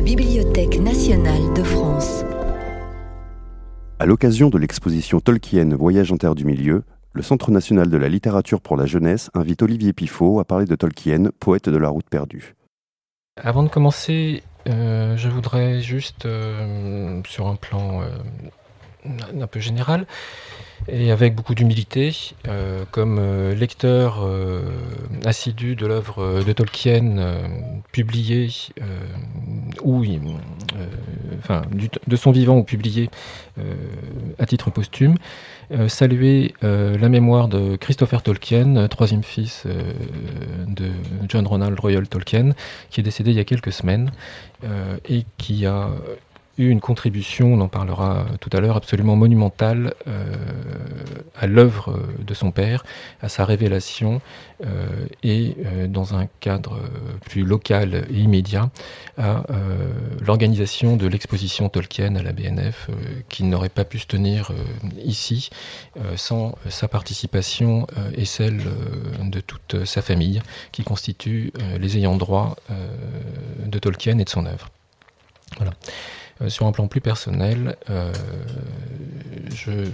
la Bibliothèque nationale de France. À l'occasion de l'exposition Tolkien Voyage en terre du milieu, le Centre national de la littérature pour la jeunesse invite Olivier Pifot à parler de Tolkien, poète de la route perdue. Avant de commencer, euh, je voudrais juste, euh, sur un plan euh, un peu général, et avec beaucoup d'humilité, euh, comme euh, lecteur euh, assidu de l'œuvre de Tolkien publiée, ou enfin, de son vivant ou publiée à titre posthume, saluer la mémoire de Christopher Tolkien, troisième fils de John Ronald Royal Tolkien, qui est décédé il y a quelques semaines et qui a une contribution, on en parlera tout à l'heure, absolument monumentale euh, à l'œuvre de son père, à sa révélation, euh, et euh, dans un cadre plus local et immédiat, à l'organisation de l'exposition Tolkien à la BNF, qui n'aurait pas pu se tenir ici sans sa participation et celle de toute sa famille, qui constitue les ayants droit de Tolkien et de son œuvre. Voilà. Euh, sur un plan plus personnel, euh, je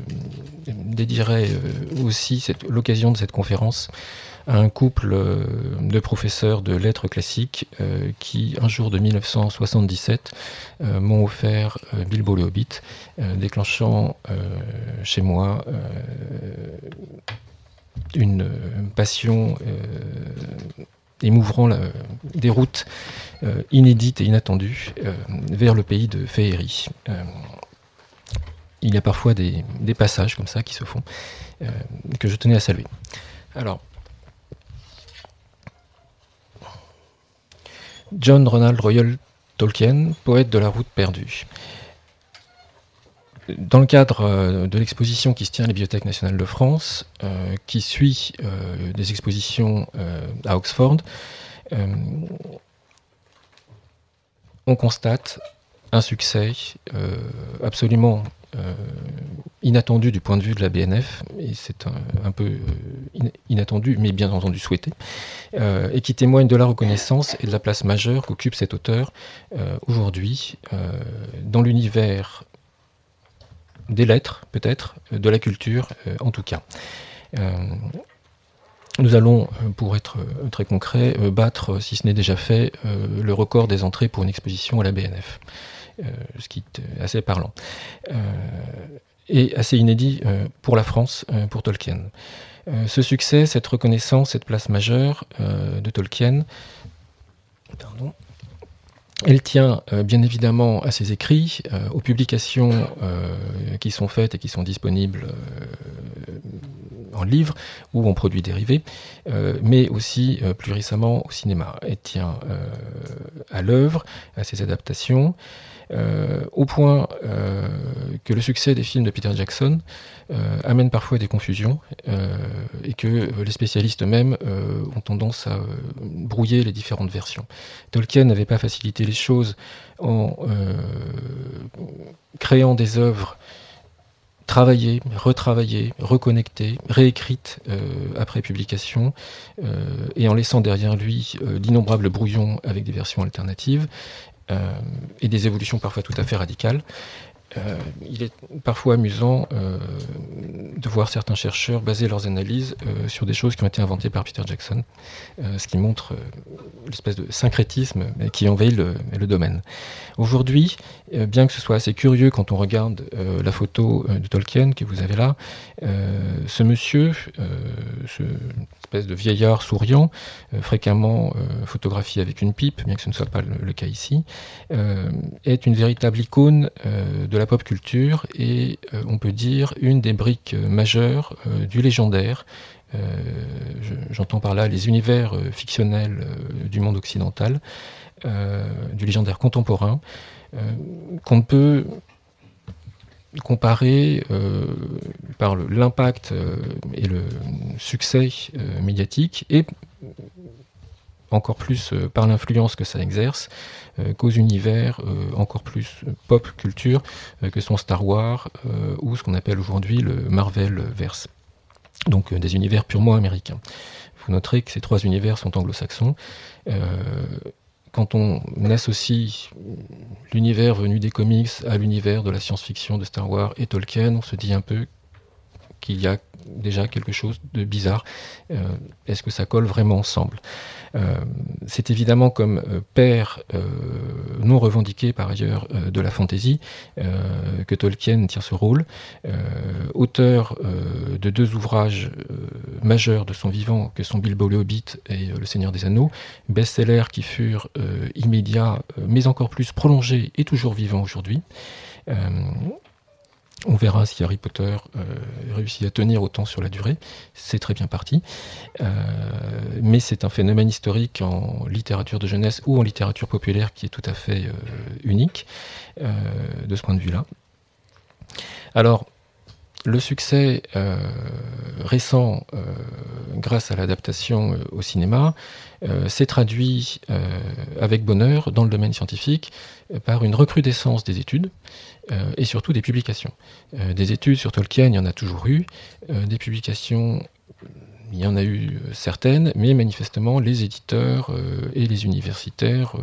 dédierai euh, aussi l'occasion de cette conférence à un couple de professeurs de lettres classiques qui, un jour de 1977, m'ont offert Bilbo le Hobbit, déclenchant chez moi une passion et m'ouvrant des routes euh, inédites et inattendues euh, vers le pays de Féerie. Euh, il y a parfois des, passages comme ça qui se font, que je tenais à saluer. Alors, John Ronald Royal Tolkien, poète de la route perdue. Dans le cadre euh, de l'exposition qui se tient à la Bibliothèque nationale de France, euh, qui suit euh, des expositions à Oxford, on constate un succès absolument inattendu du point de vue de la BNF, et c'est un, peu inattendu, mais bien entendu souhaité, et qui témoigne de la reconnaissance et de la place majeure qu'occupe cet auteur aujourd'hui dans l'univers des lettres peut-être, euh, de la culture euh, en tout cas. Euh, nous allons, pour être très concret, battre, si ce n'est déjà fait, le record des entrées pour une exposition à la BNF, ce qui est assez parlant. et assez inédit pour la France, pour Tolkien. ce succès, cette reconnaissance, cette place majeure de Tolkien, pardon, elle tient euh, bien évidemment à ses écrits, euh, aux publications euh, qui sont faites et qui sont disponibles en livre ou en produits dérivés, mais aussi plus récemment au cinéma. Elle tient à l'œuvre, à ses adaptations, au point euh, que le succès des films de Peter Jackson euh, amène parfois des confusions et que les spécialistes eux-mêmes ont tendance à brouiller les différentes versions. Tolkien n'avait pas facilité les choses en créant des œuvres travaillées, retravaillées, reconnectées, réécrites après publication, et en laissant derrière lui d'innombrables brouillons avec des versions alternatives, euh, et des évolutions parfois tout à fait radicales. Euh, il est parfois amusant euh, de voir certains chercheurs baser leurs analyses sur des choses qui ont été inventées par Peter Jackson, ce qui montre l'espèce de syncrétisme qui envahit le, le domaine. Aujourd'hui, bien que ce soit assez curieux quand on regarde la photo de Tolkien que vous avez là, ce monsieur, ce espèce de vieillard souriant, euh, fréquemment euh, photographié avec une pipe, bien que ce ne soit pas le, cas ici, euh, est une véritable icône de la pop culture et on peut dire une des briques majeures du légendaire. J'entends par là les univers fictionnels du monde occidental, du légendaire contemporain, qu'on ne peut comparé euh, par l'impact euh, et le succès euh, médiatique et encore plus par l'influence que ça exerce qu'aux univers encore plus pop culture que sont Star Wars ou ce qu'on appelle aujourd'hui le Marvel verse. Donc des univers purement américains. Vous noterez que ces trois univers sont anglo-saxons quand on associe l'univers venu des comics à l'univers de la science-fiction de Star Wars et Tolkien, on se dit un peu qu'il y a déjà quelque chose de bizarre. Euh, est-ce que ça colle vraiment ensemble? Euh, C'est évidemment comme euh, père non revendiqué par ailleurs de la fantaisie que Tolkien tient ce rôle. auteur de deux ouvrages majeurs de son vivant, que sont Bilbo le Hobbit et Le Seigneur des Anneaux, best-sellers qui furent immédiats, mais encore plus prolongés et toujours vivants aujourd'hui. On verra si Harry Potter euh, réussit à tenir autant sur la durée. C'est très bien parti. Euh, mais c'est un phénomène historique en littérature de jeunesse ou en littérature populaire qui est tout à fait euh, unique de ce point de vue-là. Alors, le succès récent grâce à l'adaptation au cinéma s'est traduit avec bonheur dans le domaine scientifique par une recrudescence des études euh, et surtout des publications. Euh, des études sur Tolkien, il y en a toujours eu. Euh, des publications, il y en a eu certaines, mais manifestement, les éditeurs et les universitaires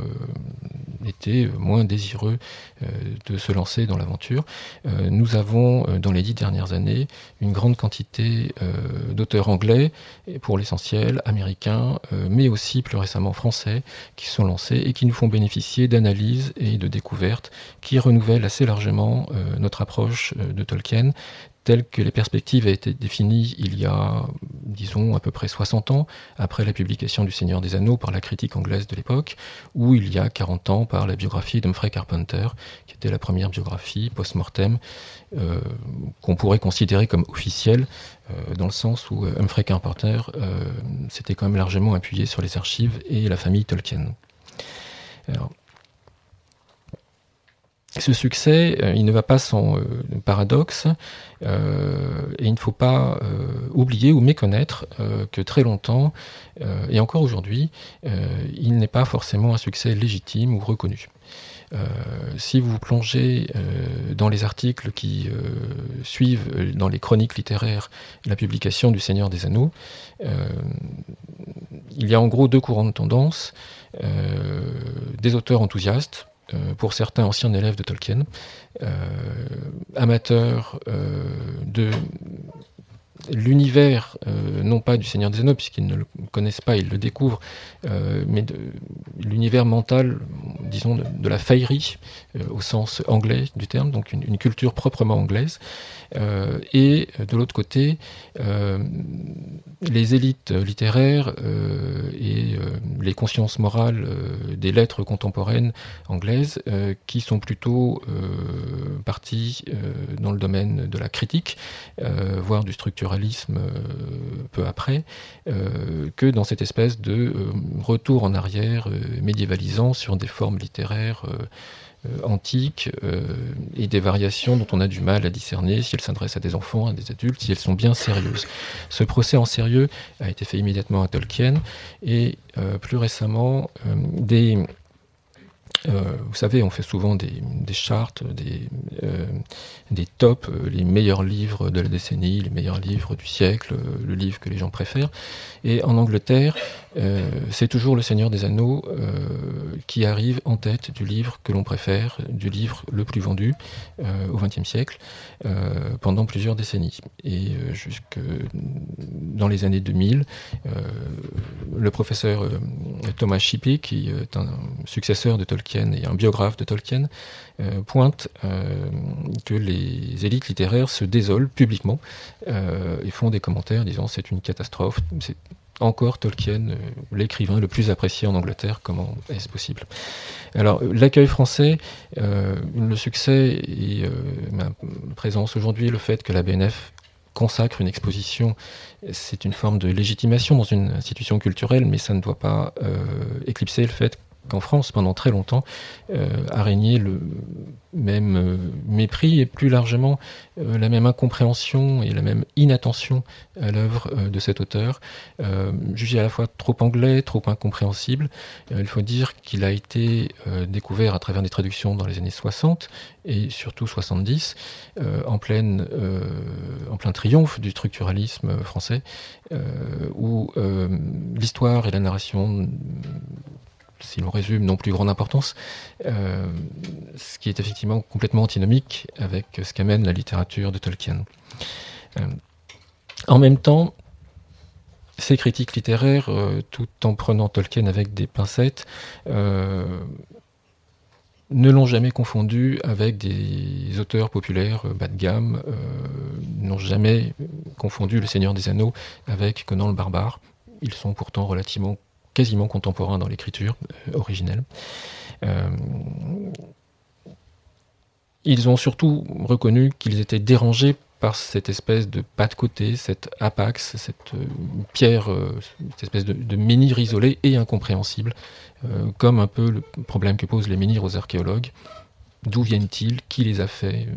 étaient moins désireux de se lancer dans l'aventure. nous avons, dans les dix dernières années, une grande quantité d'auteurs anglais, pour l'essentiel américains, mais aussi plus récemment français, qui sont lancés et qui nous font bénéficier d'analyses et de découvertes qui renouvellent assez largement euh, notre approche euh, de Tolkien telle que les perspectives ont été définies il y a, disons, à peu près 60 ans, après la publication du Seigneur des Anneaux par la critique anglaise de l'époque, ou il y a 40 ans par la biographie d'Humphrey Carpenter, qui était la première biographie post-mortem euh, qu'on pourrait considérer comme officielle, dans le sens où Humphrey Carpenter s'était quand même largement appuyé sur les archives et la famille Tolkien. Alors, ce succès, euh, il ne va pas sans euh, paradoxe, euh, et il ne faut pas oublier ou méconnaître que très longtemps, et encore aujourd'hui, il n'est pas forcément un succès légitime ou reconnu. si vous plongez dans les articles qui suivent dans les chroniques littéraires la publication du Seigneur des Anneaux, il y a en gros deux courants de tendance. des auteurs enthousiastes, pour certains anciens élèves de Tolkien, euh, amateurs euh, de l'univers, non pas du Seigneur des Anneaux, puisqu'ils ne le connaissent pas, ils le découvrent, mais de l'univers mental, disons, de, la faillerie, au sens anglais du terme, donc une culture proprement anglaise, euh, et euh, de l'autre côté, euh, les élites littéraires et les consciences morales des lettres contemporaines anglaises qui sont plutôt parties dans le domaine de la critique, voire du structuralisme peu après, que dans cette espèce de retour en arrière médiévalisant sur des formes littéraires antiques euh, et des variations dont on a du mal à discerner si elles s'adressent à des enfants, à des adultes, si elles sont bien sérieuses. Ce procès en sérieux a été fait immédiatement à Tolkien et euh, plus récemment des euh, vous savez, on fait souvent des, chartes, des, euh, des tops, euh, les meilleurs livres de la décennie, les meilleurs livres du siècle, le livre que les gens préfèrent. Et en Angleterre, c'est toujours Le Seigneur des Anneaux qui arrive en tête du livre que l'on préfère, du livre le plus vendu au XXe siècle, pendant plusieurs décennies. Et jusque dans les années 2000, le professeur Thomas Shippey, qui est un successeur de Tolkien, et un biographe de Tolkien euh, pointent euh, que les élites littéraires se désolent publiquement euh, et font des commentaires disant c'est une catastrophe, c'est encore Tolkien, l'écrivain le plus apprécié en Angleterre, comment est-ce possible? Alors l'accueil français, le succès et ma présence aujourd'hui, le fait que la BNF consacre une exposition, c'est une forme de légitimation dans une institution culturelle, mais ça ne doit pas éclipser le fait qu'en France, pendant très longtemps, euh, a régné le même euh, mépris et plus largement euh, la même incompréhension et la même inattention à l'œuvre de cet auteur, jugé à la fois trop anglais, trop incompréhensible. il faut dire qu'il a été découvert à travers des traductions dans les années 60 et surtout 70, en, en plein triomphe du structuralisme français, où l'histoire et la narration si l'on résume, non plus grande importance, ce qui est effectivement complètement antinomique avec ce qu'amène la littérature de Tolkien. en même temps, ces critiques littéraires, tout en prenant Tolkien avec des pincettes, ne l'ont jamais confondu avec des auteurs populaires bas de gamme, n'ont jamais confondu Le Seigneur des Anneaux avec Conan le Barbare. Ils sont pourtant relativement quasiment contemporains dans l'écriture euh, originelle. Euh, ils ont surtout reconnu qu'ils étaient dérangés par cette espèce de pas de côté, cette apax, cette euh, pierre, cette espèce de, menhir isolé et incompréhensible, comme un peu le problème que posent les menhirs aux archéologues. D'où viennent-ils? Qui les a faits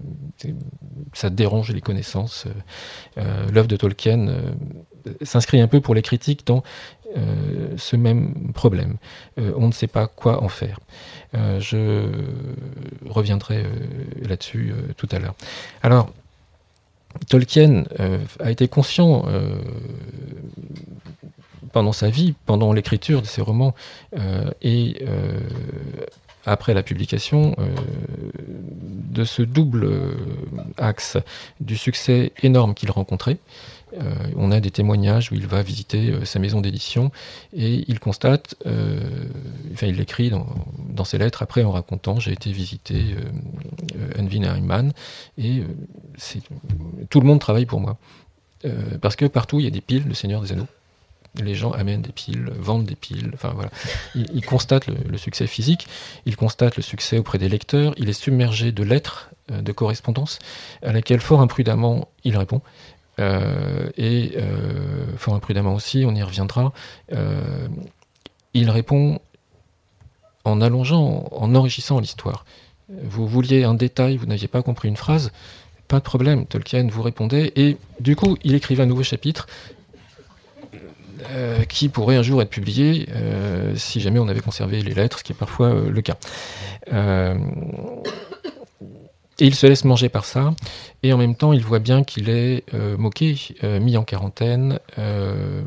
Ça dérange les connaissances. L'œuvre de Tolkien s'inscrit un peu pour les critiques dans euh, ce même problème. Euh, on ne sait pas quoi en faire. Euh, je reviendrai là-dessus tout à l'heure. Alors, Tolkien a été conscient pendant sa vie, pendant l'écriture de ses romans et après la publication, de ce double axe du succès énorme qu'il rencontrait on a des témoignages où il va visiter euh, sa maison d'édition et il constate, euh, enfin il l'écrit dans, ses lettres après en racontant j'ai été visiter Envin Herriman et tout le monde travaille pour moi. parce que partout il y a des piles le Seigneur des Anneaux les gens amènent des piles, vendent des piles, enfin voilà. Il, constate le, succès physique, il constate le succès auprès des lecteurs, il est submergé de lettres, de correspondances, à laquelle fort imprudemment il répond. Euh, et euh, fort imprudemment aussi, on y reviendra, euh, il répond en allongeant, en enrichissant l'histoire. Vous vouliez un détail, vous n'aviez pas compris une phrase, pas de problème, Tolkien vous répondait, et du coup, il écrivait un nouveau chapitre qui pourrait un jour être publié si jamais on avait conservé les lettres, ce qui est parfois le cas. Et il se laisse manger par ça, et en même temps, il voit bien qu'il est euh, moqué, euh, mis en quarantaine, euh,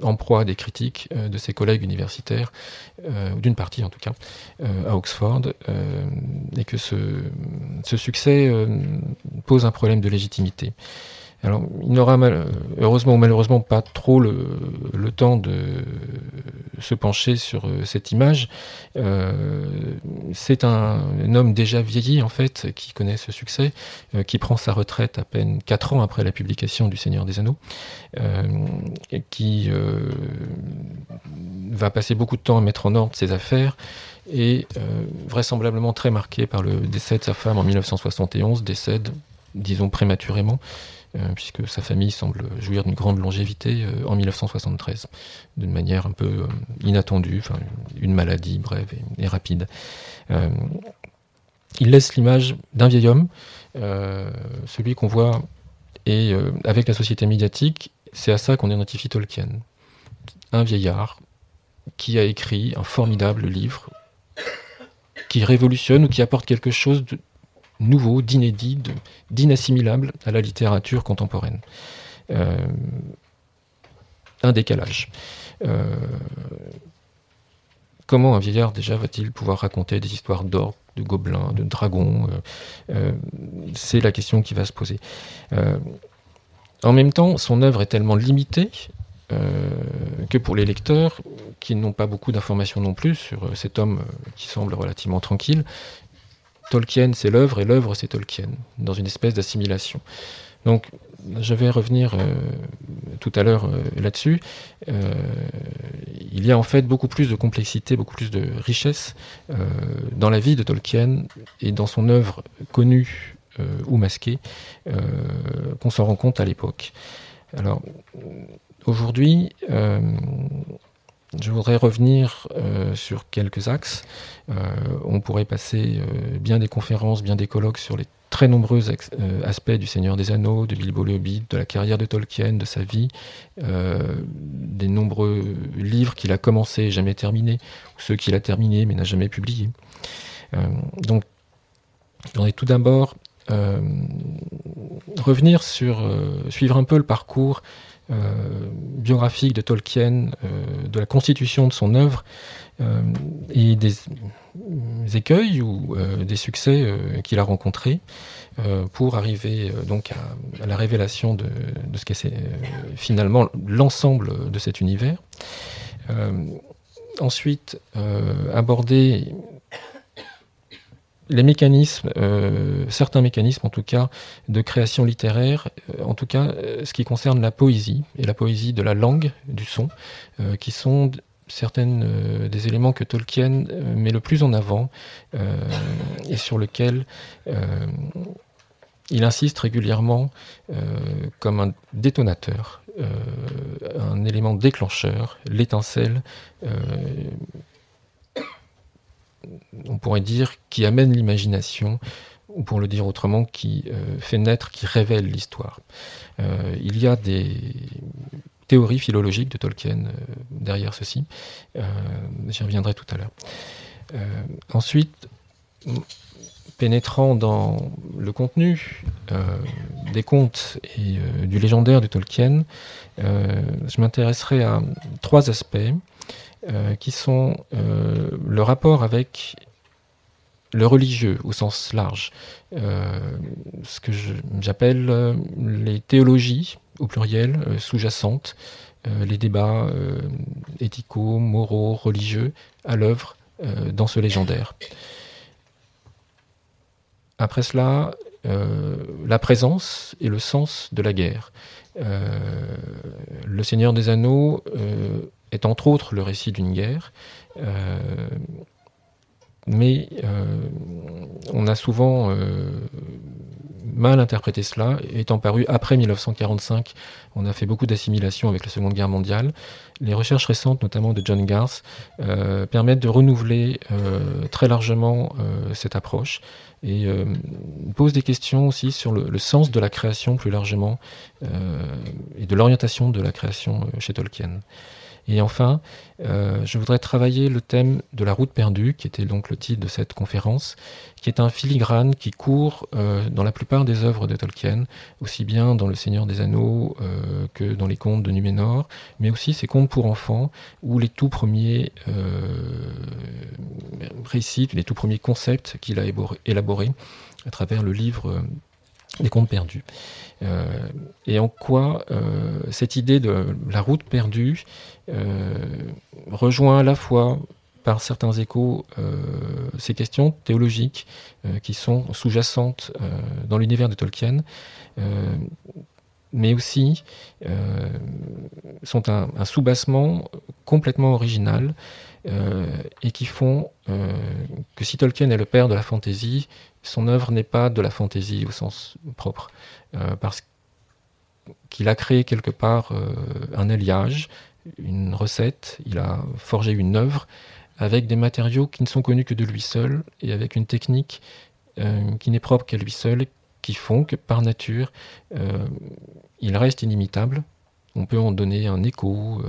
en proie à des critiques de ses collègues universitaires, d'une partie en tout cas, à Oxford, et que ce succès pose un problème de légitimité. Alors, il n'aura heureusement ou malheureusement pas trop le, temps de se pencher sur euh, cette image. Euh, c'est un, homme déjà vieilli, en fait, qui connaît ce succès, euh, qui prend sa retraite à peine 4 ans après la publication du Seigneur des Anneaux, qui va passer beaucoup de temps à mettre en ordre ses affaires, et vraisemblablement très marqué par le décès de sa femme en 1971, décède, disons, prématurément. Euh, puisque sa famille semble jouir d'une grande longévité euh, en 1973, d'une manière un peu euh, inattendue, une maladie brève et, rapide. il laisse l'image d'un vieil homme, celui qu'on voit, et avec la société médiatique, c'est à ça qu'on identifie Tolkien. Un vieillard qui a écrit un formidable livre qui révolutionne ou qui apporte quelque chose de, nouveau, d'inédit, d'inassimilable à la littérature contemporaine. Euh, un décalage. Euh, comment un vieillard déjà va-t-il pouvoir raconter des histoires d'or, de gobelins, de dragons euh, C'est la question qui va se poser. en même temps, son œuvre est tellement limitée que pour les lecteurs, qui n'ont pas beaucoup d'informations non plus sur cet homme qui semble relativement tranquille, Tolkien, c'est l'œuvre et l'œuvre, c'est Tolkien, dans une espèce d'assimilation. Donc, je vais revenir euh, tout à l'heure euh, là-dessus. Euh, il y a en fait beaucoup plus de complexité, beaucoup plus de richesse dans la vie de Tolkien et dans son œuvre connue ou masquée qu'on s'en rend compte à l'époque. Alors, aujourd'hui, je voudrais revenir euh, sur quelques axes. Euh, on pourrait passer euh, bien des conférences, bien des colloques sur les très nombreux aspects du Seigneur des Anneaux, de Bilbo le Hobbit, de la carrière de Tolkien, de sa vie, des nombreux livres qu'il a commencé et jamais terminés, ou ceux qu'il a terminés mais n'a jamais publiés. donc, je voudrais tout d'abord revenir sur, suivre un peu le parcours euh, biographique de Tolkien, euh, de la constitution de son œuvre, et des, écueils ou des succès qu'il a rencontrés pour arriver donc à, la révélation de ce qu'est finalement l'ensemble de cet univers. ensuite, aborder les mécanismes, euh, certains mécanismes en tout cas, de création littéraire, euh, en tout cas euh, ce qui concerne la poésie et la poésie de la langue, du son, qui sont certaines des éléments que Tolkien met le plus en avant et sur lesquels il insiste régulièrement comme un détonateur, un élément déclencheur, l'étincelle on pourrait dire, qui amène l'imagination, ou pour le dire autrement, qui euh, fait naître, qui révèle l'histoire. Euh, il y a des théories philologiques de Tolkien euh, derrière ceci. J'y reviendrai tout à l'heure. ensuite, pénétrant dans le contenu des contes et du légendaire de Tolkien, je m'intéresserai à trois aspects. Euh, qui sont euh, le rapport avec le religieux au sens large, euh, ce que j'appelle les théologies au pluriel sous-jacentes, les débats éthicaux, moraux, religieux à l'œuvre dans ce légendaire. Après cela, la présence et le sens de la guerre. le Seigneur des Anneaux est entre autres le récit d'une guerre. Euh, mais euh, on a souvent euh, mal interprété cela. Étant paru après 1945, on a fait beaucoup d'assimilation avec la Seconde Guerre mondiale. Les recherches récentes, notamment de John Garth, permettent de renouveler très largement cette approche et posent des questions aussi sur le, sens de la création plus largement et de l'orientation de la création chez Tolkien. Et enfin, euh, je voudrais travailler le thème de la route perdue, qui était donc le titre de cette conférence, qui est un filigrane qui court euh, dans la plupart des œuvres de Tolkien, aussi bien dans Le Seigneur des Anneaux euh, que dans les contes de Numénor, mais aussi ses contes pour enfants, où les tout premiers récits, les tout premiers concepts qu'il a élaborés à travers le livre des contes perdus. Euh, et en quoi euh, cette idée de la route perdue euh, rejoint à la fois par certains échos ces questions théologiques qui sont sous-jacentes dans l'univers de Tolkien, mais aussi sont un, sous-bassement complètement original et qui font que si Tolkien est le père de la fantaisie, son œuvre n'est pas de la fantaisie au sens propre, euh, parce qu'il a créé quelque part euh, un alliage, une recette, il a forgé une œuvre avec des matériaux qui ne sont connus que de lui seul et avec une technique euh, qui n'est propre qu'à lui seul, qui font que par nature, il reste inimitable. On peut en donner un écho,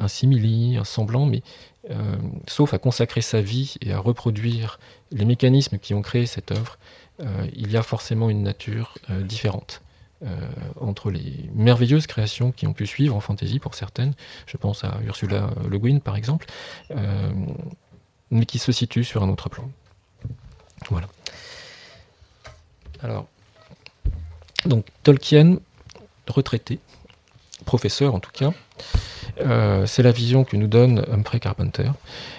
un simili, un semblant, mais euh, sauf à consacrer sa vie et à reproduire les mécanismes qui ont créé cette œuvre, euh, il y a forcément une nature euh, différente. entre les merveilleuses créations qui ont pu suivre en fantasy pour certaines, je pense à Ursula Le Guin par exemple, mais qui se situent sur un autre plan. Voilà. Alors, donc Tolkien, retraité, professeur en tout cas, euh, c'est la vision que nous donne Humphrey Carpenter.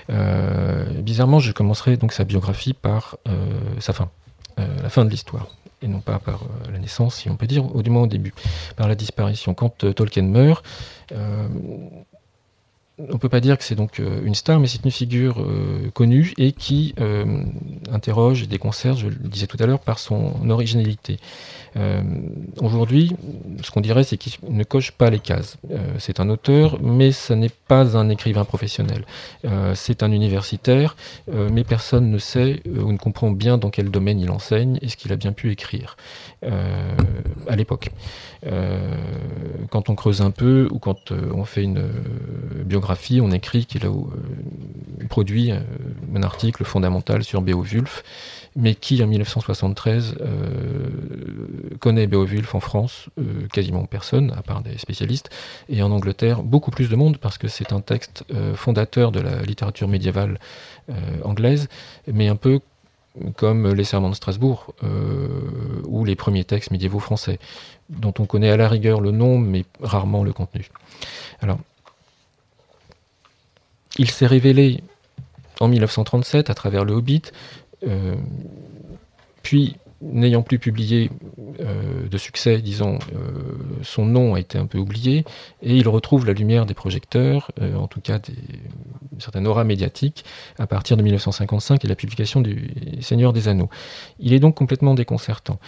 Euh, bizarrement, je commencerai donc sa biographie par euh, sa fin, la fin de l'histoire, et non pas par la naissance, si on peut dire, au du moins au début, par la disparition. Quand Tolkien meurt, on peut pas dire que c'est donc une star, mais c'est une figure connue et qui interroge et déconcerte, je le disais tout à l'heure, par son originalité. Euh, aujourd'hui, ce qu'on dirait, c'est qu'il ne coche pas les cases. Euh, c'est un auteur, mais ce n'est pas un écrivain professionnel. Euh, c'est un universitaire, mais personne ne sait ou ne comprend bien dans quel domaine il enseigne et ce qu'il a bien pu écrire à l'époque. quand on creuse un peu ou quand on fait une biographie, biographie, on écrit qu'il a produit un article fondamental sur Beowulf, mais qui en 1973 connaît Beowulf en France Quasiment personne, à part des spécialistes, et en Angleterre beaucoup plus de monde parce que c'est un texte fondateur de la littérature médiévale anglaise, mais un peu comme les serments de Strasbourg euh, ou les premiers textes médiévaux français, dont on connaît à la rigueur le nom mais rarement le contenu. Alors, il s'est révélé en 1937 à travers le Hobbit, euh, puis n'ayant plus publié euh, de succès, disons, euh, son nom a été un peu oublié, et il retrouve la lumière des projecteurs, euh, en tout cas des, certaines aura médiatique, à partir de 1955 et la publication du Seigneur des Anneaux. Il est donc complètement déconcertant.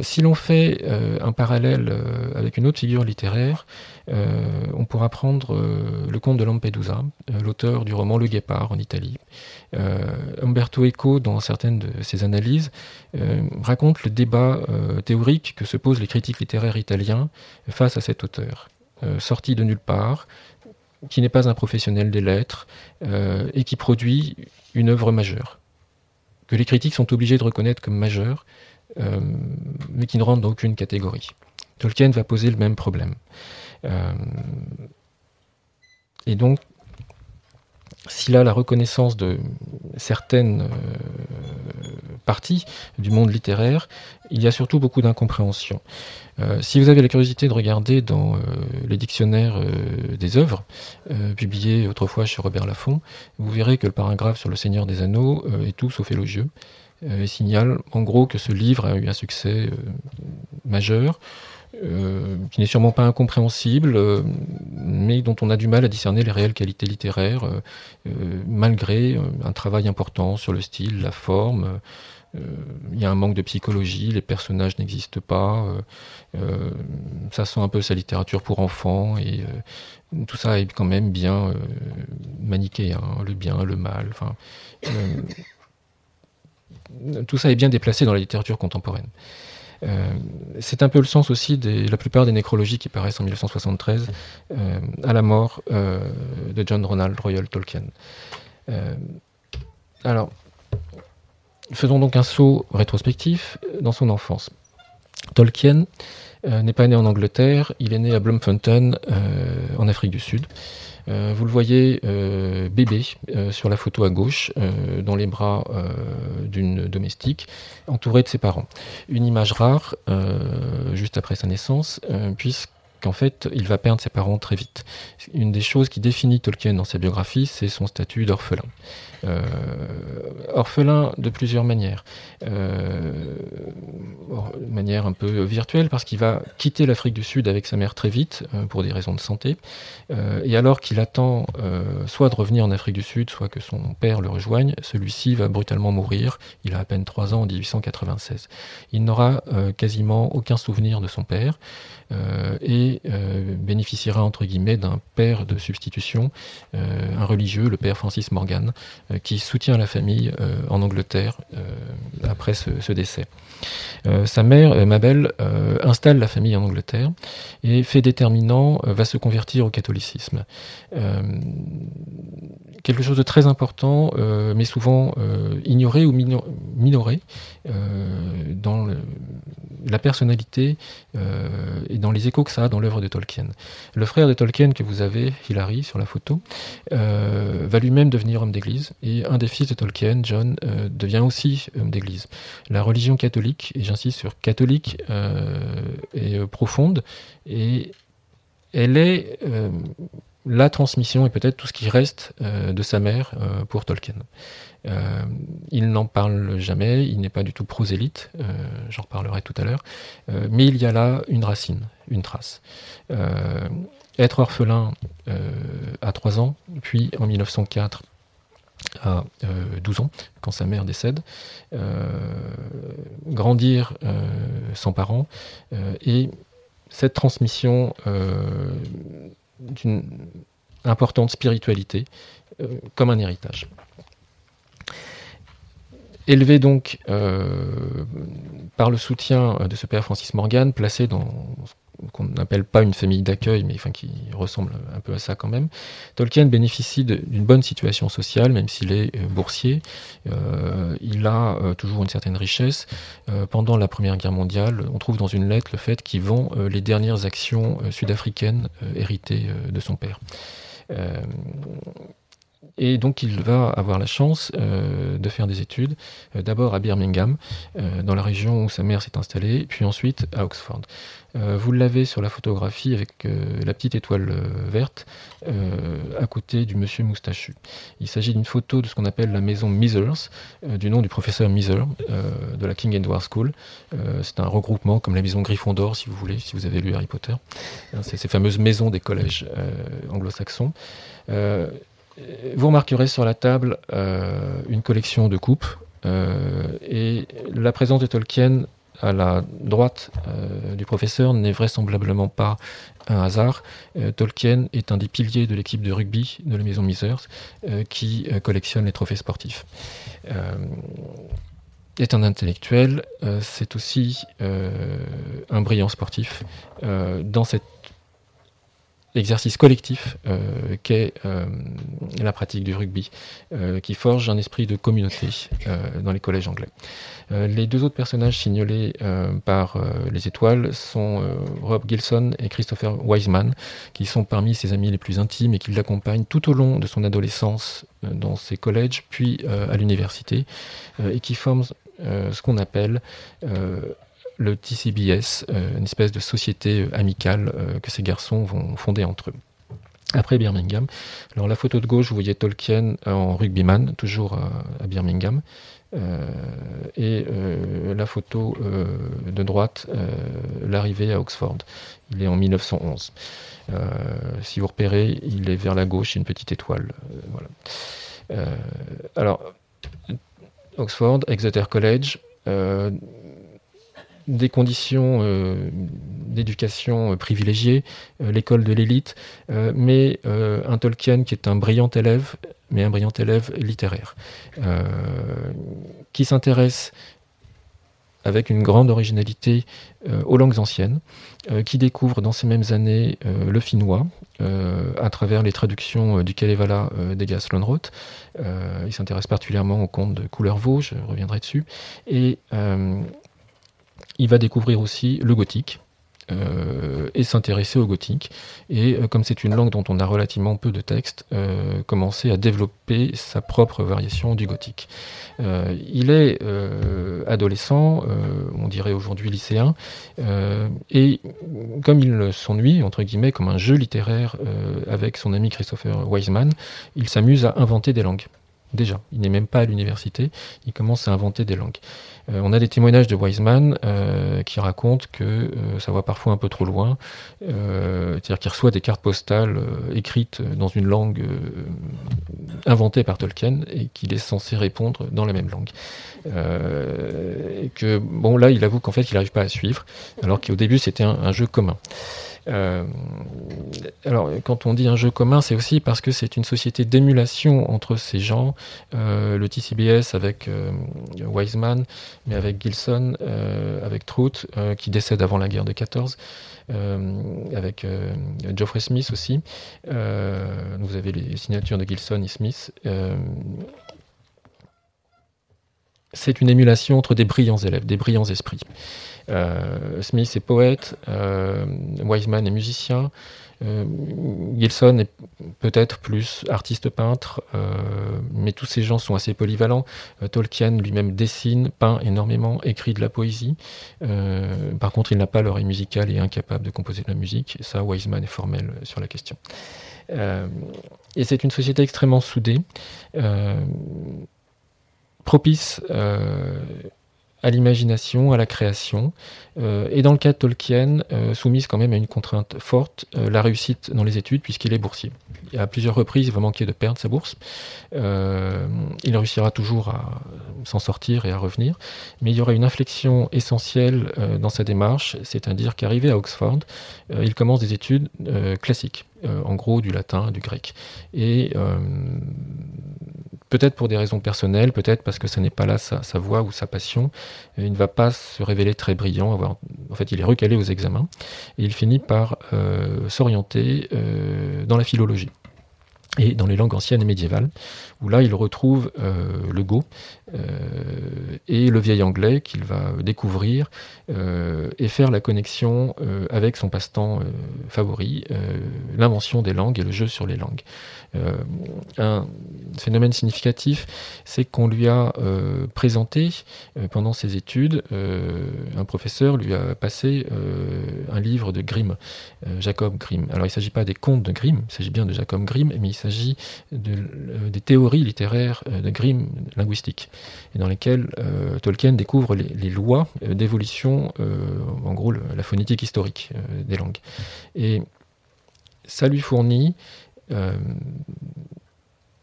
si l'on fait un parallèle avec une autre figure littéraire, on pourra prendre le comte de Lampedusa, l'auteur du roman Le Guépard en Italie. Umberto Eco, dans certaines de ses analyses, raconte le débat euh, théorique que se posent les critiques littéraires italiens face à cet auteur, euh, sorti de nulle part, qui n'est pas un professionnel des lettres euh, et qui produit une œuvre majeure, que les critiques sont obligés de reconnaître comme majeure, mais qui ne rentre dans aucune catégorie. Tolkien va poser le même problème. Et donc, s'il a la reconnaissance de certaines euh, parties du monde littéraire, il y a surtout beaucoup d'incompréhension. Euh, si vous avez la curiosité de regarder dans euh, les dictionnaires des œuvres, publiés autrefois chez Robert Laffont, vous verrez que le paragraphe sur le Seigneur des Anneaux est tout sauf élogieux et signale en gros que ce livre a eu un succès majeur, euh, qui n'est sûrement pas incompréhensible, euh, mais dont on a du mal à discerner les réelles qualités littéraires, euh, malgré un travail important sur le style, la forme. Il y a un manque de psychologie, les personnages n'existent pas, ça sent un peu sa littérature pour enfants, et tout ça est quand même bien maniqué, le bien, le mal. Tout ça est bien déplacé dans la littérature contemporaine. Euh, c'est un peu le sens aussi de la plupart des nécrologies qui paraissent en 1973 euh, à la mort euh, de John Ronald Royal Tolkien. alors, faisons donc un saut rétrospectif dans son enfance. Tolkien n'est pas né en Angleterre, il est né à Bloemfontein, en Afrique du Sud. Euh, vous le voyez euh, bébé euh, sur la photo à gauche, dans les bras d'une domestique, entouré de ses parents. Une image rare, juste après sa naissance, puisqu'en fait, il va perdre ses parents très vite. Une des choses qui définit Tolkien dans sa biographie, c'est son statut d'orphelin. Euh, orphelin de plusieurs manières. Euh, de manière un peu virtuelle, parce qu'il va quitter l'Afrique du Sud avec sa mère très vite, euh, pour des raisons de santé. et alors qu'il attend soit de revenir en Afrique du Sud, soit que son père le rejoigne, celui-ci va brutalement mourir. Il a à peine 3 ans en 1896. Il n'aura quasiment aucun souvenir de son père. et bénéficiera entre guillemets d'un père de substitution, un religieux, le père Francis Morgan, qui soutient la famille euh, en Angleterre euh, après ce, décès. sa mère, Mabel, installe la famille en Angleterre et, fait déterminant, va se convertir au catholicisme quelque chose de très important, mais souvent ignoré ou minoré dans la personnalité et dans les échos que ça a dans l'œuvre de Tolkien. Le frère de Tolkien que vous avez, Hilary, sur la photo, va lui-même devenir homme d'église et un des fils de Tolkien, John, euh, devient aussi homme d'église. La religion catholique, et j'insiste sur catholique, euh, est euh, profonde et elle est la transmission et peut-être tout ce qui reste de sa mère pour Tolkien. Il n'en parle jamais, il n'est pas du tout prosélyte, j'en reparlerai tout à l'heure, mais il y a là une racine, une trace. être orphelin à 3 ans, puis en 1904 à 12 euh, ans, quand sa mère décède, euh, grandir euh, sans parents, et cette transmission d'une importante spiritualité comme un héritage. Élevé donc par le soutien de ce père Francis Morgan, placé dans qu'on n'appelle pas une famille d'accueil, mais qui ressemble un peu à ça quand même. Tolkien bénéficie d'une bonne situation sociale, même s'il est boursier. il a toujours une certaine richesse. pendant la Première Guerre mondiale, on trouve dans une lettre le fait qu'il vend les dernières actions sud-africaines héritées de son père. Et donc il va avoir la chance euh, de faire des études, euh, d'abord à Birmingham, euh, dans la région où sa mère s'est installée, puis ensuite à Oxford. vous l'avez sur la photographie avec la petite étoile verte à côté du monsieur moustachu. Il s'agit d'une photo de ce qu'on appelle la maison Misers, du nom du professeur Miser de la King Edward School. C'est un regroupement comme la maison Gryffondor, si vous voulez, si vous avez lu Harry Potter. C'est ces fameuses maisons des collèges anglo-saxons. Vous remarquerez sur la table euh, une collection de coupes euh, et la présence de Tolkien à la droite euh, du professeur n'est vraisemblablement pas un hasard. Tolkien est un des piliers de l'équipe de rugby de la maison Misers qui collectionne les trophées sportifs. est un intellectuel, c'est aussi un brillant sportif. dans cette exercice collectif euh, qu'est euh, la pratique du rugby, euh, qui forge un esprit de communauté dans les collèges anglais. les deux autres personnages signalés par les étoiles sont Rob Gilson et Christopher Wiseman, qui sont parmi ses amis les plus intimes et qui l'accompagnent tout au long de son adolescence dans ses collèges, puis à l'université, et qui forment ce qu'on appelle le TCBS, euh, une espèce de société euh, amicale euh, que ces garçons vont fonder entre eux. Après Birmingham, alors la photo de gauche, vous voyez Tolkien en rugbyman, toujours à, Birmingham. et la photo de droite, l'arrivée à Oxford. Il est en 1911. si vous repérez, il est vers la gauche, une petite étoile. voilà. alors, Oxford, Exeter College, des conditions euh, d'éducation euh, privilégiées, euh, l'école de l'élite, mais un Tolkien qui est un brillant élève, mais un brillant élève littéraire, qui s'intéresse avec une grande originalité aux langues anciennes, qui découvre dans ces mêmes années le finnois à travers les traductions du Kalevala d'Egas Lonroth. il s'intéresse particulièrement au conte de Couleur je reviendrai dessus. Et il va découvrir aussi le gothique. Euh, et s'intéresser au gothique. Et euh, comme c'est une langue dont on a relativement peu de textes, euh, commencer à développer sa propre variation du gothique. il est adolescent, on dirait aujourd'hui lycéen, et comme il s'ennuie, entre guillemets, comme un jeu littéraire avec son ami Christopher Wiseman, il s'amuse à inventer des langues. Déjà, il n'est même pas à l'université, il commence à inventer des langues. Euh, on a des témoignages de Wiseman euh, qui racontent que euh, ça va parfois un peu trop loin, c'est-à-dire qu'il reçoit des cartes postales écrites dans une langue inventée par Tolkien et qu'il est censé répondre dans la même langue. et que, bon, là, il avoue qu'en fait, il n'arrive pas à suivre, alors qu'au début, c'était un, jeu commun. Euh, alors, quand on dit un jeu commun, c'est aussi parce que c'est une société d'émulation entre ces gens. Euh, le TCBS avec euh, Wiseman, mais avec Gilson, avec Trout, qui décède avant la guerre de 14. avec Geoffrey Smith aussi. vous avez les signatures de Gilson et Smith. c'est une émulation entre des brillants élèves, des brillants esprits. Euh, Smith est poète, euh, Wiseman est musicien, euh, Gilson est peut-être plus artiste peintre, mais tous ces gens sont assez polyvalents. Tolkien lui-même dessine, peint énormément, écrit de la poésie. par contre, il n'a pas l'oreille musicale et est incapable de composer de la musique. ça, Wiseman est formel sur la question. et c'est une société extrêmement soudée, propice à l'imagination, à la création, euh, et dans le cas de Tolkien, euh, soumise quand même à une contrainte forte, euh, la réussite dans les études, puisqu'il est boursier. À plusieurs reprises, il va manquer de perdre sa bourse. il réussira toujours à s'en sortir et à revenir, mais il y aura une inflexion essentielle dans sa démarche, c'est-à-dire qu'arrivé à Oxford, il commence des études classiques, en gros du latin, du grec. Et peut-être pour des raisons personnelles, peut-être parce que ce n'est pas là sa, voix ou sa passion, il ne va pas se révéler très brillant. En fait, il est recalé aux examens et il finit par s'orienter dans la philologie et dans les langues anciennes et médiévales, où là il retrouve euh, le go euh, et le vieil anglais qu'il va découvrir euh, et faire la connexion avec son passe-temps favori, l'invention des langues et le jeu sur les langues. un phénomène significatif, c'est qu'on lui a présenté pendant ses études, un professeur lui a passé un livre de Grimm, Jacob Grimm. Alors il ne s'agit pas des contes de Grimm, il s'agit bien de Jacob Grimm, mais il s'agit de, des théories littéraires de Grimm linguistique, et dans lesquelles euh, Tolkien découvre les, lois euh, d'évolution, euh, en gros la phonétique historique des langues. Et ça lui fournit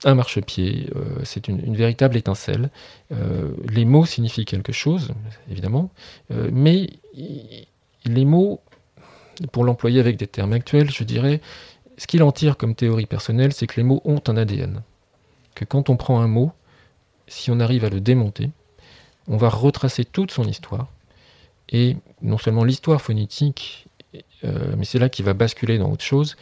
un marchepied, c'est une, véritable étincelle. les mots signifient quelque chose, évidemment, mais les mots, pour l'employer avec des termes actuels, je dirais, ce qu'il en tire comme théorie personnelle, c'est que les mots ont un ADN. Que quand on prend un mot, si on arrive à le démonter, on va retracer toute son histoire. Et non seulement l'histoire phonétique, euh, mais c'est là qu'il va basculer dans autre chose.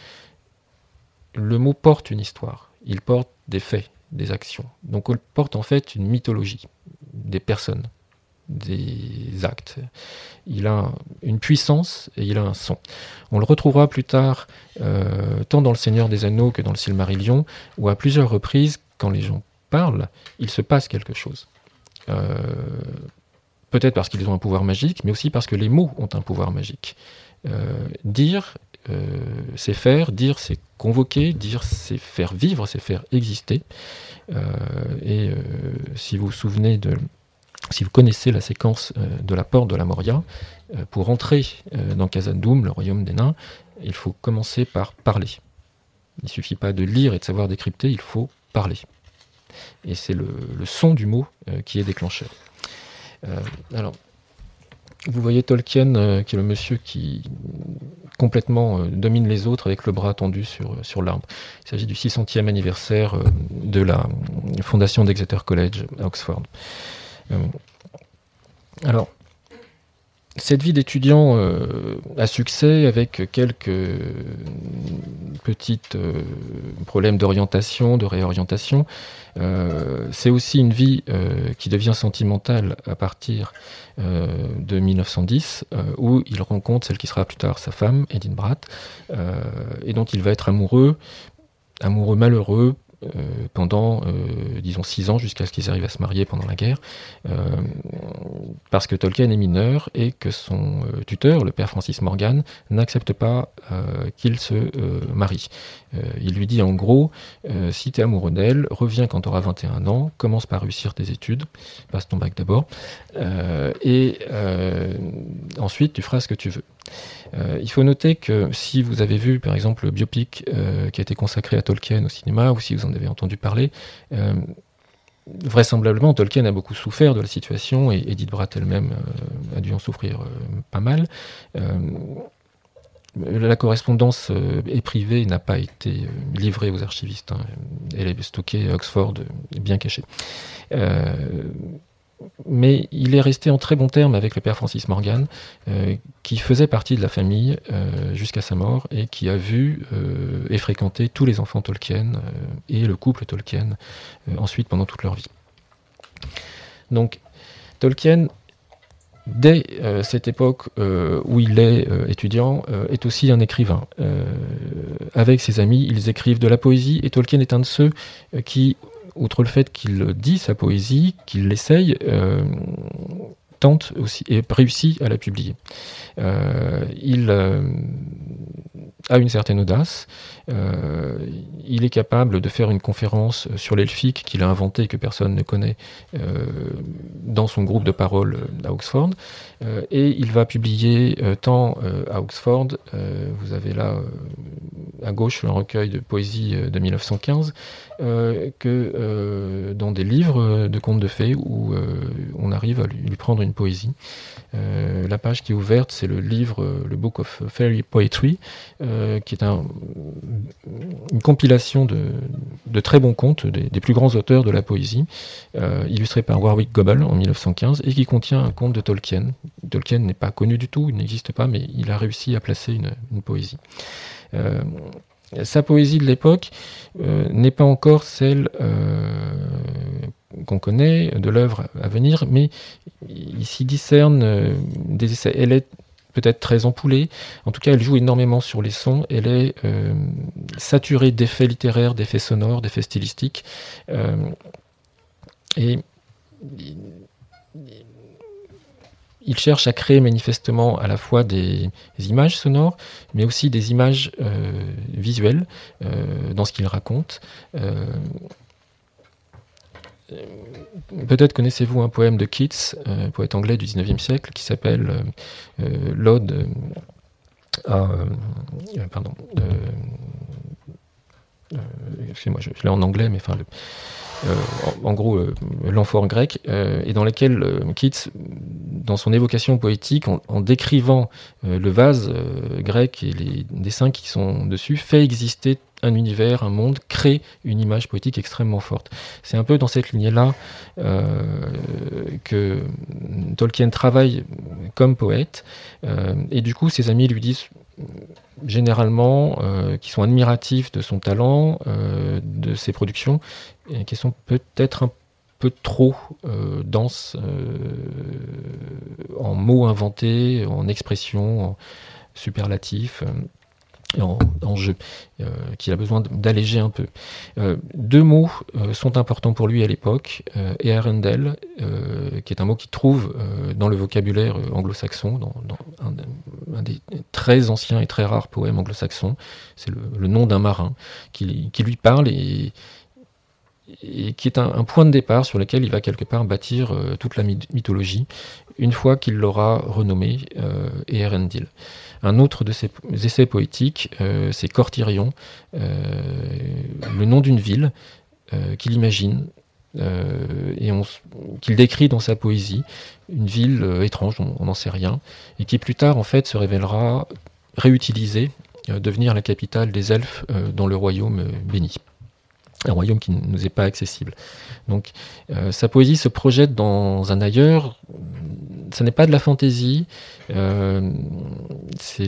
Le mot porte une histoire. Il porte des faits, des actions. Donc il porte en fait une mythologie des personnes des actes. Il a une puissance et il a un son. On le retrouvera plus tard, euh, tant dans Le Seigneur des Anneaux que dans le Silmarillion, où à plusieurs reprises, quand les gens parlent, il se passe quelque chose. Euh, peut-être parce qu'ils ont un pouvoir magique, mais aussi parce que les mots ont un pouvoir magique. Euh, dire, c'est faire, dire, c'est convoquer, dire, c'est faire vivre, c'est faire exister. et si vous vous souvenez de si vous connaissez la séquence euh, de la porte de la Moria, euh, pour entrer euh, dans Khazad-dûm, le royaume des nains, il faut commencer par parler. Il ne suffit pas de lire et de savoir décrypter, il faut parler. Et c'est le, son du mot qui est déclencheur. alors, vous voyez Tolkien, qui est le monsieur qui complètement domine les autres avec le bras tendu sur, l'arbre. Il s'agit du 600e anniversaire de la fondation d'Exeter College à Oxford. Euh, alors, cette vie d'étudiant euh, a succès avec quelques petits euh, problèmes d'orientation, de réorientation. c'est aussi une vie qui devient sentimentale à partir de 1910, où il rencontre celle qui sera plus tard sa femme, Edith Bratt, et dont il va être amoureux, amoureux malheureux, euh, pendant, euh, disons, six ans jusqu'à ce qu'ils arrivent à se marier pendant la guerre, euh, parce que Tolkien est mineur et que son tuteur, le père Francis Morgan, n'accepte pas qu'il se marie. il lui dit en gros, si tu es amoureux d'elle, reviens quand tu auras 21 ans, commence par réussir tes études, passe ton bac d'abord, et ensuite tu feras ce que tu veux. Euh, il faut noter que si vous avez vu par exemple le biopic euh, qui a été consacré à Tolkien au cinéma, ou si vous en avez entendu parler, euh, vraisemblablement Tolkien a beaucoup souffert de la situation et Edith Bratt elle-même a dû en souffrir pas mal. la correspondance est privée n'a pas été livrée aux archivistes. Hein. Elle est stockée à Oxford, bien cachée mais il est resté en très bon terme avec le père Francis Morgan, euh, qui faisait partie de la famille euh, jusqu'à sa mort et qui a vu euh, et fréquenté tous les enfants Tolkien et le couple Tolkien ensuite pendant toute leur vie. Donc Tolkien, dès cette époque où il est étudiant, est aussi un écrivain. avec ses amis, ils écrivent de la poésie et Tolkien est un de ceux qui outre le fait qu'il dit sa poésie, qu'il l'essaye, euh, tente aussi et réussit à la publier. Euh, il euh, a une certaine audace. Euh, il est capable de faire une conférence sur l'elfique qu'il a inventé et que personne ne connaît dans son groupe de parole à Oxford. et il va publier tant à Oxford, vous avez là à gauche un recueil de poésie de 1915, que dans des livres de contes de fées où on arrive à lui prendre une poésie. Euh, la page qui est ouverte, c'est le livre, le Book of Fairy Poetry, qui est une compilation de, très bons contes des, plus grands auteurs de la poésie, illustré par Warwick Gobble en 1915, et qui contient un conte de Tolkien. Tolkien n'est pas connu du tout, il n'existe pas, mais il a réussi à placer une, poésie sa poésie de l'époque euh, n'est pas encore celle euh, qu'on connaît de l'œuvre à venir, mais il s'y discerne euh, des essais. Elle est peut-être très empoulée, en tout cas elle joue énormément sur les sons, elle est saturée d'effets littéraires, d'effets sonores, d'effets stylistiques. et il cherche à créer manifestement à la fois des, images sonores, mais aussi des images euh, visuelles euh, dans ce qu'il raconte. Euh, peut-être connaissez-vous un poème de Keats, poète anglais du 19e siècle, qui s'appelle L'Ode à. pardon. Excusez-moi, je, l'ai en anglais, mais enfin. Euh, en, gros euh, grec, euh, et dans laquelle Keats, dans son évocation poétique, en, décrivant le vase grec et les dessins qui sont dessus, fait exister un univers, un monde, crée une image poétique extrêmement forte. C'est un peu dans cette lignée-là que Tolkien travaille comme poète, et du coup ses amis lui disent généralement euh, qui sont admiratifs de son talent, euh, de ses productions, et qui sont peut-être un peu trop euh, denses en mots inventés, en expressions, en superlatifs en, jeu, euh, qu'il a besoin d'alléger un peu. Euh, deux mots euh, sont importants pour lui à l'époque, et Arundel, qui est un mot qu'il trouve dans le vocabulaire anglo-saxon, dans, un, des très anciens et très rares poèmes anglo-saxons, c'est le, nom d'un marin qui, lui parle et, qui est un, point de départ sur lequel il va quelque part bâtir toute la mythologie, une fois qu'il l'aura renommé Eärendil. Un autre de ses essais poétiques, euh, c'est Cortirion, euh, le nom d'une ville euh, qu'il imagine et qu'il décrit dans sa poésie, une ville étrange, on n'en sait rien, et qui plus tard en fait se révélera réutilisée, devenir la capitale des elfes dans le royaume béni un royaume qui ne nous est pas accessible. Donc sa poésie se projette dans un ailleurs, ce n'est pas de la fantaisie, euh, c'est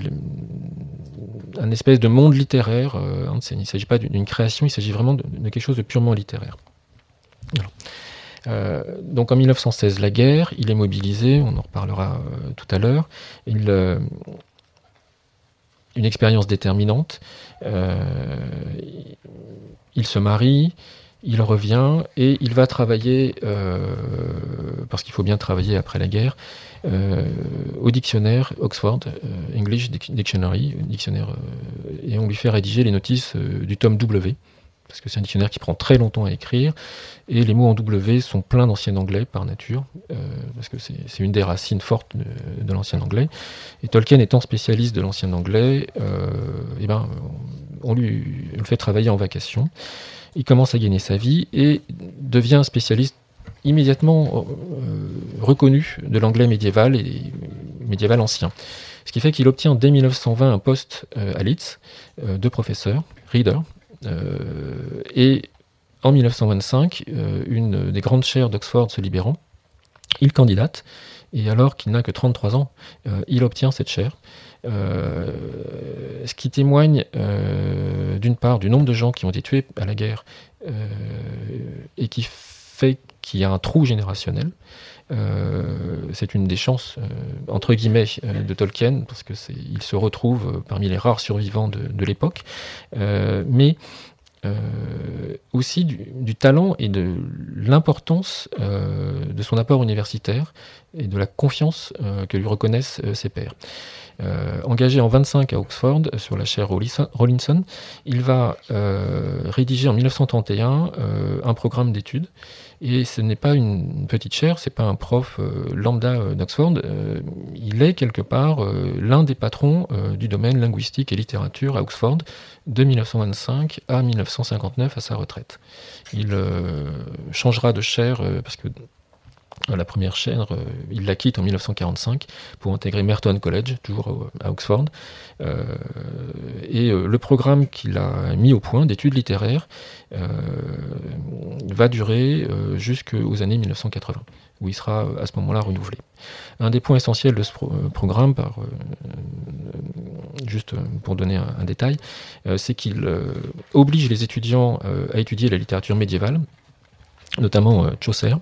un espèce de monde littéraire. Euh, il ne s'agit pas d'une création, il s'agit vraiment de, quelque chose de purement littéraire. Euh, donc en 1916, la guerre, il est mobilisé, on en reparlera tout à l'heure. une expérience déterminante. Il se marie, il revient et il va travailler, euh, parce qu'il faut bien travailler après la guerre, euh, au dictionnaire Oxford, euh, English Dictionary, dictionnaire, et on lui fait rédiger les notices du tome W, parce que c'est un dictionnaire qui prend très longtemps à écrire, et les mots en W sont pleins d'ancien anglais par nature, parce que c'est une des racines fortes de, l'ancien anglais. Et Tolkien étant spécialiste de l'ancien anglais, eh ben, on lui fait travailler en vacation il commence à gagner sa vie et devient un spécialiste immédiatement euh, reconnu de l'anglais médiéval et médiéval ancien. Ce qui fait qu'il obtient dès 1920 un poste euh, à Leeds euh, de professeur, reader, et en 1925, une des grandes chaires d'Oxford se libérant, il candidate, et alors qu'il n'a que 33 ans, il obtient cette chaire. Euh, ce qui témoigne euh, d'une part du nombre de gens qui ont été tués à la guerre euh, et qui fait qu'il y a un trou générationnel. c'est une des chances, entre guillemets, de Tolkien, parce qu'il se retrouve parmi les rares survivants de, l'époque, mais aussi du, talent et de l'importance de son apport universitaire et de la confiance que lui reconnaissent ses pairs. Euh, engagé en 25 à Oxford sur la chaire Rawlinson, il va euh, rédiger en 1931 euh, un programme d'études. Et ce n'est pas une petite chaire, c'est pas un prof lambda d'Oxford, il est quelque part l'un des patrons du domaine linguistique et littérature à Oxford de 1925 à 1959 à sa retraite. Il changera de chaire parce que la première chaire, euh, il la quitte en 1945 pour intégrer Merton College, toujours à Oxford. Euh, et euh, le programme qu'il a mis au point d'études littéraires va durer jusqu'aux années 1980, où il sera à ce moment-là renouvelé. Un des points essentiels de ce programme, juste pour donner un détail, c'est qu'il oblige les étudiants à étudier la littérature médiévale, notamment euh, Chaucer,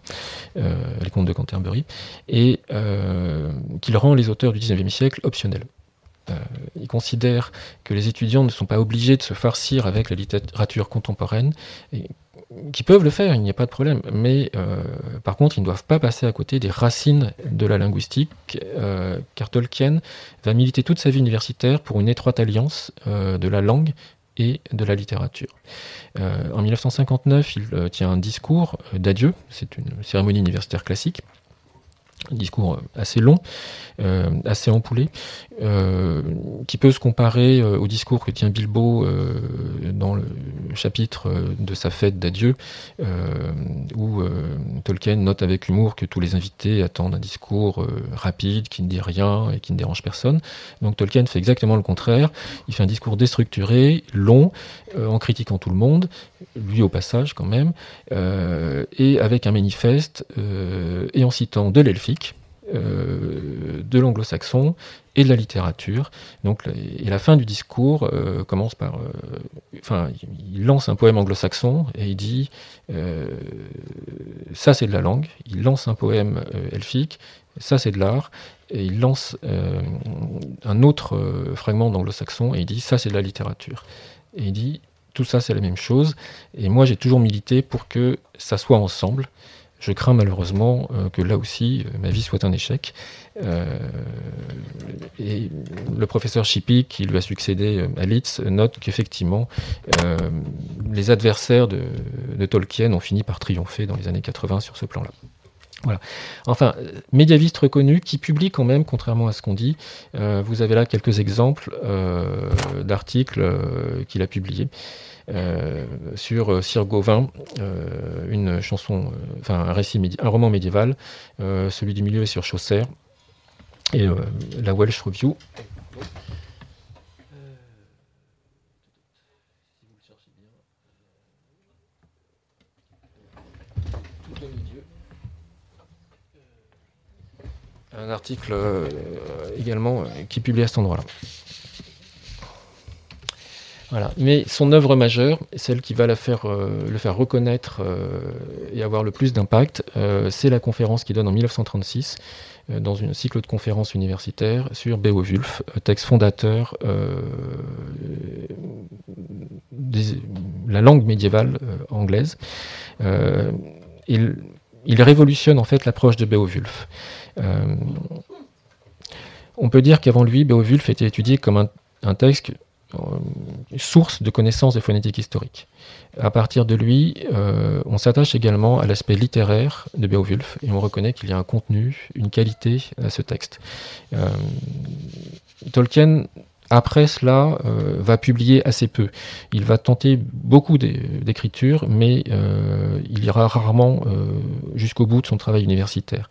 euh, les contes de Canterbury, et euh, qu'il rend les auteurs du XIXe siècle optionnels. il considère que les étudiants ne sont pas obligés de se farcir avec la littérature contemporaine, et, qui peuvent le faire, il n'y a pas de problème, mais par contre, ils ne doivent pas passer à côté des racines de la linguistique, car Tolkien va militer toute sa vie universitaire pour une étroite alliance de la langue et de la littérature. Euh, en 1959, il euh, tient un discours euh, d'adieu, c'est une cérémonie universitaire classique, un discours assez long, assez empoulé, qui peut se comparer au discours que tient Bilbo dans le chapitre de sa fête d'adieu, où Tolkien note avec humour que tous les invités attendent un discours rapide, qui ne dit rien et qui ne dérange personne. Donc Tolkien fait exactement le contraire, il fait un discours déstructuré, long, en critiquant tout le monde, lui au passage quand même, et avec un manifeste, et en citant de euh, de l'anglo-saxon et de la littérature. Donc, et la fin du discours euh, commence par. Euh, il lance un poème anglo-saxon et il dit Ça, c'est de la langue. Il lance un poème elfique, ça, c'est de l'art. Et il lance un autre fragment d'anglo-saxon et il dit Ça, c'est de la littérature. Et il dit Tout ça, c'est la même chose. Et moi, j'ai toujours milité pour que ça soit ensemble. Je crains malheureusement euh, que là aussi, euh, ma vie soit un échec. Euh, et le professeur Chippy, qui lui a succédé à Leeds, note qu'effectivement, les adversaires de, Tolkien ont fini par triompher dans les années 80 sur ce plan-là. Enfin, médiaviste reconnu qui publie quand même, contrairement à ce qu'on dit. vous avez là quelques exemples d'articles qu'il a publiés. Euh, sur euh, Sir Gauvin, euh, une chanson, un récit, un roman médiéval. celui du milieu est sur Chaucer et la Welsh Review. Un article également qui publie à cet endroit-là. Voilà. Mais son œuvre majeure, celle qui va euh, le faire reconnaître euh, et avoir le plus d'impact, euh, c'est la conférence qu'il donne en 1936 dans une cycle de conférences universitaires sur Beowulf, texte fondateur de la langue médiévale anglaise. Il, il, révolutionne en fait l'approche de Beowulf. On peut dire qu'avant lui, Beowulf était étudié comme un, texte euh, source de connaissances de phonétique historique. À partir de lui, euh, on s'attache également à l'aspect littéraire de Beowulf et on reconnaît qu'il y a un contenu, une qualité à ce texte. Euh, Tolkien après cela, euh, va publier assez peu. Il va tenter beaucoup d'écriture, mais euh, il ira rarement euh, jusqu'au bout de son travail universitaire.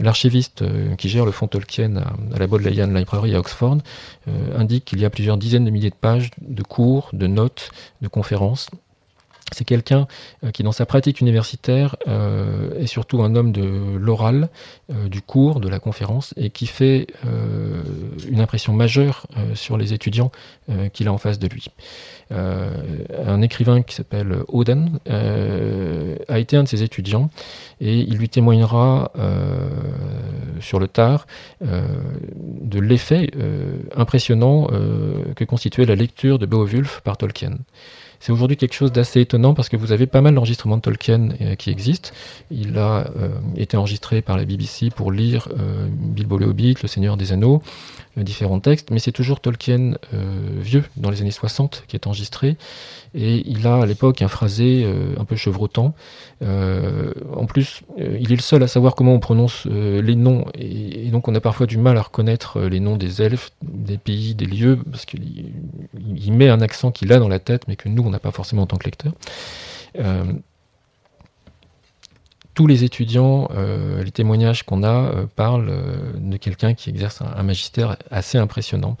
L'archiviste qui gère le fonds Tolkien à, la Bodleian Library à Oxford indique qu'il y a plusieurs dizaines de milliers de pages de cours, de notes, de conférences c'est quelqu'un euh, qui, dans sa pratique universitaire, euh, est surtout un homme de l'oral, euh, du cours, de la conférence, et qui fait une impression majeure sur les étudiants qu'il a en face de lui. un écrivain qui s'appelle Oden a été un de ses étudiants, et il lui témoignera sur le tard de l'effet impressionnant que constituait la lecture de Beowulf par Tolkien. C'est aujourd'hui quelque chose d'assez étonnant parce que vous avez pas mal d'enregistrements de Tolkien euh, qui existent. Il a euh, été enregistré par la BBC pour lire euh, Bilbo le Hobbit, Le Seigneur des Anneaux, différents textes, mais c'est toujours Tolkien vieux, dans les années 60, qui est enregistré. Et il a à l'époque un phrasé un peu chevrotant. en plus, il est le seul à savoir comment on prononce les noms, et, donc on a parfois du mal à reconnaître les noms des elfes, des pays, des lieux, parce qu'il il met un accent qu'il a dans la tête, mais que nous, on n'a pas forcément en tant que lecteur. Euh, tous les étudiants, les témoignages qu'on a parlent de quelqu'un qui exerce un, magistère assez impressionnant.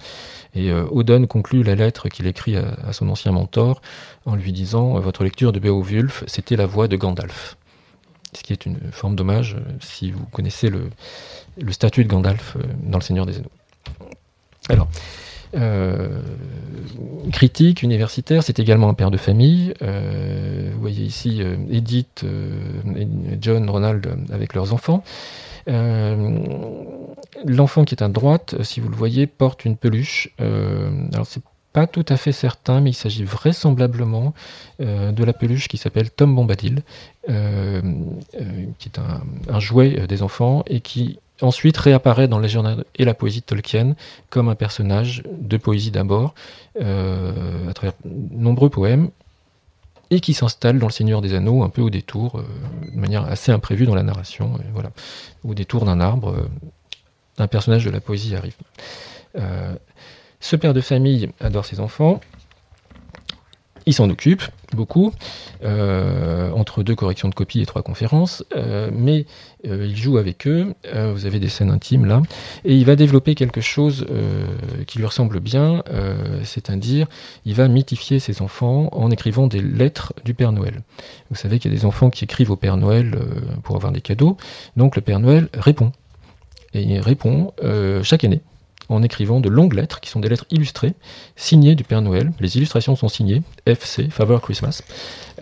Et Oden conclut la lettre qu'il écrit à, son ancien mentor en lui disant Votre lecture de Beowulf, c'était la voix de Gandalf. Ce qui est une forme d'hommage si vous connaissez le, le statut de Gandalf dans Le Seigneur des Anneaux. Alors, euh, critique universitaire, c'est également un père de famille. Euh, vous voyez ici euh, Edith et John Ronald avec leurs enfants. L'enfant qui est à droite, si vous le voyez, porte une peluche. alors c'est pas tout à fait certain, mais il s'agit vraisemblablement de la peluche qui s'appelle Tom Bombadil, qui est un, jouet des enfants et qui ensuite réapparaît dans journaux et la poésie de Tolkien comme un personnage de poésie d'abord, euh, à travers nombreux poèmes, et qui s'installe dans Le Seigneur des Anneaux, un peu au détour, euh, de manière assez imprévue dans la narration, voilà, au détour d'un arbre, euh, un personnage de la poésie arrive. ce père de famille adore ses enfants, il s'en occupe beaucoup, euh, entre deux corrections de copie et trois conférences, euh, mais euh, il joue avec eux, vous avez des scènes intimes là, et il va développer quelque chose qui lui ressemble bien, c'est-à-dire il va mythifier ses enfants en écrivant des lettres du Père Noël. Vous savez qu'il y a des enfants qui écrivent au Père Noël pour avoir des cadeaux, donc le Père Noël répond. Et il répond chaque année en écrivant de longues lettres, qui sont des lettres illustrées, signées du Père Noël. Les illustrations sont signées, FC, Favor Christmas.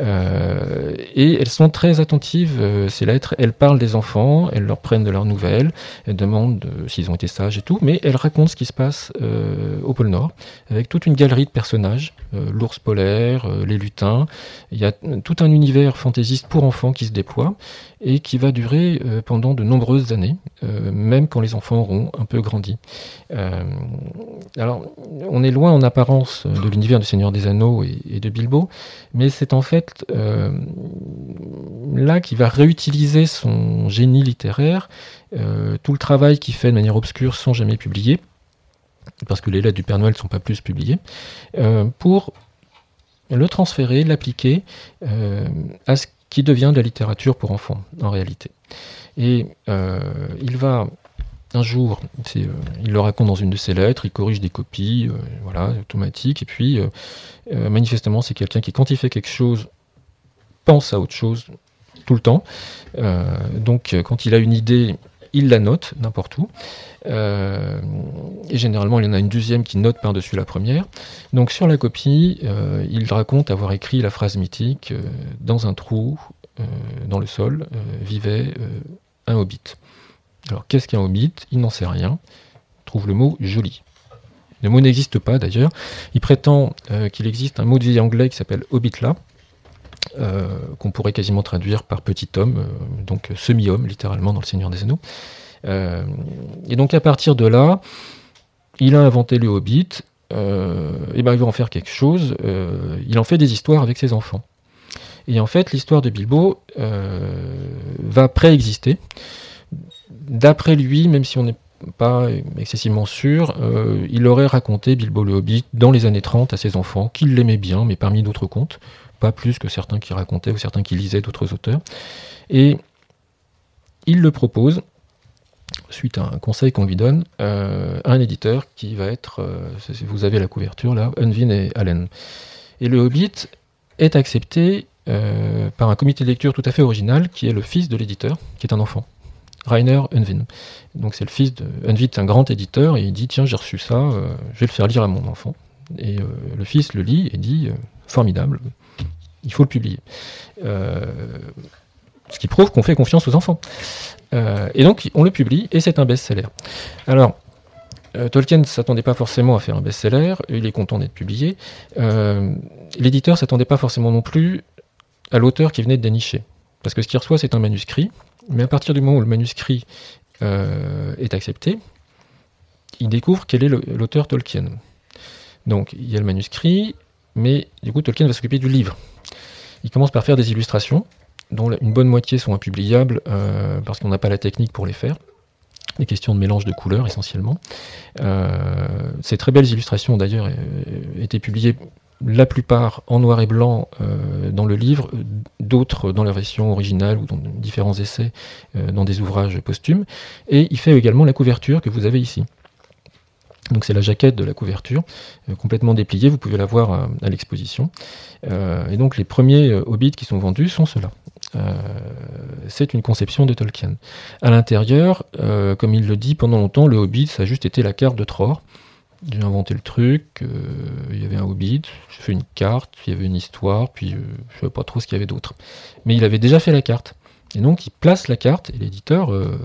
Euh, et elles sont très attentives, euh, ces lettres. Elles parlent des enfants, elles leur prennent de leurs nouvelles, elles demandent euh, s'ils ont été sages et tout, mais elles racontent ce qui se passe au pôle Nord, avec toute une galerie de personnages, l'ours polaire, les lutins. Il y a tout un univers fantaisiste pour enfants qui se déploie et qui va durer pendant de nombreuses années, même quand les enfants auront un peu grandi. alors, on est loin en apparence de l'univers du Seigneur des Anneaux et de Bilbo, mais c'est en fait euh, là qui va réutiliser son génie littéraire, euh, tout le travail qu'il fait de manière obscure sans jamais publier, parce que les lettres du Père Noël ne sont pas plus publiées, euh, pour le transférer, l'appliquer à ce qui devient de la littérature pour enfants, en réalité. Et il va un jour, il le raconte dans une de ses lettres, il corrige des copies, voilà, automatiques, et puis manifestement c'est quelqu'un qui, quand il fait quelque chose, pense à autre chose tout le temps. Euh, donc quand il a une idée, il la note n'importe où. Euh, et généralement, il y en a une deuxième qui note par-dessus la première. Donc sur la copie, euh, il raconte avoir écrit la phrase mythique Dans un trou, dans le sol, vivait un hobbit. Alors qu'est-ce qu'un hobbit? Il n'en sait rien. Il trouve le mot joli. Le mot n'existe pas d'ailleurs. Il prétend qu'il existe un mot de vie anglais qui s'appelle hobbitla, euh, qu'on pourrait quasiment traduire par petit homme, euh, donc semi-homme littéralement dans Le Seigneur des Anneaux. Euh, et donc à partir de là, il a inventé le Hobbit, et ben il va en faire quelque chose, il en fait des histoires avec ses enfants. Et en fait, l'histoire de Bilbo va préexister. D'après lui, même si on n'est pas excessivement sûr, il aurait raconté Bilbo le Hobbit dans les années 30 à ses enfants, qu'il l'aimait bien, mais parmi d'autres contes pas plus que certains qui racontaient ou certains qui lisaient d'autres auteurs. Et il le propose, suite à un conseil qu'on lui donne, euh, à un éditeur qui va être, euh, vous avez la couverture là, Unvin et Allen. Et le Hobbit est accepté euh, par un comité de lecture tout à fait original, qui est le fils de l'éditeur, qui est un enfant. Rainer Unvin. Donc c'est le fils de un grand éditeur, et il dit tiens j'ai reçu ça, je vais le faire lire à mon enfant. Et le fils le lit et dit formidable, il faut le publier. Euh, ce qui prouve qu'on fait confiance aux enfants. Euh, et donc, on le publie, et c'est un best-seller. Alors, euh, Tolkien ne s'attendait pas forcément à faire un best-seller, il est content d'être publié. L'éditeur ne s'attendait pas forcément non plus à l'auteur qui venait de dénicher. Parce que ce qu'il reçoit, c'est un manuscrit, mais à partir du moment où le manuscrit est accepté, il découvre quel est l'auteur Tolkien. Donc, il y a le manuscrit, mais du coup, Tolkien va s'occuper du livre. Il commence par faire des illustrations, dont une bonne moitié sont impubliables euh, parce qu'on n'a pas la technique pour les faire. Des questions de mélange de couleurs essentiellement. Euh, ces très belles illustrations d'ailleurs euh, étaient publiées la plupart en noir et blanc dans le livre, d'autres dans la version originale ou dans différents essais dans des ouvrages posthumes. Et il fait également la couverture que vous avez ici. Donc c'est la jaquette de la couverture, euh, complètement dépliée, vous pouvez la voir euh, à, l'exposition. Euh, et donc les premiers hobbits qui sont vendus sont ceux-là. c'est une conception de Tolkien. À l'intérieur, comme il le dit, pendant longtemps, le hobbit, ça a juste été la carte de Tror. J'ai inventé le truc, il y avait un hobbit, j'ai fait une carte, il y avait une histoire, puis je ne savais pas trop ce qu'il y avait d'autre. Mais il avait déjà fait la carte. Et donc il place la carte, et l'éditeur, euh,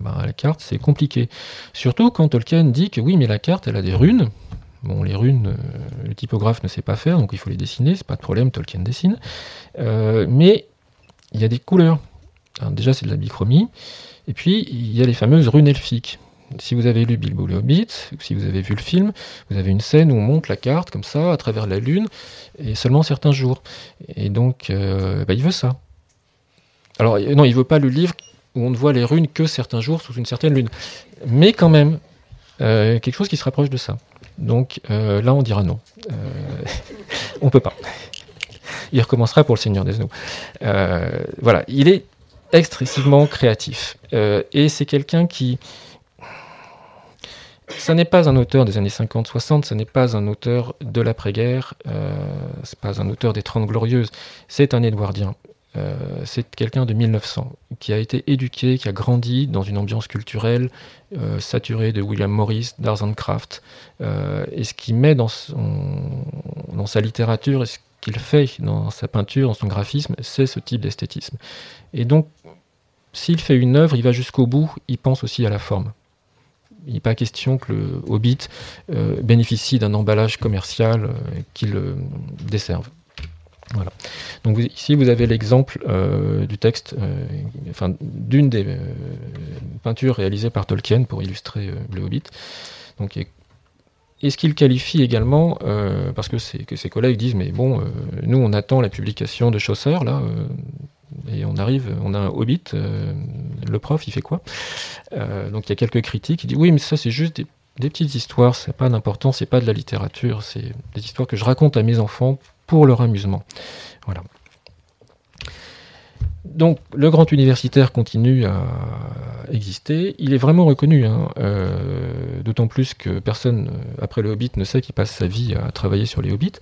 bah, la carte c'est compliqué. Surtout quand Tolkien dit que oui, mais la carte elle a des runes. Bon, les runes, euh, le typographe ne sait pas faire, donc il faut les dessiner, c'est pas de problème, Tolkien dessine. Euh, mais il y a des couleurs. déjà c'est de la bichromie, et puis il y a les fameuses runes elfiques. Si vous avez lu Bilbo le Hobbit, si vous avez vu le film, vous avez une scène où on monte la carte comme ça, à travers la lune, et seulement certains jours. Et donc, bah, il veut ça. Alors, non, il veut pas le livre où on ne voit les runes que certains jours sous une certaine lune. Mais quand même, euh, quelque chose qui se rapproche de ça. Donc euh, là, on dira non. Euh, on peut pas. Il recommencera pour le Seigneur des Anneaux. voilà, il est excessivement créatif. et c'est quelqu'un qui... Ça n'est pas un auteur des années 50-60, ce n'est pas un auteur de l'après-guerre, euh, c'est pas un auteur des Trente Glorieuses, c'est un Édouardien. Euh, c'est quelqu'un de 1900 qui a été éduqué, qui a grandi dans une ambiance culturelle euh, saturée de William Morris, d'Arts Craft. Euh, et ce qu'il met dans, dans sa littérature et ce qu'il fait dans sa peinture, dans son graphisme, c'est ce type d'esthétisme. Et donc, s'il fait une œuvre, il va jusqu'au bout, il pense aussi à la forme. Il n'est pas question que le Hobbit bénéficie d'un emballage commercial qui le desserve. Voilà. Donc ici, vous avez l'exemple euh, du texte, euh, enfin d'une des euh, peintures réalisées par Tolkien pour illustrer le Hobbit. Donc, est-ce qu'il qualifie également, parce que, que, ses collègues disent, mais bon, nous on attend la publication de Chaucer, là, et on arrive, on a un Hobbit, le prof, il fait quoi Donc il y a quelques critiques, il dit, oui, mais ça c'est juste des, petites histoires, c'est pas d'importance, c'est pas de la littérature, c'est des histoires que je raconte à mes enfants pour leur amusement. Voilà. Donc le grand universitaire continue à exister. Il est vraiment reconnu, hein. euh, d'autant plus que personne euh, après le Hobbit ne sait qu'il passe sa vie à travailler sur les Hobbits.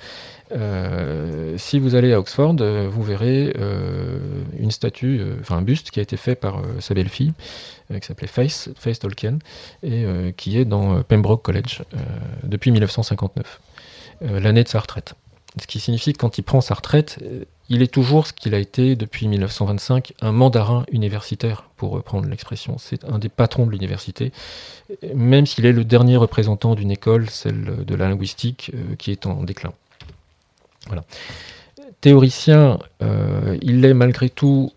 Euh, si vous allez à Oxford, vous verrez une statue, enfin un buste qui a été fait par sa belle-fille, qui s'appelait Face, Face Tolkien, et qui est dans Pembroke College depuis 1959, l'année de sa retraite. Ce qui signifie que quand il prend sa retraite, euh, il est toujours ce qu'il a été depuis 1925, un mandarin universitaire, pour reprendre l'expression. C'est un des patrons de l'université, même s'il est le dernier représentant d'une école, celle de la linguistique, euh, qui est en déclin. Théoricien, euh, il l'est malgré tout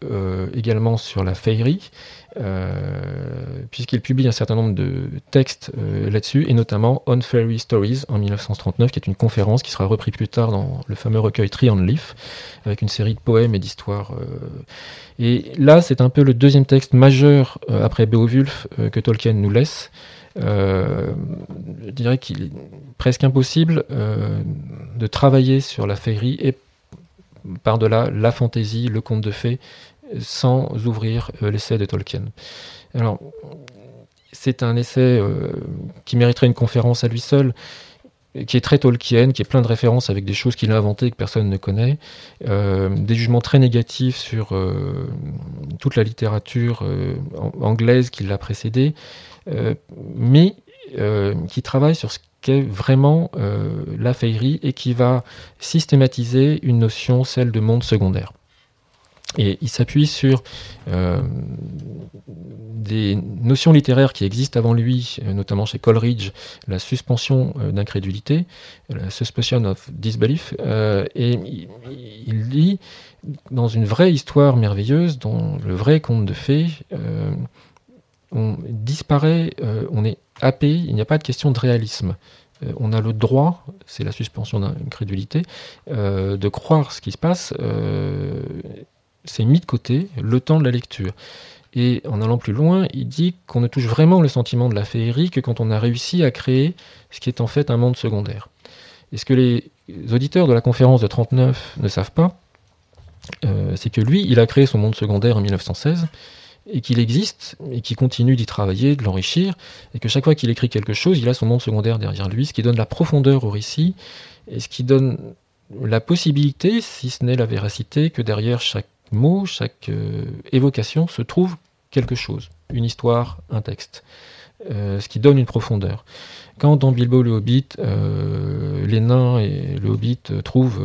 également sur la féerie. Euh, puisqu'il publie un certain nombre de textes euh, là-dessus, et notamment On Fairy Stories en 1939, qui est une conférence qui sera reprise plus tard dans le fameux recueil Tree on Leaf, avec une série de poèmes et d'histoires. Euh. Et là, c'est un peu le deuxième texte majeur après Beowulf que Tolkien nous laisse. Je dirais qu'il est presque impossible de travailler sur la féerie et par-delà la fantaisie, le conte de fées, sans ouvrir euh, l'essai de Tolkien. Alors, c'est un essai euh, qui mériterait une conférence à lui seul, qui est très Tolkien, qui est plein de références avec des choses qu'il a inventées que personne ne connaît, euh, des jugements très négatifs sur toute la littérature anglaise qui l'a précédé, mais qui travaille sur ce qu'est vraiment la féerie et qui va systématiser une notion, celle de monde secondaire. Et il s'appuie sur euh, des notions littéraires qui existent avant lui, euh, notamment chez Coleridge, la suspension euh, d'incrédulité, la suspension of disbelief, et il, lit dans une vraie histoire merveilleuse, dans le vrai conte de fées, on disparaît, on est happé, il n'y a pas de question de réalisme on a le droit, c'est la suspension d'incrédulité, de croire ce qui se passe c'est mis de côté le temps de la lecture. Et en allant plus loin, il dit qu'on ne touche vraiment le sentiment de la féerie que quand on a réussi à créer ce qui est en fait un monde secondaire. Et ce que les auditeurs de la conférence de 39 ne savent pas, euh, c'est que lui, il a créé son monde secondaire en 1916 et qu'il existe et qu'il continue d'y travailler, de l'enrichir, et que chaque fois qu'il écrit quelque chose, il a son monde secondaire derrière lui, ce qui donne la profondeur au récit et ce qui donne la possibilité, si ce n'est la véracité, que derrière chaque mot, chaque euh, évocation se trouve quelque chose, une histoire, un texte, euh, ce qui donne une profondeur. Quand dans Bilbo le Hobbit, les nains et le Hobbit trouvent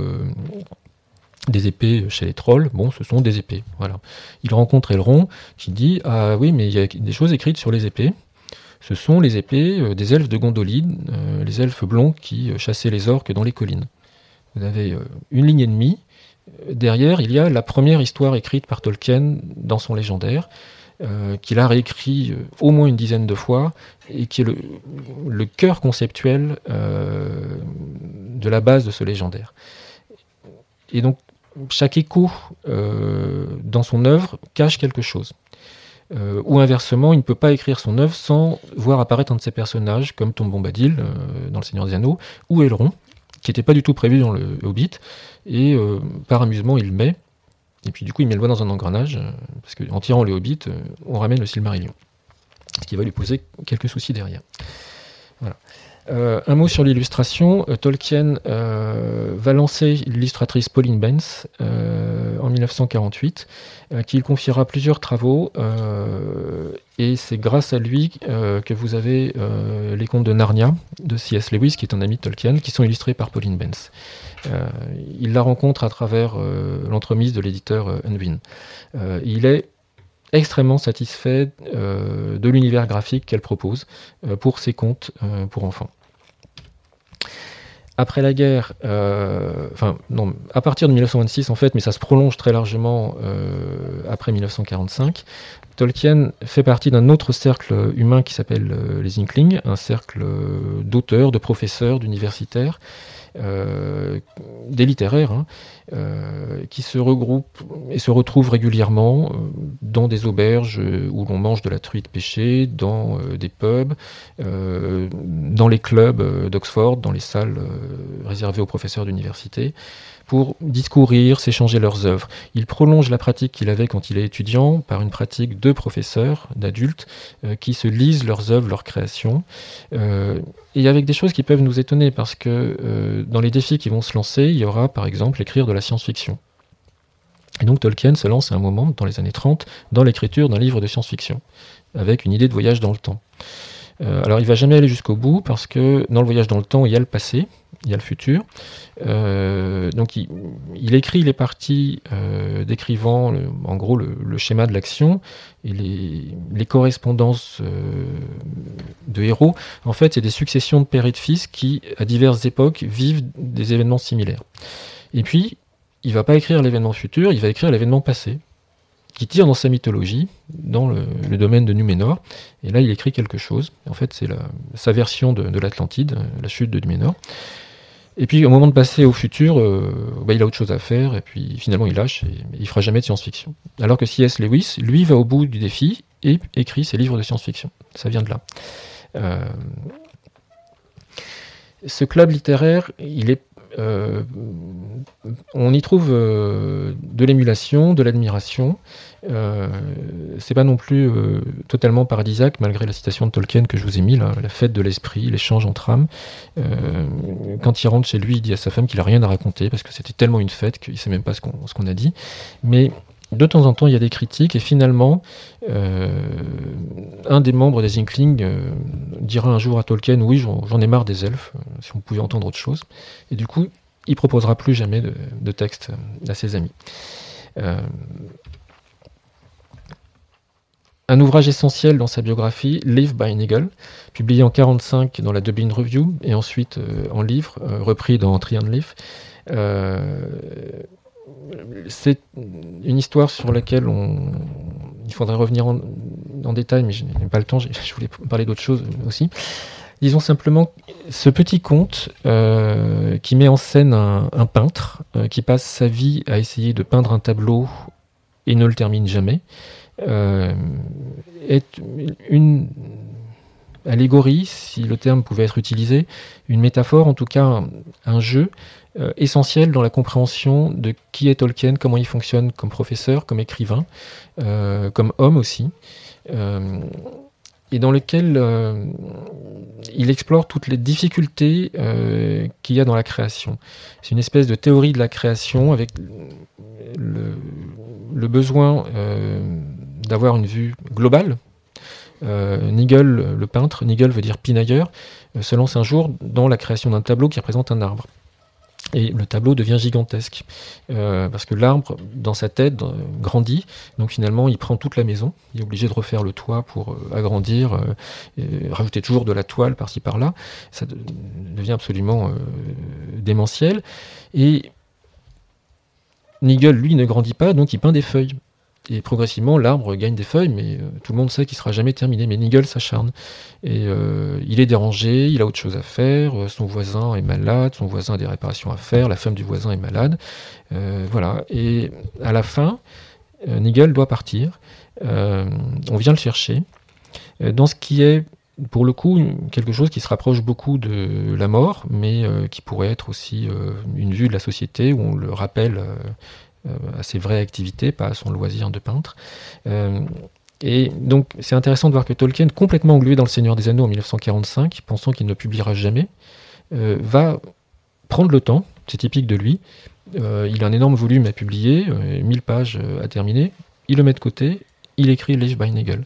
des épées chez les trolls, bon, ce sont des épées. Voilà. Il rencontre Elrond qui dit Ah oui, mais il y a des choses écrites sur les épées. Ce sont les épées euh, des elfes de Gondoline, euh, les elfes blonds qui euh, chassaient les orques dans les collines. Vous avez une ligne et demie. Derrière, il y a la première histoire écrite par Tolkien dans son légendaire, qu'il a réécrit au moins une dizaine de fois, et qui est le, le cœur conceptuel de la base de ce légendaire. Et donc, chaque écho euh, dans son œuvre cache quelque chose. Euh, ou inversement, il ne peut pas écrire son œuvre sans voir apparaître un de ses personnages, comme Tom Bombadil euh, dans Le Seigneur des Anneaux, ou Elrond, qui n'était pas du tout prévu dans le Hobbit, et par amusement, il met, et puis du coup, il met le doigt dans un engrenage, parce qu'en tirant le Hobbit, on ramène le Silmarillion, ce qui va lui poser quelques soucis derrière. Euh, un mot sur l'illustration. Euh, Tolkien euh, va lancer l'illustratrice Pauline Benz en 1948, qui confiera plusieurs travaux. et c'est grâce à lui que vous avez les contes de Narnia de C.S. Lewis, qui est un ami de Tolkien, qui sont illustrés par Pauline Benz. il la rencontre à travers l'entremise de l'éditeur Unwin. il est extrêmement satisfait euh, de l'univers graphique qu'elle propose euh, pour ses contes euh, pour enfants. Après la guerre, enfin non, à partir de 1926 en fait, mais ça se prolonge très largement après 1945, Tolkien fait partie d'un autre cercle humain qui s'appelle les Inklings, un cercle d'auteurs, de professeurs, d'universitaires, euh, des littéraires, hein, euh, qui se regroupent et se retrouvent régulièrement euh, dans des auberges où l'on mange de la truite pêchée, dans des pubs, dans les clubs d'Oxford, dans les salles réservées aux professeurs d'université pour discourir, s'échanger leurs œuvres. Il prolonge la pratique qu'il avait quand il est étudiant par une pratique de professeurs, d'adultes, euh, qui se lisent leurs œuvres, leurs créations, euh, et avec des choses qui peuvent nous étonner, parce que euh, dans les défis qui vont se lancer, il y aura par exemple écrire de la science-fiction. Et donc Tolkien se lance à un moment, dans les années 30, dans l'écriture d'un livre de science-fiction, avec une idée de voyage dans le temps. alors il va jamais aller jusqu'au bout, parce que dans le voyage dans le temps, il y a le passé, il y a le futur. Euh, donc il, écrit les parties euh, décrivant en gros le, schéma de l'action et les, correspondances euh, de héros. En fait, c'est des successions de pères et de fils qui, à diverses époques, vivent des événements similaires. Et puis, il va pas écrire l'événement futur, il va écrire l'événement passé qui tire dans sa mythologie, dans le, domaine de Numénor. Et là, il écrit quelque chose. En fait, c'est sa version de, de l'Atlantide, la chute de Numénor. Et puis au moment de passer au futur, euh, bah, il a autre chose à faire, et puis finalement il lâche, et il fera jamais de science-fiction. Alors que C.S. Lewis, lui, va au bout du défi et écrit ses livres de science-fiction. Ça vient de là. Euh, ce club littéraire, il est euh, on y trouve de l'émulation, de l'admiration. Euh, c'est pas non plus totalement paradisiaque, malgré la citation de Tolkien que je vous ai mis, la fête de l'esprit, l'échange entre âmes. quand il rentre chez lui, il dit à sa femme qu'il a rien à raconter parce que c'était tellement une fête qu'il sait même pas ce qu'on a dit. Mais de temps en temps, il y a des critiques, et finalement, un des membres des Inklings dira un jour à Tolkien Oui, j'en ai marre des elfes, si on pouvait entendre autre chose. Et du coup, il proposera plus jamais de, texte à ses amis. Euh, un ouvrage essentiel dans sa biographie, Live by an Eagle, publié en 1945 dans la Dublin Review et ensuite euh, en livre, euh, repris dans Tree and Leaf. c'est une histoire sur laquelle il faudrait revenir en, détail, mais je n'ai pas le temps, je voulais parler d'autre chose aussi. Disons simplement ce petit conte euh, qui met en scène un, peintre euh, qui passe sa vie à essayer de peindre un tableau et ne le termine jamais, euh, est une allégorie, si le terme pouvait être utilisé, une métaphore, en tout cas un, jeu essentiel dans la compréhension de qui est Tolkien, comment il fonctionne comme professeur, comme écrivain, comme homme aussi et dans lequel euh, il explore toutes les difficultés euh, qu'il y a dans la création. C'est une espèce de théorie de la création avec le, besoin euh, d'avoir une vue globale. Nigel, le peintre, Nigel veut dire pinailleur, se lance un jour dans la création d'un tableau qui représente un arbre. Et le tableau devient gigantesque, euh, parce que l'arbre, dans sa tête, euh, grandit, donc finalement il prend toute la maison, il est obligé de refaire le toit pour euh, agrandir, rajouter toujours de la toile par-ci par-là, ça devient absolument démentiel. Et Nigel, lui, ne grandit pas, donc il peint des feuilles. Et progressivement, l'arbre gagne des feuilles, mais euh, tout le monde sait qu'il sera jamais terminé. Mais Nigel s'acharne. Et euh, il est dérangé, il a autre chose à faire, euh, son voisin est malade, son voisin a des réparations à faire, la femme du voisin est malade. voilà. Et à la fin, Nigel doit partir. on vient le chercher. dans ce qui est, pour le coup, quelque chose qui se rapproche beaucoup de la mort, mais qui pourrait être aussi une vue de la société où on le rappelle à ses vraies activités, pas à son loisir de peintre. Euh, et donc c'est intéressant de voir que Tolkien, complètement englué dans Le Seigneur des Anneaux en 1945, pensant qu'il ne publiera jamais, euh, va prendre le temps, c'est typique de lui, il a un énorme volume à publier, 1000 pages à terminer, il le met de côté, il écrit Live by Nagel,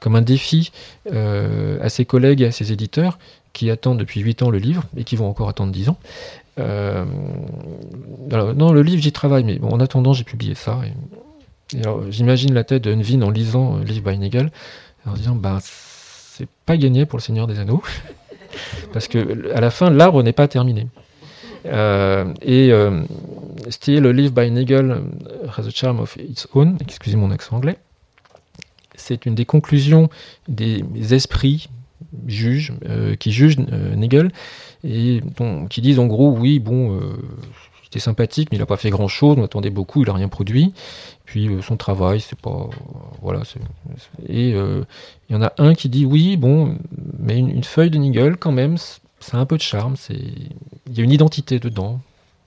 comme un défi à ses collègues et à ses éditeurs qui attendent depuis 8 ans le livre et qui vont encore attendre 10 ans. Euh, alors, non, le livre, j'y travaille, mais en attendant, j'ai publié ça. J'imagine la tête de en lisant le livre by Nagel, en disant, bah, c'est pas gagné pour le Seigneur des Anneaux, parce que à la fin, l'arbre n'est pas terminé. Euh, et euh, le livre by Nagel has a charm of its own, excusez mon accent anglais. C'est une des conclusions des esprits juges euh, qui jugent Nagel et qui disent en gros, oui, bon, euh, c'était sympathique, mais il n'a pas fait grand-chose, on attendait beaucoup, il n'a rien produit. Puis euh, son travail, c'est pas... voilà. et euh, il y en a un qui dit, oui, bon, mais une, feuille de Nigel, quand même, c'est un peu de charme, il y a une identité dedans.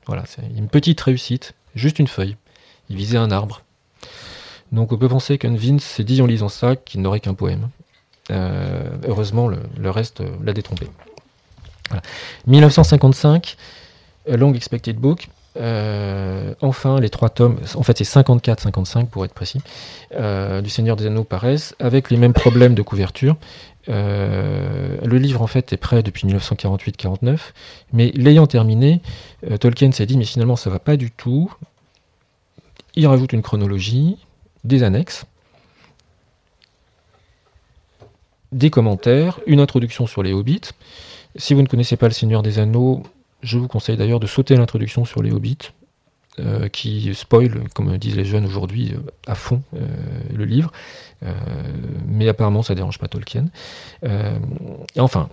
Voilà, c'est une petite réussite, juste une feuille. Il visait un arbre. Donc on peut penser qu'un Vince s'est dit en lisant ça qu'il n'aurait qu'un poème. heureusement, le, le reste l'a détrompé. 1955, Long Expected Book. Euh, enfin, les trois tomes, en fait c'est 54-55 pour être précis, euh, du Seigneur des Anneaux paraissent avec les mêmes problèmes de couverture. Euh, le livre en fait est prêt depuis 1948-49, mais l'ayant terminé, Tolkien s'est dit mais finalement ça va pas du tout. Il rajoute une chronologie, des annexes, des commentaires, une introduction sur les hobbits. Si vous ne connaissez pas Le Seigneur des Anneaux, je vous conseille d'ailleurs de sauter l'introduction sur les Hobbits, euh, qui spoil, comme disent les jeunes aujourd'hui, euh, à fond euh, le livre. mais apparemment, ça dérange pas Tolkien. enfin,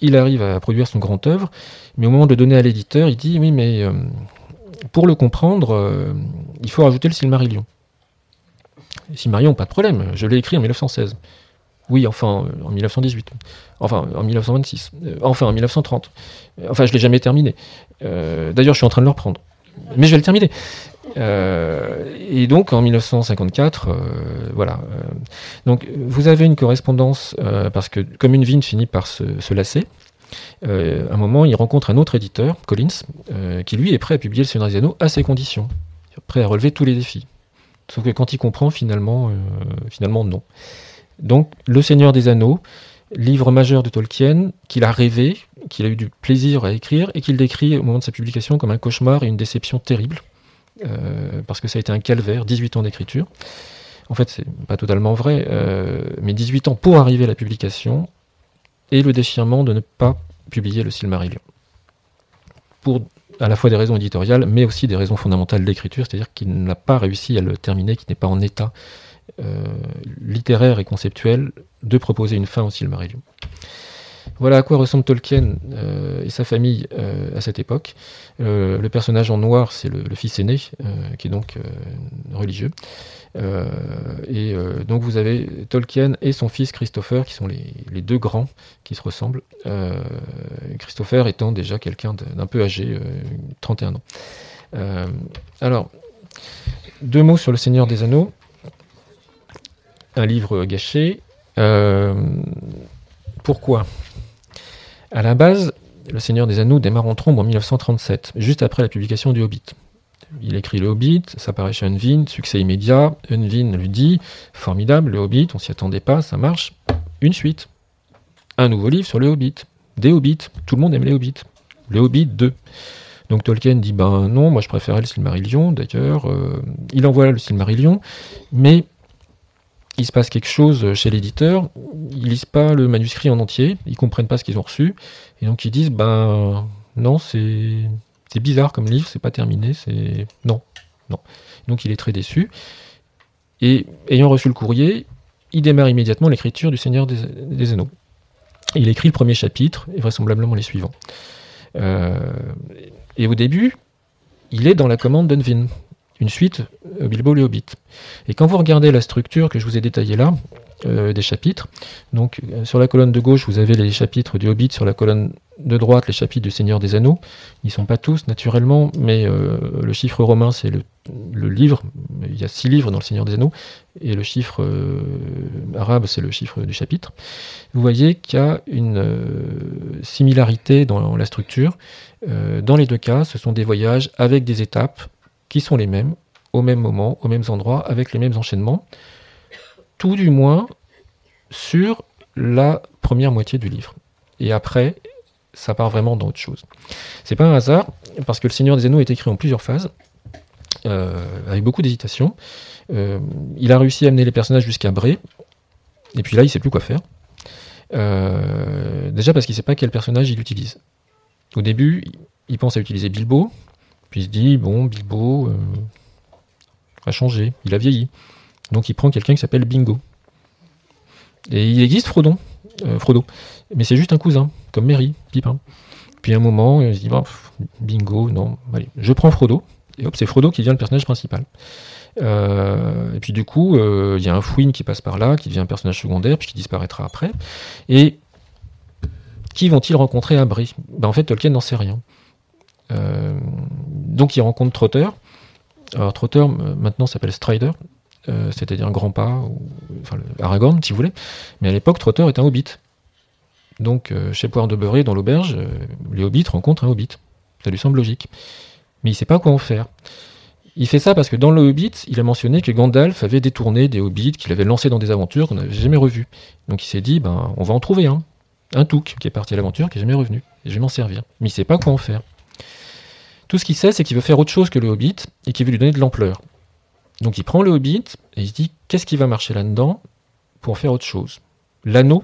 il arrive à produire son grand œuvre, mais au moment de donner à l'éditeur, il dit Oui, mais pour le comprendre, il faut rajouter le Silmarillion. Silmarillion, pas de problème, je l'ai écrit en 1916. Oui, enfin, en 1918. Enfin, en 1926. Euh, enfin, en 1930. Euh, enfin, je ne l'ai jamais terminé. Euh, d'ailleurs, je suis en train de le reprendre. Mais je vais le terminer. et donc, en 1954, voilà. donc, vous avez une correspondance, parce que comme une vigne finit par se, lasser, à un moment, il rencontre un autre éditeur, Collins, qui lui est prêt à publier le Seigneur des Anneaux à ses conditions, prêt à relever tous les défis. Sauf que quand il comprend, finalement, finalement non. Donc, Le Seigneur des Anneaux, livre majeur de Tolkien, qu'il a rêvé, qu'il a eu du plaisir à écrire, et qu'il décrit au moment de sa publication comme un cauchemar et une déception terrible, euh, parce que ça a été un calvaire, 18 ans d'écriture. En fait, c'est pas totalement vrai, euh, mais 18 ans pour arriver à la publication, et le déchirement de ne pas publier le Silmarillion. Pour à la fois des raisons éditoriales, mais aussi des raisons fondamentales d'écriture, c'est-à-dire qu'il n'a pas réussi à le terminer, qu'il n'est pas en état littéraire et conceptuel de proposer une fin au Silmarillion. Voilà à quoi ressemble Tolkien euh, et sa famille euh, à cette époque. Euh, le personnage en noir, c'est le, fils aîné, qui est donc religieux. et donc vous avez Tolkien et son fils Christopher, qui sont les, deux grands qui se ressemblent. Christopher étant déjà quelqu'un d'un peu âgé, 31 ans. alors, deux mots sur Le Seigneur des Anneaux. Un livre gâché. pourquoi? À la base, Le Seigneur des Anneaux démarre en trombe en 1937, juste après la publication du Hobbit. Il écrit Le Hobbit, ça paraît chez Unvin, succès immédiat. Unvin lui dit Formidable, le Hobbit, on s'y attendait pas, ça marche. Une suite. Un nouveau livre sur le Hobbit. Des Hobbits. Tout le monde aime les Hobbits. Le Hobbit 2. Donc Tolkien dit Ben non, moi je préférais le Silmarillion, d'ailleurs. Euh, il envoie le Silmarillion, mais il se passe quelque chose chez l'éditeur, ils lisent pas le manuscrit en entier, ils comprennent pas ce qu'ils ont reçu, et donc ils disent ben non, c'est bizarre comme livre, c'est pas terminé, c'est non, non. Donc il est très déçu. Et ayant reçu le courrier, il démarre immédiatement l'écriture du Seigneur des, des. Il écrit le premier chapitre et vraisemblablement les suivants. Euh, et au début, il est dans la commande d'Unvin, une suite euh, Bilbo le Hobbit. Et quand vous regardez la structure que je vous ai détaillée là, euh, des chapitres, donc euh, sur la colonne de gauche, vous avez les chapitres du Hobbit, sur la colonne de droite, les chapitres du Seigneur des Anneaux. Ils ne sont pas tous, naturellement, mais le chiffre romain, c'est le, livre. Il y a six livres dans le Seigneur des Anneaux, et le chiffre arabe, c'est le chiffre du chapitre. Vous voyez qu'il y a une similarité dans la structure. dans les deux cas, ce sont des voyages avec des étapes qui sont les mêmes, au même moment, aux mêmes endroits, avec les mêmes enchaînements, tout du moins sur la première moitié du livre. Et après, ça part vraiment dans autre chose. C'est pas un hasard, parce que Le Seigneur des Anneaux est écrit en plusieurs phases, euh, avec beaucoup d'hésitation. Euh, il a réussi à amener les personnages jusqu'à Bré, et puis là, il sait plus quoi faire. Euh, déjà parce qu'il sait pas quel personnage il utilise. Au début, il pense à utiliser Bilbo, puis il se dit, bon, Bilbo euh, a changé, il a vieilli. Donc il prend quelqu'un qui s'appelle Bingo. Et il existe Frodon, euh, Frodo, mais c'est juste un cousin, comme Mary, Pipin. Puis à un moment, il se dit, Bingo, non, allez, je prends Frodo, et hop, c'est Frodo qui devient le personnage principal. Euh, et puis du coup, il y a un Fouine qui passe par là, qui devient un personnage secondaire, puis qui disparaîtra après. Et qui vont-ils rencontrer à Brie ben, En fait, Tolkien n'en sait rien. Euh, donc il rencontre Trotter. Alors Trotter euh, maintenant s'appelle Strider, euh, c'est-à-dire grand pas, ou, enfin Aragorn si vous voulez. Mais à l'époque, Trotter est un hobbit. Donc chez Poire de Beurré, dans l'auberge, les hobbits rencontrent un hobbit. Ça lui semble logique. Mais il ne sait pas quoi en faire. Il fait ça parce que dans le Hobbit, il a mentionné que Gandalf avait détourné des hobbits, qu'il avait lancés dans des aventures qu'on n'avait jamais revues. Donc il s'est dit, ben, on va en trouver un. Un Touk qui est parti à l'aventure, qui n'est jamais revenu. Et je vais m'en servir. Mais il ne sait pas quoi en faire. Tout ce qu'il sait, c'est qu'il veut faire autre chose que le Hobbit et qu'il veut lui donner de l'ampleur. Donc il prend le Hobbit et il se dit qu'est-ce qui va marcher là-dedans pour faire autre chose? L'anneau,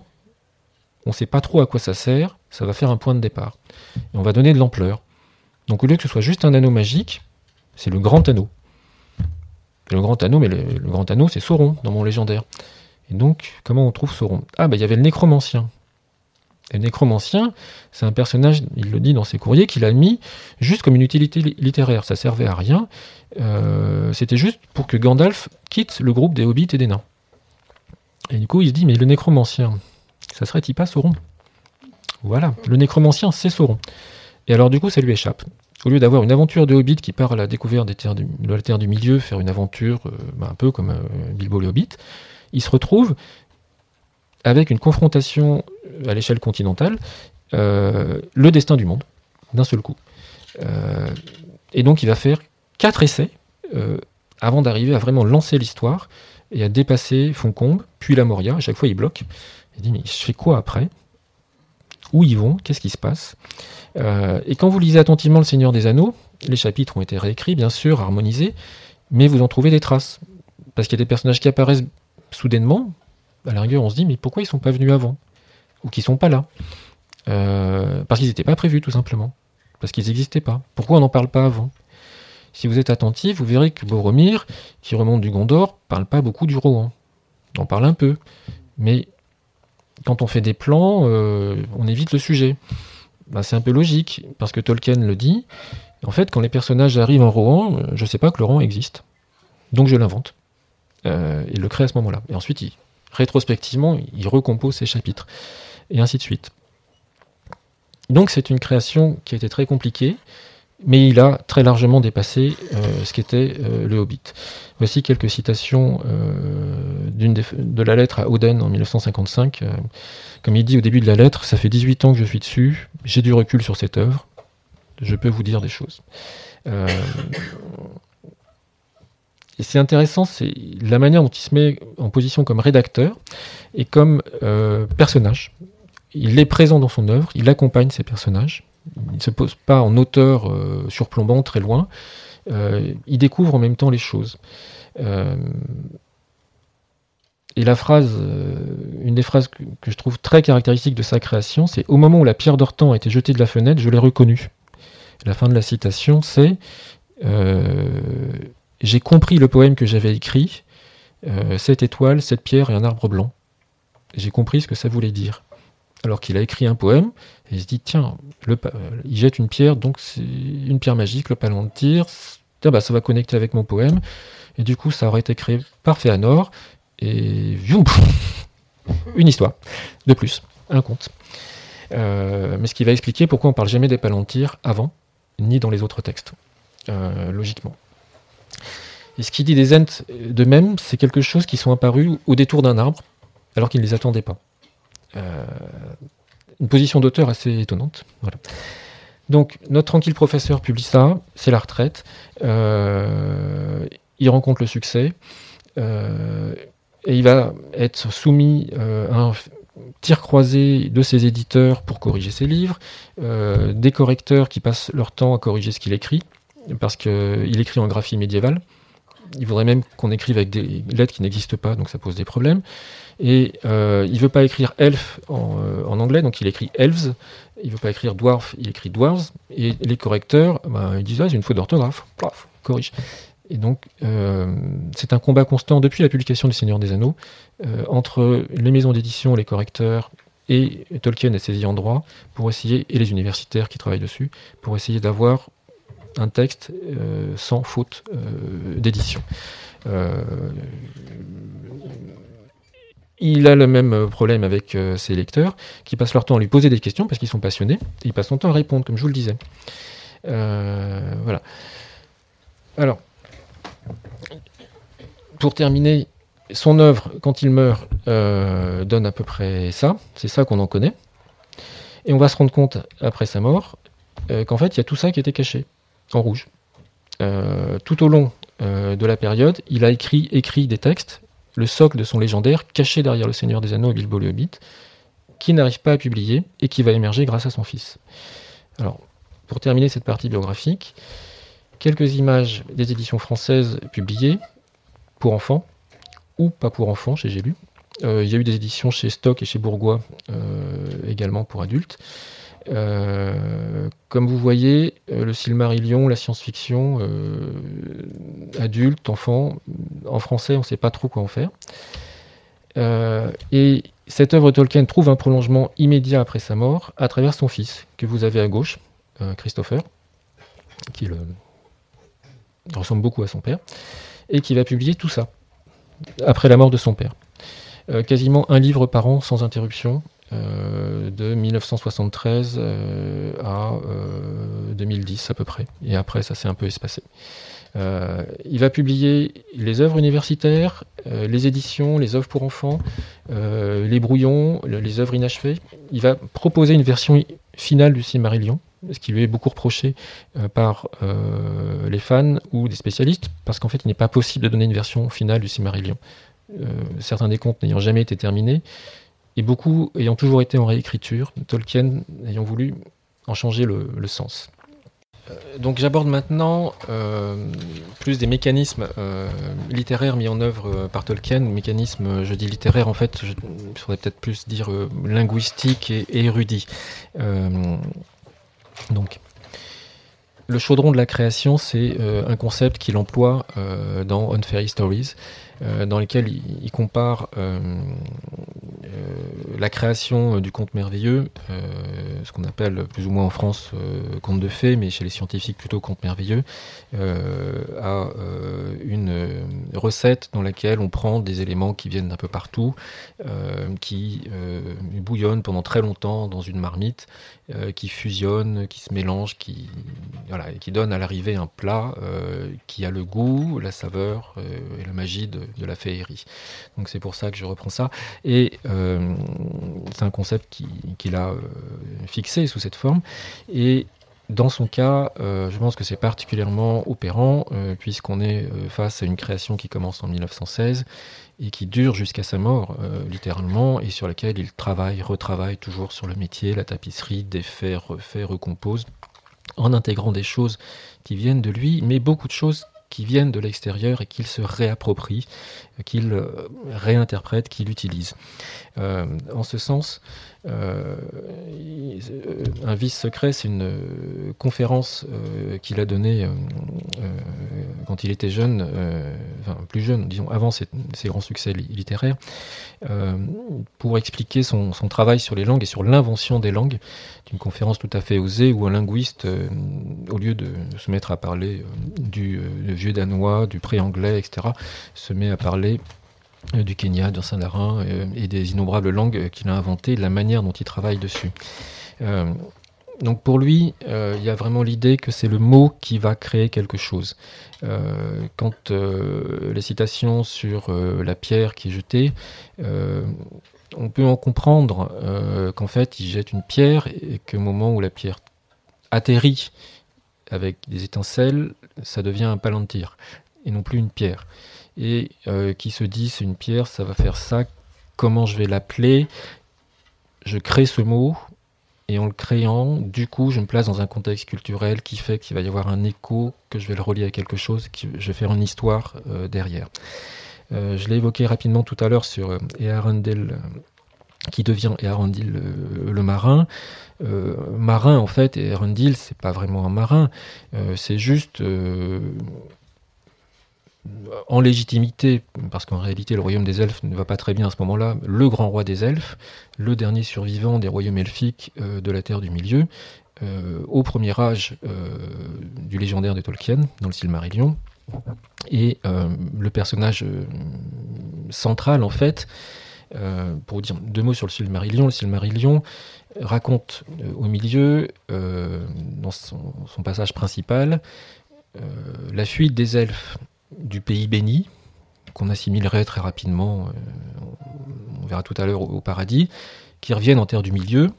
on ne sait pas trop à quoi ça sert, ça va faire un point de départ. Et on va donner de l'ampleur. Donc au lieu que ce soit juste un anneau magique, c'est le grand anneau. le grand anneau, mais le, grand anneau, c'est Sauron dans mon légendaire. Et donc, comment on trouve Sauron? Ah, bah il y avait le nécromancien. Et nécromancien, c'est un personnage, il le dit dans ses courriers, qu'il a mis juste comme une utilité littéraire. Ça servait à rien. Euh, c'était juste pour que Gandalf quitte le groupe des hobbits et des nains. Et du coup, il se dit, mais le nécromancien, ça serait-il pas Sauron? Voilà, le nécromancien, c'est Sauron. Et alors, du coup, ça lui échappe. Au lieu d'avoir une aventure de hobbit qui part à la découverte de la Terre du Milieu, faire une aventure euh, bah, un peu comme euh, Bilbo le Hobbit, il se retrouve avec une confrontation à l'échelle continentale, euh, le destin du monde, d'un seul coup. Euh, et donc il va faire quatre essais euh, avant d'arriver à vraiment lancer l'histoire et à dépasser Foncombe, puis la Moria. À chaque fois, il bloque. Il dit, mais je fais quoi après? Où ils vont? Qu'est-ce qui se passe? Et quand vous lisez attentivement Le Seigneur des Anneaux, les chapitres ont été réécrits, bien sûr, harmonisés, mais vous en trouvez des traces. Parce qu'il y a des personnages qui apparaissent soudainement, à la rigueur, on se dit, mais pourquoi ils sont pas venus avant Ou qu'ils sont pas là euh, Parce qu'ils n'étaient pas prévus, tout simplement. Parce qu'ils n'existaient pas. Pourquoi on n'en parle pas avant Si vous êtes attentif, vous verrez que Boromir, qui remonte du Gondor, parle pas beaucoup du Rohan. On en parle un peu. Mais quand on fait des plans, on évite le sujet. Ben, c'est un peu logique, parce que Tolkien le dit. En fait, quand les personnages arrivent en Rohan, je ne sais pas que le Rohan existe. Donc je l'invente. il le crée à ce moment-là. Et ensuite, il, rétrospectivement, il recompose ses chapitres. Et ainsi de suite. Donc c'est une création qui a été très compliquée, mais il a très largement dépassé euh, ce qu'était euh, le Hobbit. Voici quelques citations euh, de la lettre à Oden en 1955. comme il dit au début de la lettre, ça fait 18 ans que je suis dessus, j'ai du recul sur cette œuvre, je peux vous dire des choses. Et c'est intéressant, c'est la manière dont il se met en position comme rédacteur et comme personnage il est présent dans son œuvre, il accompagne ses personnages, il ne se pose pas en auteur euh, surplombant très loin, euh, il découvre en même temps les choses. Euh, et la phrase, une des phrases que, je trouve très caractéristique de sa création, c'est Au moment où la pierre d'Ortan a été jetée de la fenêtre, je l'ai reconnue. La fin de la citation, c'est J'ai compris le poème que j'avais écrit, cette étoile, cette pierre et un arbre blanc. J'ai compris ce que ça voulait dire alors qu'il a écrit un poème, et il se dit, tiens, le, il jette une pierre, donc c'est une pierre magique, le palantir, tiens, bah, ça va connecter avec mon poème, et du coup, ça aurait été créé par Féanor, et une histoire, de plus, un conte. Euh, mais ce qui va expliquer pourquoi on parle jamais des palantirs avant, ni dans les autres textes, euh, logiquement. Et ce qui dit des Ents de même, c'est quelque chose qui sont apparus au détour d'un arbre, alors qu'ils ne les attendaient pas. Euh, une position d'auteur assez étonnante. Donc, notre tranquille professeur publie ça, c'est la retraite. Euh, il rencontre le succès. Euh, et il va être soumis à un tir croisé de ses éditeurs pour corriger ses livres, des correcteurs qui passent leur temps à corriger ce qu'il écrit, parce qu'il écrit en graphie médiévale. Il voudrait même qu'on écrive avec des lettres qui n'existent pas, donc ça pose des problèmes. Et euh, il veut pas écrire elf euh, en, anglais, donc il écrit elves. Il veut pas écrire dwarf, il écrit dwarves. Et les correcteurs, bah, ils disent ah, c'est une faute d'orthographe. corrige. Et donc, euh, c'est un combat constant depuis la publication du Seigneur des Anneaux euh, entre les maisons d'édition, les correcteurs et Tolkien et ses ayants droit pour essayer, et les universitaires qui travaillent dessus, pour essayer d'avoir un texte sans faute d'édition. Il a le même problème avec euh, ses lecteurs, qui passent leur temps à lui poser des questions parce qu'ils sont passionnés, et ils passent son temps à répondre, comme je vous le disais. Euh, voilà. Alors, pour terminer, son œuvre, quand il meurt, euh, donne à peu près ça. C'est ça qu'on en connaît. Et on va se rendre compte, après sa mort, qu'en fait, il y a tout ça qui était caché, en rouge. tout au long de la période, il a écrit, écrit des textes le socle de son légendaire caché derrière le Seigneur des Anneaux et Bilbo le Hobbit, qui n'arrive pas à publier et qui va émerger grâce à son fils. Alors, pour terminer cette partie biographique, quelques images des éditions françaises publiées pour enfants ou pas pour enfants chez J'ai lu. Euh, il y a eu des éditions chez Stock et chez Bourgois euh, également pour adultes. Euh, comme vous voyez, euh, le Silmarillion, la science-fiction, euh, adulte, enfant, en français, on ne sait pas trop quoi en faire. et cette œuvre Tolkien trouve un prolongement immédiat après sa mort à travers son fils, que vous avez à gauche, Christopher, qui le... ressemble beaucoup à son père, et qui va publier tout ça, après la mort de son père. quasiment un livre par an sans interruption, euh, de 1973 euh, à 2010 euh, à peu près. Et après, ça s'est un peu espacé. il va publier les œuvres universitaires, les éditions, les œuvres pour enfants, les brouillons, les œuvres inachevées. Il va proposer une version finale du Silmarillion, ce qui lui est beaucoup reproché par les fans ou des spécialistes, parce qu'en fait, il n'est pas possible de donner une version finale du Silmarillion. certains des contes n'ayant jamais été terminés, et beaucoup ayant toujours été en réécriture, Tolkien ayant voulu en changer le, sens. Euh, donc j'aborde maintenant euh, plus des mécanismes euh, littéraires mis en œuvre par Tolkien. Mécanismes, je dis littéraires, en fait, je faudrait peut-être plus dire linguistique et, et érudit. donc, le chaudron de la création, c'est un concept qu'il emploie dans On Fairy Stories. Euh, dans lesquels il, compare euh, la création du conte merveilleux, ce qu'on appelle plus ou moins en France conte de fées, mais chez les scientifiques plutôt conte merveilleux, a une recette dans laquelle on prend des éléments qui viennent d'un peu partout, qui bouillonnent pendant très longtemps dans une marmite, qui fusionnent, qui se mélangent, qui, voilà, qui donnent à l'arrivée un plat qui a le goût, la saveur et la magie de, la féerie. Donc c'est pour ça que je reprends ça. Et euh, c'est un concept qu'il a euh, fixé sous cette forme. Et dans son cas, euh, je pense que c'est particulièrement opérant, puisqu'on est face à une création qui commence en 1916 et qui dure jusqu'à sa mort, littéralement, et sur laquelle il travaille, retravaille toujours sur le métier, la tapisserie, défait, refait, recompose, en intégrant des choses qui viennent de lui, mais beaucoup de choses qui viennent de l'extérieur et qu'il se réapproprie, qu'il euh, réinterprète, qu'il utilise. Euh, en ce sens, euh, un vice secret, c'est une conférence qu'il a donnée quand il était jeune, plus jeune, disons avant ses, grands succès littéraires, pour expliquer son, travail sur les langues et sur l'invention des langues. Une conférence tout à fait osée où un linguiste, au lieu de se mettre à parler du vieux danois, du pré-anglais, etc., se met à parler euh, du Kenya, d'un Saint-Larin euh, et des innombrables langues qu'il a inventées, la manière dont il travaille dessus. Euh, donc pour lui, il y a vraiment l'idée que c'est le mot qui va créer quelque chose. quand les citations sur la pierre qui est jetée, on peut en comprendre qu'en fait il jette une pierre et qu'au moment où la pierre atterrit avec des étincelles, ça devient un palantir et non plus une pierre et euh, qui se dit c'est une pierre, ça va faire ça, comment je vais l'appeler? Je crée ce mot et en le créant, du coup, je me place dans un contexte culturel qui fait qu'il va y avoir un écho, que je vais le relier à quelque chose, que je vais faire une histoire euh, derrière. Euh, je l'ai évoqué rapidement tout à l'heure sur Earendel qui devient Earendil le, le, marin. marin, en fait, Earendil, c'est pas vraiment un marin, c'est juste en légitimité, parce qu'en réalité le royaume des elfes ne va pas très bien à ce moment-là, le grand roi des elfes, le dernier survivant des royaumes elfiques euh, de la Terre du Milieu, euh, au premier âge euh, du légendaire de Tolkien, dans le Silmarillion, et le personnage central en fait, pour dire deux mots sur le Silmarillion, le Silmarillion raconte au milieu, dans son passage principal, la fuite des elfes du pays béni, qu'on assimilerait très rapidement, euh, on verra tout à l'heure, au, paradis, qui reviennent en terre du milieu,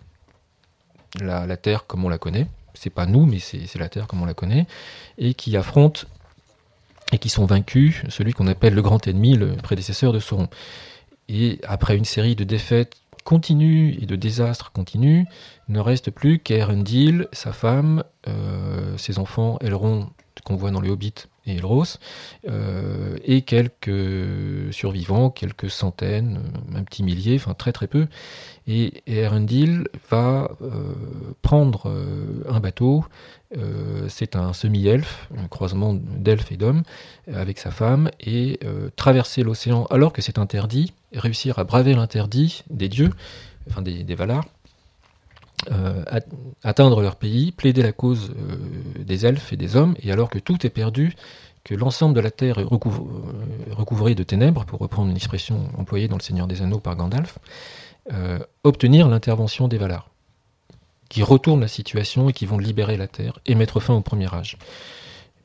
la, terre comme on la connaît, c'est pas nous, mais c'est la terre comme on la connaît, et qui affrontent et qui sont vaincus celui qu'on appelle le grand ennemi, le prédécesseur de Sauron. Et après une série de défaites continues et de désastres continus, ne reste plus qu'Erendil, sa femme, euh, ses enfants, Elrond, qu'on voit dans les Hobbits, et euh, et quelques survivants, quelques centaines, un petit millier, enfin très très peu. Et, Erendil va euh, prendre euh, un bateau, c'est un semi-elfe, un croisement d'elfe et d'homme, avec sa femme, et traverser l'océan alors que c'est interdit, réussir à braver l'interdit des dieux, enfin des, des Valars, atteindre leur pays, plaider la cause des elfes et des hommes, et alors que tout est perdu, que l'ensemble de la terre est recouvré de ténèbres, pour reprendre une expression employée dans Le Seigneur des Anneaux par Gandalf, euh, obtenir l'intervention des Valar, qui retournent la situation et qui vont libérer la terre et mettre fin au premier âge.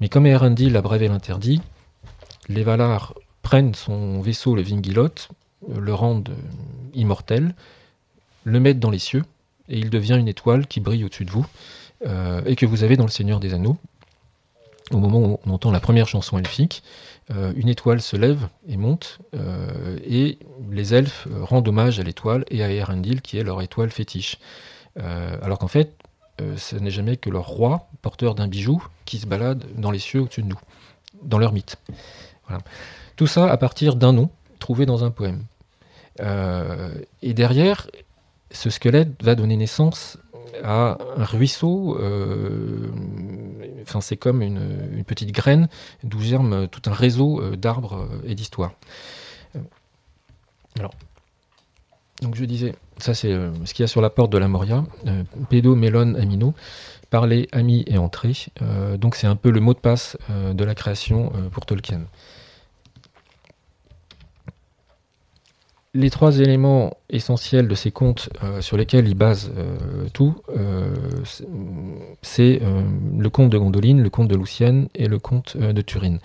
Mais comme Erendil a brevé l'interdit, les Valar prennent son vaisseau, le Vingilot, le rendent immortel, le mettent dans les cieux, et il devient une étoile qui brille au-dessus de vous, euh, et que vous avez dans le Seigneur des Anneaux, au moment où on entend la première chanson elfique, euh, une étoile se lève et monte, euh, et les elfes rendent hommage à l'étoile et à Erendil, qui est leur étoile fétiche. Alors qu'en fait, ce n'est jamais que leur roi, porteur d'un bijou, qui se balade dans les cieux au-dessus de nous, dans leur mythe. Tout ça à partir d'un nom trouvé dans un poème. et derrière, ce squelette va donner naissance à un ruisseau. Euh, enfin, c'est comme une, petite graine d'où germe tout un réseau euh, d'arbres euh, et d'histoires. Alors, donc je disais, ça c'est ce qu'il y a sur la porte de la Moria, pédo, mélone, amino, parler, ami et entrer. donc c'est un peu le mot de passe de la création pour Tolkien. Les trois éléments essentiels de ces contes euh, sur lesquels il base euh, tout, euh, c'est le conte de Gondoline, le conte de Lucienne et le conte de Turin.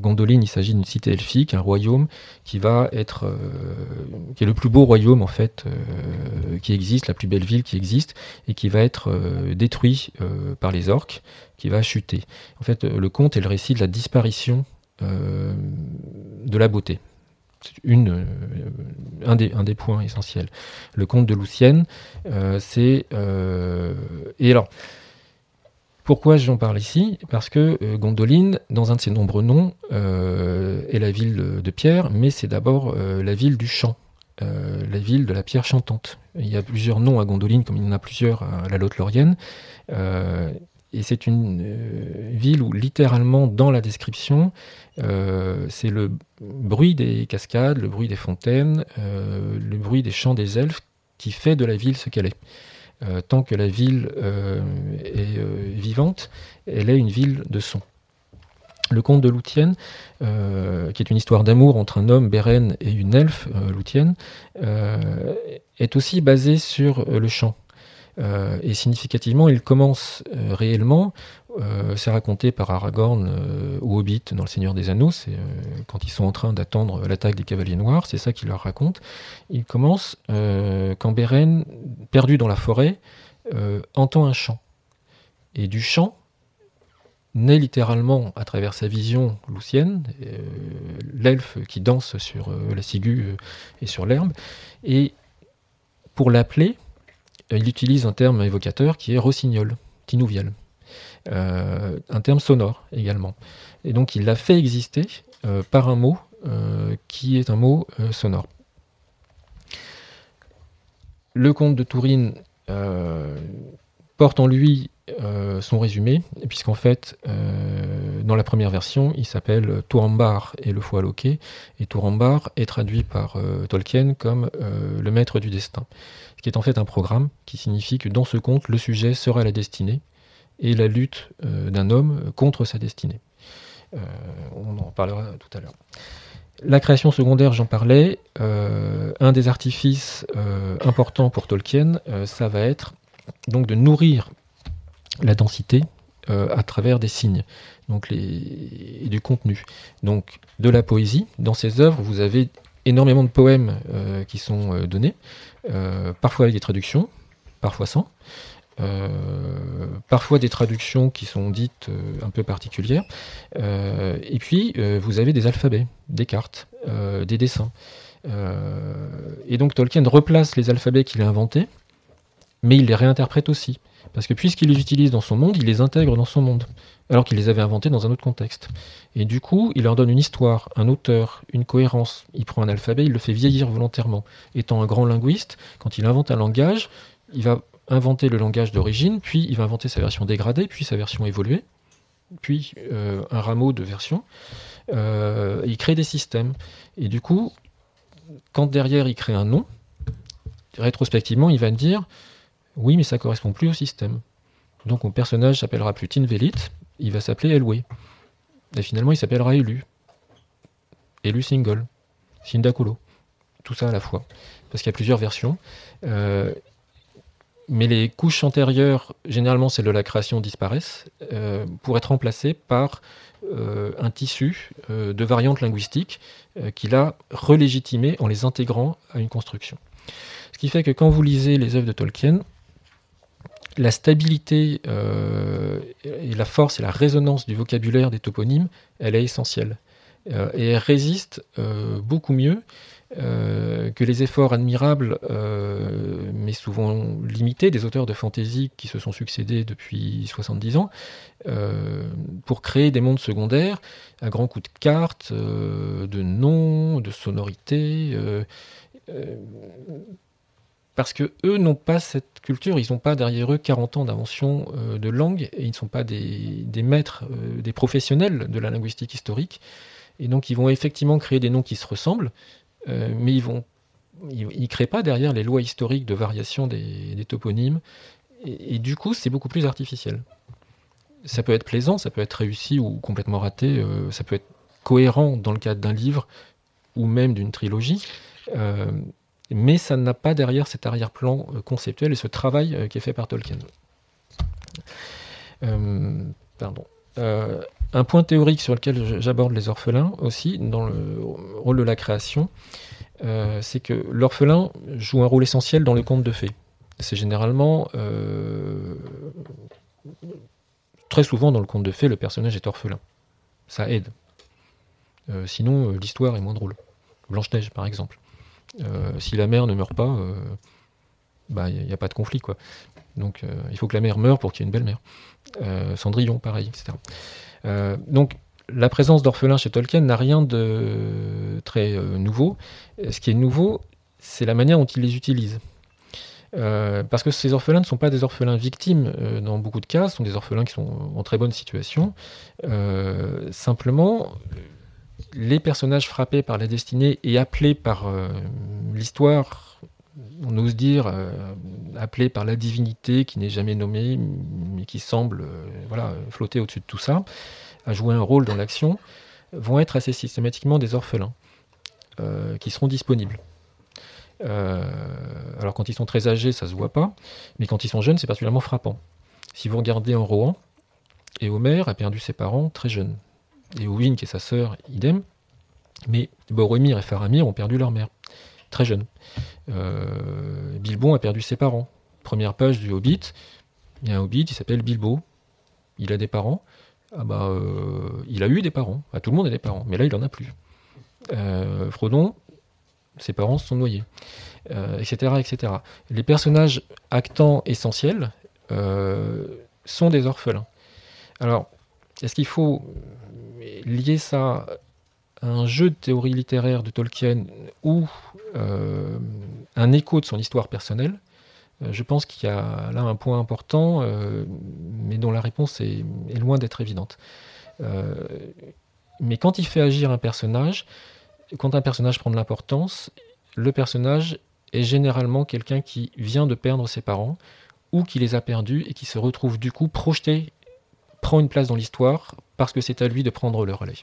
Gondoline, il s'agit d'une cité elfique, un royaume qui va être, qui est le plus beau royaume en fait qui existe, la plus belle ville qui existe, et qui va être détruit par les orques, qui va chuter. En fait, le conte est le récit de la disparition de la beauté euh, un, des, points essentiels. Le conte de Lucienne, euh, c'est... Euh, et alors, pourquoi j'en parle ici? Parce que Gondoline, dans un de ses nombreux noms, est la ville de pierre, mais c'est d'abord la ville du chant, la ville de la pierre chantante. Il y a plusieurs noms à Gondoline, comme il y en a plusieurs à la Lotte-Laurienne. Et c'est une ville où littéralement dans la description, euh, c'est le bruit des cascades, le bruit des fontaines, euh, le bruit des chants des elfes qui fait de la ville ce qu'elle est. tant que la ville est vivante, elle est une ville de son. Le conte de Loutienne, qui est une histoire d'amour entre un homme, Beren, et une elfe, Loutienne, est aussi basé sur le chant. Euh, et significativement, il commence euh, réellement, euh, c'est raconté par Aragorn ou Hobbit dans Le Seigneur des Anneaux, c'est quand ils sont en train d'attendre l'attaque des Cavaliers Noirs, c'est ça qu'il leur raconte. Il commence quand Beren, perdu dans la forêt, entend un chant. Et du chant, naît littéralement à travers sa vision loucienne, l'elfe qui danse sur la ciguë et sur l'herbe, et pour l'appeler, euh, il utilise un terme évocateur qui est rossignol, tinouvial. Euh, un terme sonore également. Et donc il l'a fait exister euh, par un mot qui est un mot sonore. Le comte de Tourine porte en lui son résumé, puisqu'en fait, dans la première version, il s'appelle Tourambar et le foie loqué, et Tourambar est traduit par Tolkien comme le maître du destin qui est en fait un programme qui signifie que dans ce conte, le sujet sera la destinée et la lutte euh, d'un homme contre sa destinée. Euh, on en parlera tout à l'heure. La création secondaire, j'en parlais. Euh, un des artifices importants pour Tolkien, ça va être donc de nourrir la densité à travers des signes, donc et du contenu. Donc de la poésie. Dans ses œuvres, vous avez énormément de poèmes qui sont donnés. Parfois avec des traductions, parfois sans. Euh, parfois des traductions qui sont dites euh, un peu particulières. et puis, vous avez des alphabets, des cartes, des dessins. et donc Tolkien replace les alphabets qu'il a inventés, mais il les réinterprète aussi. Parce que puisqu'il les utilise dans son monde, il les intègre dans son monde, alors qu'il les avait inventés dans un autre contexte. Et du coup, il leur donne une histoire, un auteur, une cohérence. Il prend un alphabet, il le fait vieillir volontairement. Étant un grand linguiste, quand il invente un langage, il va inventer le langage d'origine, puis il va inventer sa version dégradée, puis sa version évoluée, puis euh, un rameau de version. Euh, il crée des systèmes. Et du coup, quand derrière il crée un nom, rétrospectivement, il va dire oui, mais ça correspond plus au système. Donc mon personnage s'appellera plus Tinvelit, il va s'appeler Elwë. Et finalement, il s'appellera Elu. Elu Single. Sindakulo. Tout ça à la fois. Parce qu'il y a plusieurs versions. Euh, mais les couches antérieures, généralement celles de la création, disparaissent euh, pour être remplacées par euh, un tissu de variantes linguistiques qu'il a relégitimées en les intégrant à une construction. Ce qui fait que quand vous lisez les œuvres de Tolkien, la stabilité euh, et la force et la résonance du vocabulaire des toponymes, elle est essentielle. Euh, et elle résiste euh, beaucoup mieux que les efforts admirables, mais souvent limités, des auteurs de fantaisie qui se sont succédés depuis 70 ans, pour créer des mondes secondaires à grands coups de cartes, de noms, de sonorités parce que eux n'ont pas cette culture, ils n'ont pas derrière eux 40 ans d'invention euh, de langue, et ils ne sont pas des, maîtres, euh, des professionnels de la linguistique historique, et donc ils vont effectivement créer des noms qui se ressemblent, euh, mais ils vont il ne crée pas derrière les lois historiques de variation des, toponymes. Et, du coup, c'est beaucoup plus artificiel. Ça peut être plaisant, ça peut être réussi ou complètement raté, euh, ça peut être cohérent dans le cadre d'un livre ou même d'une trilogie, euh, mais ça n'a pas derrière cet arrière-plan conceptuel et ce travail qui est fait par Tolkien. pardon. Un point théorique sur lequel j'aborde les orphelins aussi, dans le rôle de la création, euh, c'est que l'orphelin joue un rôle essentiel dans le conte de fées. C'est généralement euh, très souvent dans le conte de fées, le personnage est orphelin. Ça aide. Euh, sinon, l'histoire est moins drôle. Blanche-Neige, par exemple. si la mère ne meurt pas, il bah, n'y a, pas de conflit. quoi. Donc il faut que la mère meure pour qu'il y ait une belle mère. Cendrillon, pareil, etc. donc la présence d'orphelins chez Tolkien n'a rien de très euh, nouveau. Ce qui est nouveau, c'est la manière dont il les utilise. Euh, parce que ces orphelins ne sont pas des orphelins victimes euh, dans beaucoup de cas, ce sont des orphelins qui sont en très bonne situation. simplement, les personnages frappés par la destinée et appelés par l'histoire, on ose dire, appelés par la divinité qui n'est jamais nommée, mais qui semble voilà, flotter au-dessus de tout ça, à jouer un rôle dans l'action vont être assez systématiquement des orphelins euh, qui seront disponibles. Euh, alors quand ils sont très âgés, ça se voit pas, mais quand ils sont jeunes, c'est particulièrement frappant. Si vous regardez en Rohan, et Homer a perdu ses parents très jeunes. Et Owen, qui est sa sœur, idem. Mais Boromir et Faramir ont perdu leur mère, très jeunes. Euh, Bilbon a perdu ses parents. Première page du Hobbit, il y a un Hobbit, il s'appelle Bilbo. Il a des parents, ah bah, euh, il a eu des parents. tout le monde a des parents, mais là, il en a plus. Euh, Frodon, ses parents se sont noyés, etc., etc. Les personnages actants essentiels sont des orphelins. Alors, est-ce qu'il faut lier ça un jeu de théorie littéraire de Tolkien ou un écho de son histoire personnelle euh, je pense qu'il y a là un point important, euh, mais dont la réponse est, loin d'être évidente. Euh, mais quand il fait agir un personnage, quand un personnage prend de l'importance, le personnage est généralement quelqu'un qui vient de perdre ses parents ou qui les a perdus et qui se retrouve du coup projeté, prend une place dans l'histoire parce que c'est à lui de prendre le relais.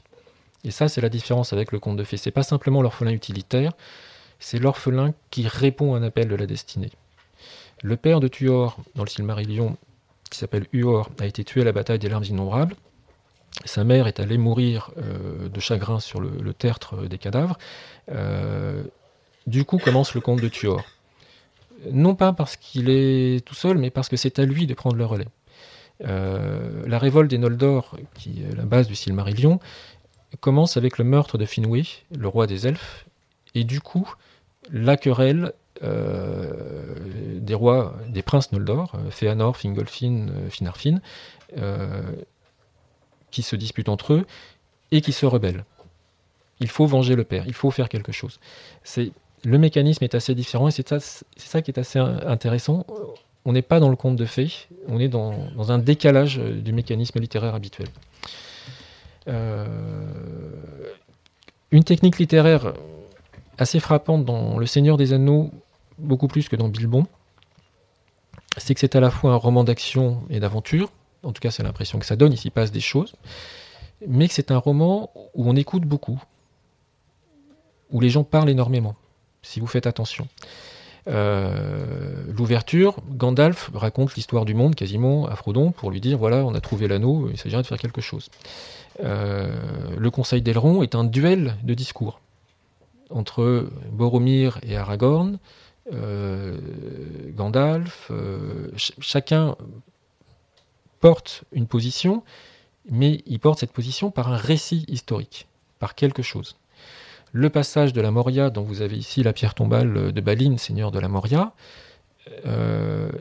Et ça, c'est la différence avec le conte de fées. C'est pas simplement l'orphelin utilitaire, c'est l'orphelin qui répond à un appel de la destinée. Le père de Tuor, dans le Silmarillion, qui s'appelle Uor, a été tué à la bataille des larmes innombrables. Sa mère est allée mourir euh, de chagrin sur le, tertre des cadavres. Euh, du coup commence le conte de Tuor. Non pas parce qu'il est tout seul, mais parce que c'est à lui de prendre le relais. Euh, la révolte des Noldor, qui est la base du Silmarillion, commence avec le meurtre de Finwë, le roi des elfes, et du coup, la querelle euh, des rois, des princes Noldor, euh, Fëanor, Fingolfin, euh, Finarfin, qui se disputent entre eux et qui se rebellent. Il faut venger le père, il faut faire quelque chose. Le mécanisme est assez différent et c'est ça, qui est assez intéressant. On n'est pas dans le conte de fées, on est dans, un décalage du mécanisme littéraire habituel. Une technique littéraire assez frappante dans Le Seigneur des Anneaux beaucoup plus que dans Bilbon, c'est que c'est à la fois un roman d'action et d'aventure, en tout cas c'est l'impression que ça donne, il s'y passe des choses, mais que c'est un roman où on écoute beaucoup, où les gens parlent énormément, si vous faites attention. Euh, l'ouverture, Gandalf raconte l'histoire du monde quasiment à Frodon pour lui dire voilà, on a trouvé l'anneau, il s'agirait de faire quelque chose. Euh, le Conseil d'Elrond est un duel de discours entre Boromir et Aragorn, euh, Gandalf, euh, chacun porte une position, mais il porte cette position par un récit historique, par quelque chose. Le passage de la Moria, dont vous avez ici la pierre tombale de Balin, seigneur de la Moria,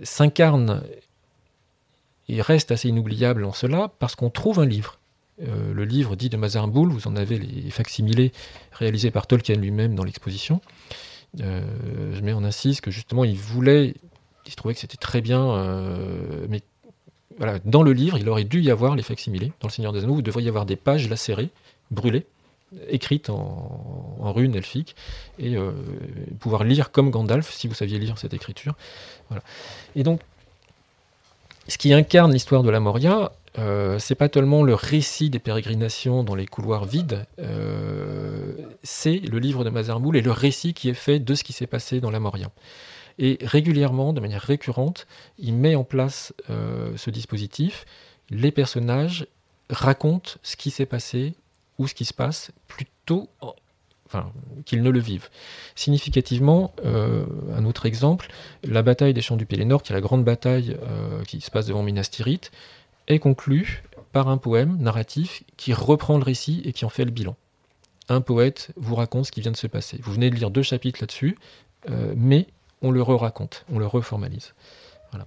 s'incarne et reste assez inoubliable en cela parce qu'on trouve un livre. Le livre dit de Mazarboul, vous en avez les facsimilés réalisés par Tolkien lui-même dans l'exposition. Euh, je mets en insiste que justement il voulait, il se trouvait que c'était très bien, euh, mais voilà, dans le livre, il aurait dû y avoir les facsimilés. Dans Le Seigneur des Anneaux, vous devriez y avoir des pages lacérées, brûlées, écrite en, runes elfiques, et pouvoir lire comme Gandalf, si vous saviez lire cette écriture. Et donc, ce qui incarne l'histoire de la Moria, euh, c'est pas tellement le récit des pérégrinations dans les couloirs vides, euh, c'est le livre de Mazarmoul et le récit qui est fait de ce qui s'est passé dans la Moria. Et régulièrement, de manière récurrente, il met en place euh, ce dispositif. Les personnages racontent ce qui s'est passé ou ce qui se passe plutôt qu'ils ne le vivent. Significativement, un autre exemple, la bataille des champs du Pélénor, qui est la grande bataille qui se passe devant Minas Tirith, est conclue par un poème narratif qui reprend le récit et qui en fait le bilan. Un poète vous raconte ce qui vient de se passer. Vous venez de lire deux chapitres là-dessus, euh, mais on le re-raconte, on le reformalise. Voilà.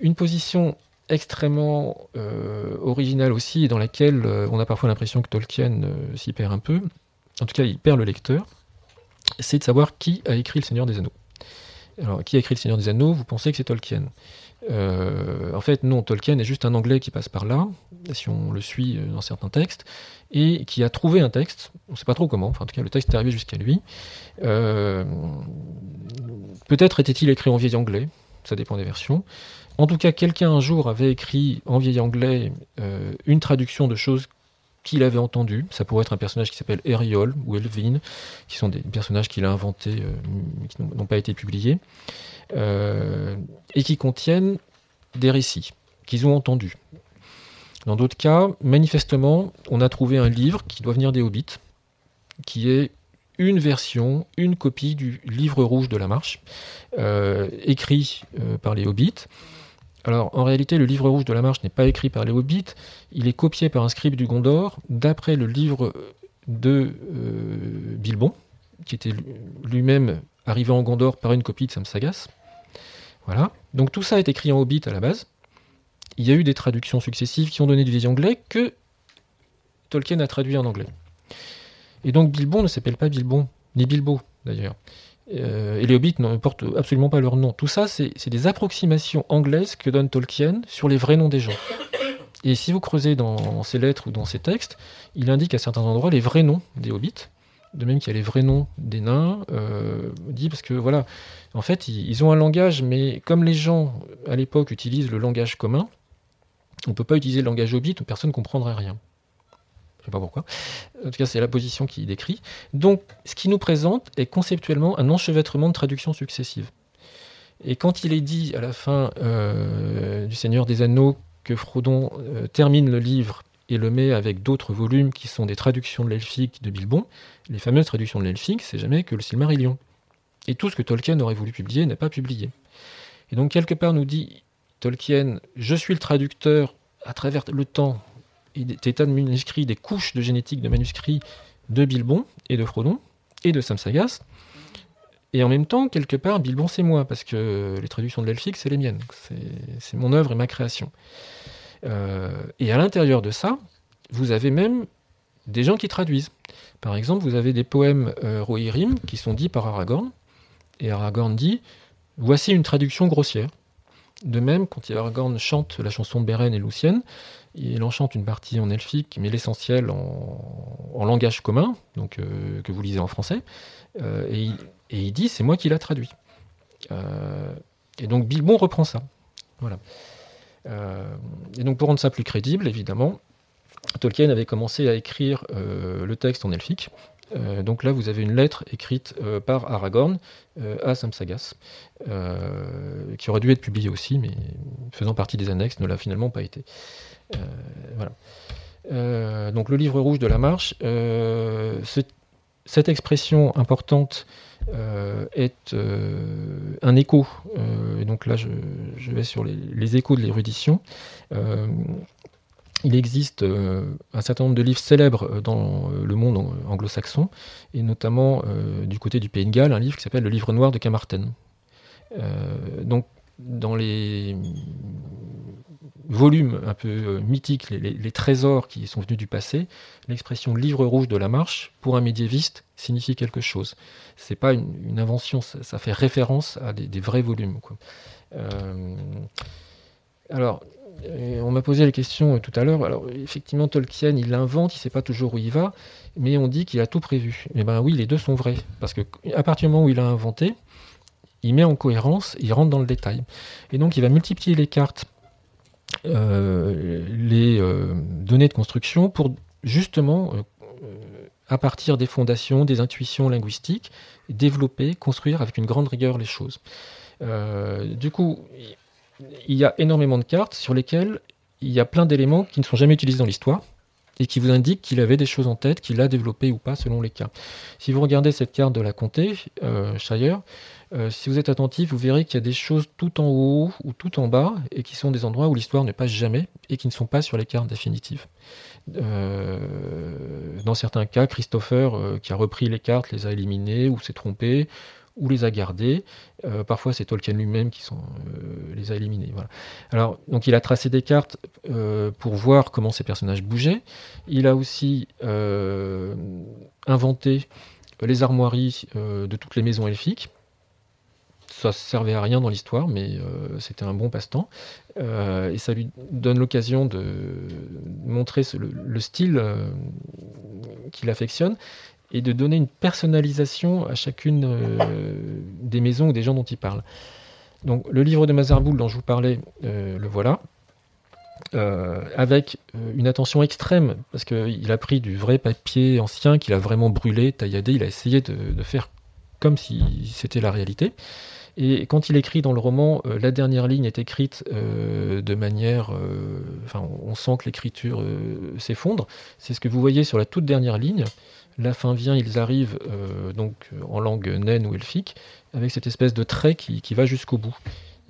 une position extrêmement euh, originale aussi, dans laquelle euh, on a parfois l'impression que Tolkien euh, s'y perd un peu, en tout cas il perd le lecteur, c'est de savoir qui a écrit Le Seigneur des Anneaux. Alors, qui a écrit Le Seigneur des Anneaux? Vous pensez que c'est Tolkien. En fait, non, Tolkien est juste un Anglais qui passe par là, si on le suit dans certains textes, et qui a trouvé un texte, on ne sait pas trop comment, enfin, en tout cas le texte est arrivé jusqu'à lui. Peut-être était-il écrit en vieil anglais, ça dépend des versions. En tout cas, quelqu'un un jour avait écrit en vieil anglais euh, une traduction de choses qu'il avait entendues. Ça pourrait être un personnage qui s'appelle Eriol ou Elvin, qui sont des personnages qu'il a inventés, euh, qui n'ont pas été publiés, euh, et qui contiennent des récits qu'ils ont entendus. Dans d'autres cas, manifestement, on a trouvé un livre qui doit venir des Hobbits, qui est une version, une copie du livre rouge de la marche, écrit par les Hobbits, alors, en réalité, le livre rouge de la marche n'est pas écrit par les hobbits, il est copié par un scribe du Gondor, d'après le livre de euh, Bilbon, qui était lui-même arrivé en Gondor par une copie de Sam Sagas. Voilà. Donc tout ça est écrit en hobbit à la base. Il y a eu des traductions successives qui ont donné du vieil anglais que Tolkien a traduit en anglais. Et donc Bilbon ne s'appelle pas Bilbon, ni Bilbo d'ailleurs. Euh, et les hobbits ne portent absolument pas leur nom. Tout ça, c'est des approximations anglaises que donne Tolkien sur les vrais noms des gens. Et si vous creusez dans ses lettres ou dans ses textes, il indique à certains endroits les vrais noms des hobbits, de même qu'il y a les vrais noms des nains, euh, dit parce que voilà, en fait, ils, ont un langage, mais comme les gens à l'époque utilisent le langage commun, on ne peut pas utiliser le langage hobbit, personne ne comprendrait rien sais pas pourquoi. En tout cas, c'est la position qu'il décrit. Donc, ce qu'il nous présente est conceptuellement un enchevêtrement de traductions successives. Et quand il est dit à la fin euh, du Seigneur des Anneaux que Frodon euh, termine le livre et le met avec d'autres volumes qui sont des traductions de l'elfique de Bilbon, les fameuses traductions de l'elfique, c'est jamais que le Silmarillion. Et tout ce que Tolkien aurait voulu publier n'est pas publié. Et donc, quelque part, nous dit Tolkien, je suis le traducteur à travers le temps des tas de manuscrits, des couches de génétique de manuscrits de Bilbon et de Frodon et de Samsagas. Et en même temps, quelque part, Bilbon, c'est moi, parce que les traductions de l'elfique, c'est les miennes. C'est mon œuvre et ma création. Euh, et à l'intérieur de ça, vous avez même des gens qui traduisent. Par exemple, vous avez des poèmes euh, Rohirrim qui sont dits par Aragorn. Et Aragorn dit Voici une traduction grossière. De même, quand Aragorn chante la chanson de Beren et Lucienne, il enchante une partie en elfique, mais l'essentiel en, langage commun, donc euh, que vous lisez en français. Euh, et, il, dit c'est moi qui l'a traduit. Euh, et donc Bilbon reprend ça. Voilà. et donc pour rendre ça plus crédible, évidemment, Tolkien avait commencé à écrire le texte en elfique. donc là, vous avez une lettre écrite par Aragorn à Samsagas, qui aurait dû être publiée aussi, mais faisant partie des annexes, ne l'a finalement pas été. Euh. Euh, donc le livre rouge de la marche, euh, cette expression importante est un écho. et donc là, je, vais sur les, échos de l'érudition. il existe un certain nombre de livres célèbres dans le monde anglo-saxon, et notamment du côté du Pays de Galles, un livre qui s'appelle Le Livre Noir de Camarten. donc, dans les volumes un peu euh, mythiques, les, trésors qui sont venus du passé, l'expression livre rouge de la marche, pour un médiéviste, signifie quelque chose. C'est pas une, invention, ça, fait référence à des, vrais volumes. Euh, alors, on m'a posé la question tout à l'heure. Alors, effectivement, Tolkien, il invente, il ne sait pas toujours où il va, mais on dit qu'il a tout prévu. Eh bien oui, les deux sont vrais. Parce qu'à partir du moment où il a inventé, il met en cohérence, il rentre dans le détail. Et donc, il va multiplier les cartes, les données de construction pour justement à partir des fondations, des intuitions linguistiques, développer, construire avec une grande rigueur les choses. Euh, du coup, il y a énormément de cartes sur lesquelles il y a plein d'éléments qui ne sont jamais utilisés dans l'histoire et qui vous indiquent qu'il avait des choses en tête, qu'il a développé ou pas selon les cas. Si vous regardez cette carte de la comté, euh, Shire, euh, si vous êtes attentif, vous verrez qu'il y a des choses tout en haut ou tout en bas et qui sont des endroits où l'histoire ne passe jamais et qui ne sont pas sur les cartes définitives. Euh, dans certains cas, Christopher, euh, qui a repris les cartes, les a éliminées ou s'est trompé ou les a gardées. Parfois, c'est Tolkien lui-même qui les a éliminées. Alors, donc, il a tracé des cartes pour voir comment ces personnages bougeaient. Il a aussi inventé les armoiries de toutes les maisons elfiques ça servait à rien dans l'histoire, mais euh, c'était un bon passe-temps. Euh, et ça lui donne l'occasion de montrer le, style euh, qu'il affectionne et de donner une personnalisation à chacune des maisons ou des gens dont il parle. Donc le livre de Mazarboul dont je vous parlais, le voilà. avec une attention extrême, parce qu'il a pris du vrai papier ancien qu'il a vraiment brûlé, tailladé, il a essayé de faire comme si c'était la réalité. Et quand il écrit dans le roman, euh, la dernière ligne est écrite euh, de manière. Euh, enfin, on sent que l'écriture s'effondre. C'est ce que vous voyez sur la toute dernière ligne. La fin vient, ils arrivent donc en langue naine ou elfique, avec cette espèce de trait qui, va jusqu'au bout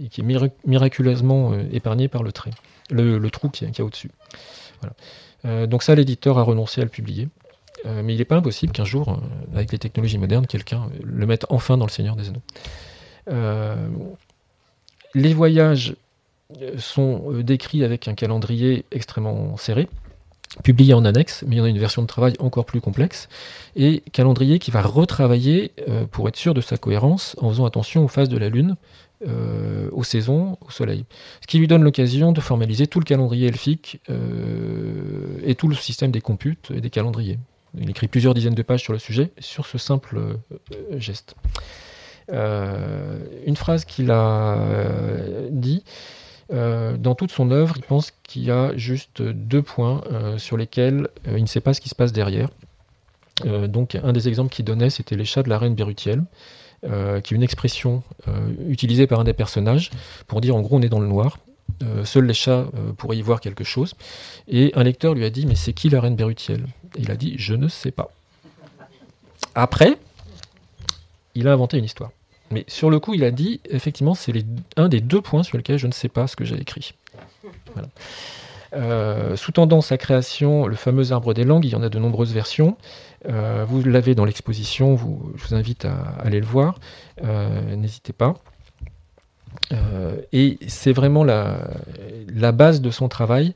et qui est miraculeusement épargné par le trait, le, trou qui y a, au-dessus. donc ça, l'éditeur a renoncé à le publier. mais il n'est pas impossible qu'un jour, avec les technologies modernes, quelqu'un le mette enfin dans Le Seigneur des Anneaux. Euh, les voyages sont euh, décrits avec un calendrier extrêmement serré, publié en annexe, mais il y en a une version de travail encore plus complexe, et calendrier qui va retravailler euh, pour être sûr de sa cohérence en faisant attention aux phases de la Lune, aux saisons, au Soleil. Ce qui lui donne l'occasion de formaliser tout le calendrier elfique et tout le système des computes et des calendriers. Il écrit plusieurs dizaines de pages sur le sujet, sur ce simple geste. Euh, une phrase qu'il a euh, dit. Euh, dans toute son œuvre, il pense qu'il y a juste deux points sur lesquels il ne sait pas ce qui se passe derrière. donc, un des exemples qu'il donnait, c'était les chats de la reine Bérutielle, qui est une expression utilisée par un des personnages pour dire en gros on est dans le noir. seuls les chats pourraient y voir quelque chose. Et un lecteur lui a dit Mais c'est qui la reine Bérutielle Et il a dit Je ne sais pas. Après, il a inventé une histoire. Mais sur le coup, il a dit, effectivement, c'est un des deux points sur lesquels je ne sais pas ce que j'ai écrit. Euh, sous-tendant sa création, le fameux arbre des langues, il y en a de nombreuses versions. Euh, vous l'avez dans l'exposition, je vous invite à, aller le voir. Euh, n'hésitez pas. et c'est vraiment la, la, base de son travail,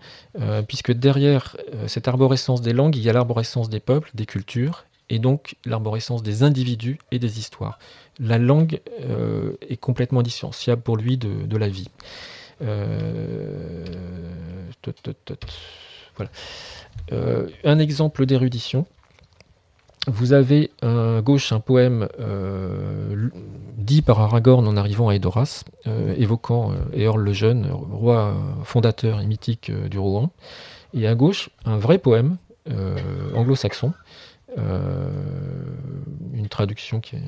puisque derrière cette arborescence des langues, il y a l'arborescence des peuples, des cultures, et donc l'arborescence des individus et des histoires. La langue euh, est complètement indissociable pour lui de, la vie. Euh, voilà. Euh, un exemple d'érudition. Vous avez à gauche un poème dit par Aragorn en arrivant à Edoras, évoquant Eorl le Jeune, roi fondateur et mythique du Rohan. Et à gauche, un vrai poème anglo-saxon une traduction qui est,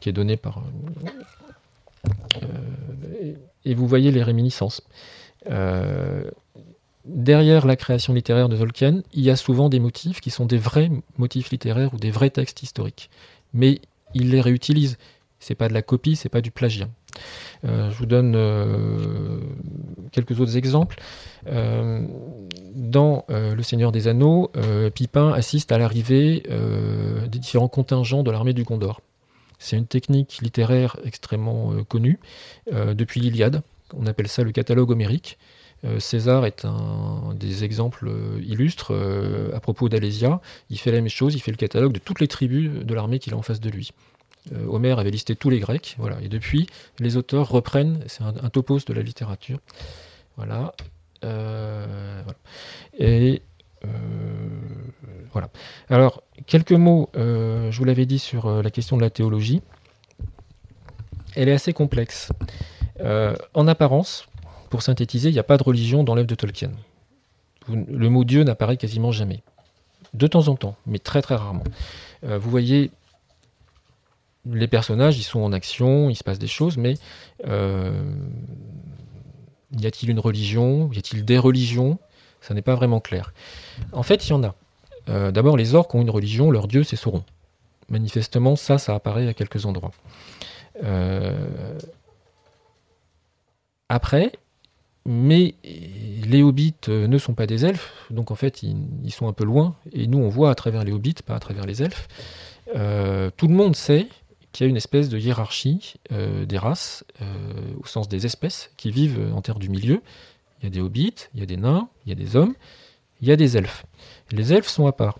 qui est donnée par... Euh, et vous voyez les réminiscences. Euh, derrière la création littéraire de Tolkien, il y a souvent des motifs qui sont des vrais motifs littéraires ou des vrais textes historiques. Mais il les réutilise. C'est pas de la copie, c'est pas du plagiat. Euh, je vous donne euh, quelques autres exemples. Euh, dans Le Seigneur des Anneaux, Pipin assiste à l'arrivée des différents contingents de l'armée du Gondor. C'est une technique littéraire extrêmement connue depuis l'Iliade. On appelle ça le catalogue homérique. César est un des exemples illustres à propos d'Alésia. Il fait la même chose, il fait le catalogue de toutes les tribus de l'armée qu'il a en face de lui. Euh, Homère avait listé tous les Grecs, voilà. Et depuis, les auteurs reprennent, c'est un, topos de la littérature, Voilà. Euh. Et euh, voilà. Alors, quelques mots, je vous l'avais dit sur la question de la théologie. Elle est assez complexe. En apparence, pour synthétiser, il n'y a pas de religion dans l'œuvre de Tolkien. Le mot Dieu n'apparaît quasiment jamais. De temps en temps, mais très très rarement. Vous voyez, les personnages, ils sont en action, il se passe des choses, mais euh, y a-t-il une religion Y a-t-il des religions? Ça n'est pas vraiment clair. En fait, il y en a. Euh, D'abord, les orques ont une religion, leur dieu, c'est Sauron. Manifestement, ça, ça apparaît à quelques endroits. Euh, Après, mais les hobbits ne sont pas des elfes, donc en fait, ils, sont un peu loin, et nous, on voit à travers les hobbits, pas à travers les elfes. Tout le monde sait qu'il y a une espèce de hiérarchie euh, des races, euh, au sens des espèces, qui vivent en terre du milieu. Il y a des hobbits, il y a des nains, il y a des hommes, il y a des elfes. Les elfes sont à part,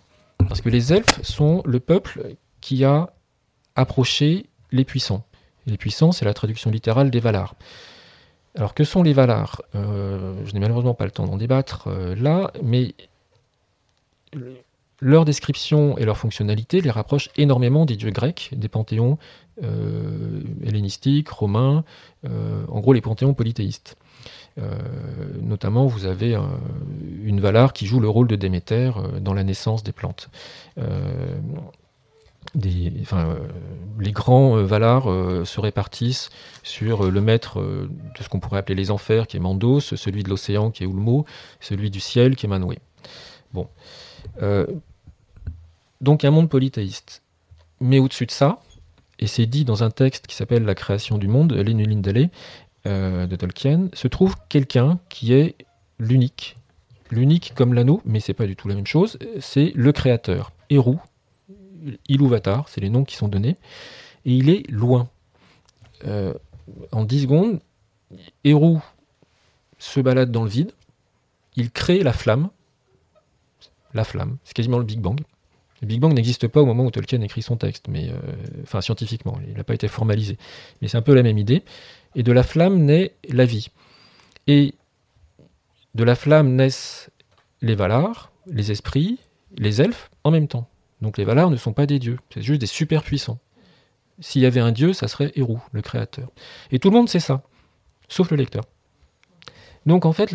parce que les elfes sont le peuple qui a approché les puissants. Les puissants, c'est la traduction littérale des Valar. Alors que sont les Valar Euh, Je n'ai malheureusement pas le temps d'en débattre là, mais leur description et leur fonctionnalité les rapprochent énormément des dieux grecs, des panthéons euh, hellénistiques, romains, euh, en gros les panthéons polythéistes. Euh, notamment, vous avez une Valar qui joue le rôle de Déméter dans la naissance des plantes. Les grands Valar se répartissent sur le maître de ce qu'on pourrait appeler les enfers, qui est Mandos, celui de l'océan, qui est Ulmo, celui du ciel, qui est Manwë. Bon. Euh, donc un monde polythéiste. Mais au-dessus de ça, et c'est dit dans un texte qui s'appelle La création du monde, l'Enulindale, euh, de Tolkien, se trouve quelqu'un qui est l'unique. L'unique comme l'anneau, mais c'est pas du tout la même chose, c'est le créateur. Eru, Ilúvatar, c'est les noms qui sont donnés, et il est loin. Euh, en 10 secondes, Eru se balade dans le vide, il crée la flamme, la flamme, c'est quasiment le Big Bang. Le Big Bang n'existe pas au moment où Tolkien écrit son texte, mais euh, enfin scientifiquement, il n'a pas été formalisé. Mais c'est un peu la même idée. Et de la flamme naît la vie. Et de la flamme naissent les Valar, les esprits, les elfes en même temps. Donc les Valar ne sont pas des dieux, c'est juste des super puissants. S'il y avait un dieu, ça serait Eru, le créateur. Et tout le monde sait ça, sauf le lecteur. Donc en fait,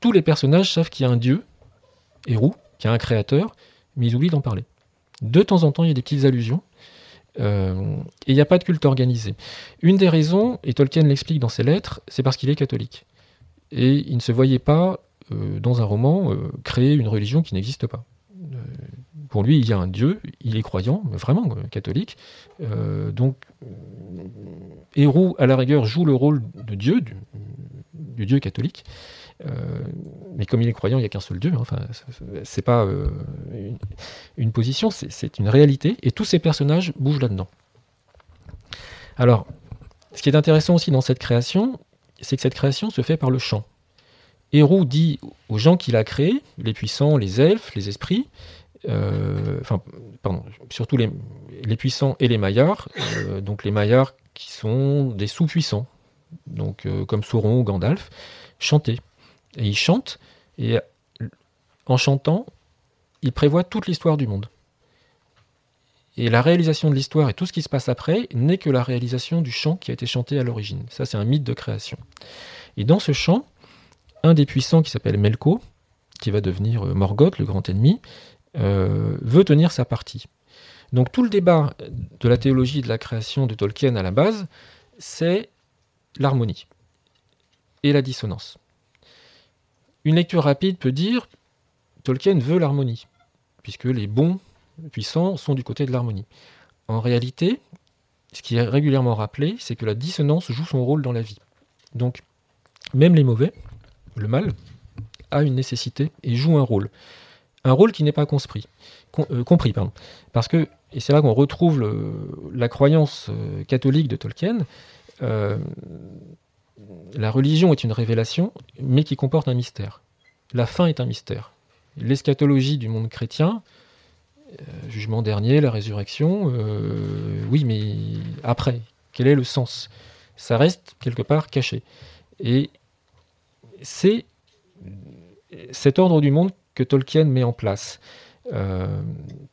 tous les personnages savent qu'il y a un dieu, Eru, qu'il y a un créateur, mais ils oublient d'en parler. De temps en temps, il y a des petites allusions, euh, et il n'y a pas de culte organisé. Une des raisons, et Tolkien l'explique dans ses lettres, c'est parce qu'il est catholique. Et il ne se voyait pas, euh, dans un roman, euh, créer une religion qui n'existe pas. Pour lui, il y a un Dieu, il est croyant, vraiment euh, catholique. Donc, Héroux, à la rigueur, joue le rôle de Dieu, du Dieu catholique. Euh, mais comme il est croyant, il n'y a qu'un seul Dieu. hein. Enfin, c'est- pas euh, une, position, c'est- une réalité. Et tous ces personnages bougent là-dedans. Alors, ce qui est intéressant aussi dans cette création, c'est que cette création se fait par le chant. Héroux dit aux gens qu'il a créés, les puissants, les elfes, les esprits, euh, enfin, pardon, surtout les, puissants et les maillards, donc les maillards qui sont des sous-puissants, donc comme Sauron ou Gandalf, chanter. Et ils chantent, et en chantant, ils prévoient toute l'histoire du monde. Et la réalisation de l'histoire et tout ce qui se passe après n'est que la réalisation du chant qui a été chanté à l'origine. Ça, c'est un mythe de création. Et dans ce chant, un des puissants qui s'appelle Melko, qui va devenir euh, Morgoth, le grand ennemi, euh, veut tenir sa partie. Donc tout le débat de la théologie de la création de Tolkien à la base, c'est l'harmonie et la dissonance. Une lecture rapide peut dire Tolkien veut l'harmonie, puisque les bons puissants sont du côté de l'harmonie. En réalité, ce qui est régulièrement rappelé, c'est que la dissonance joue son rôle dans la vie. Donc, même les mauvais, le mal, a une nécessité et joue un rôle. Un rôle qui n'est pas compris. Com- euh, compris pardon. Parce que, et c'est là qu'on retrouve la croyance euh, catholique de Tolkien, euh, la religion est une révélation, mais qui comporte un mystère. La fin est un mystère. L'eschatologie du monde chrétien, euh, jugement dernier, la résurrection, euh, oui, mais après, quel est le sens? Ça reste quelque part caché. Et c'est cet ordre du monde que Tolkien met en place.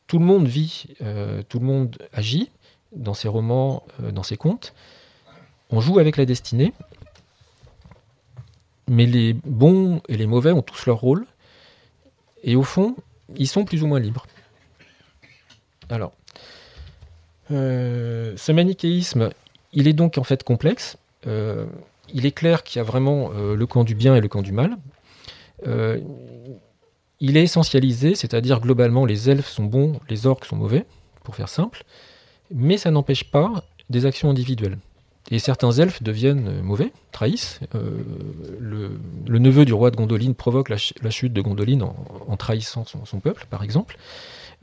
tout le monde vit, tout le monde agit dans ses romans, dans ses contes. On joue avec la destinée, mais les bons et les mauvais ont tous leur rôle. Et au fond, ils sont plus ou moins libres. Alors, euh, ce manichéisme, il est donc en fait complexe. Euh, il est clair qu'il y a vraiment euh, le camp du bien et le camp du mal. il est essentialisé, c'est-à-dire globalement les elfes sont bons, les orques sont mauvais, pour faire simple, mais ça n'empêche pas des actions individuelles. Et certains elfes deviennent mauvais, trahissent. le, neveu du roi de Gondoline provoque la, chute de Gondoline en, trahissant son, peuple, par exemple.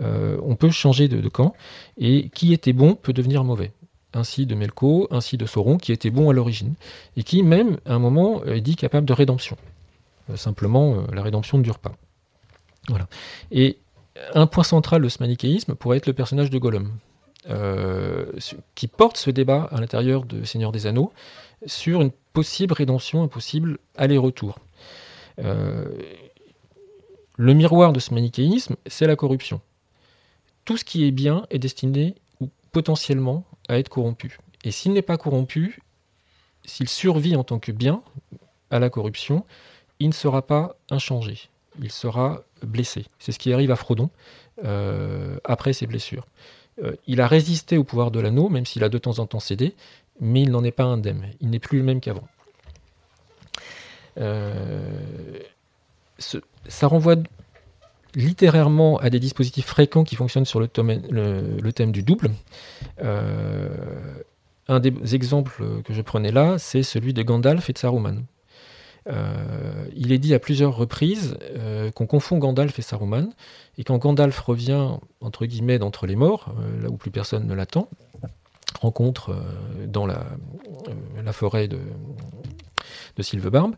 Euh, on peut changer de, camp, et qui était bon peut devenir mauvais. Ainsi de Melko, ainsi de Sauron, qui était bon à l'origine, et qui même, à un moment, est dit capable de rédemption. Euh, simplement, euh, la rédemption ne dure pas. Voilà. Et un point central de ce manichéisme pourrait être le personnage de Gollum, qui porte ce débat à l'intérieur de Seigneur des Anneaux sur une possible rédemption, un possible aller-retour. le miroir de ce manichéisme, c'est la corruption tout ce qui est bien est destiné ou potentiellement à être corrompu. Et s'il n'est pas corrompu, s'il survit en tant que bien à la corruption, il ne sera pas inchangé, il sera blessé. C'est ce qui arrive à Frodon euh, après ses blessures. Euh, il a résisté au pouvoir de l'anneau, même s'il a de temps en temps cédé, mais il n'en est pas indemne. Il n'est plus le même qu'avant. Euh, ça renvoie littérairement à des dispositifs fréquents qui fonctionnent sur le, thème, du double. Euh, un des exemples que je prenais là, c'est celui de Gandalf et de Saruman. Euh, il est dit à plusieurs reprises euh, qu'on confond Gandalf et Saruman, et quand Gandalf revient, entre guillemets, d'entre les morts, là où plus personne ne l'attend, rencontre dans la, forêt de, de Sylvebarbe,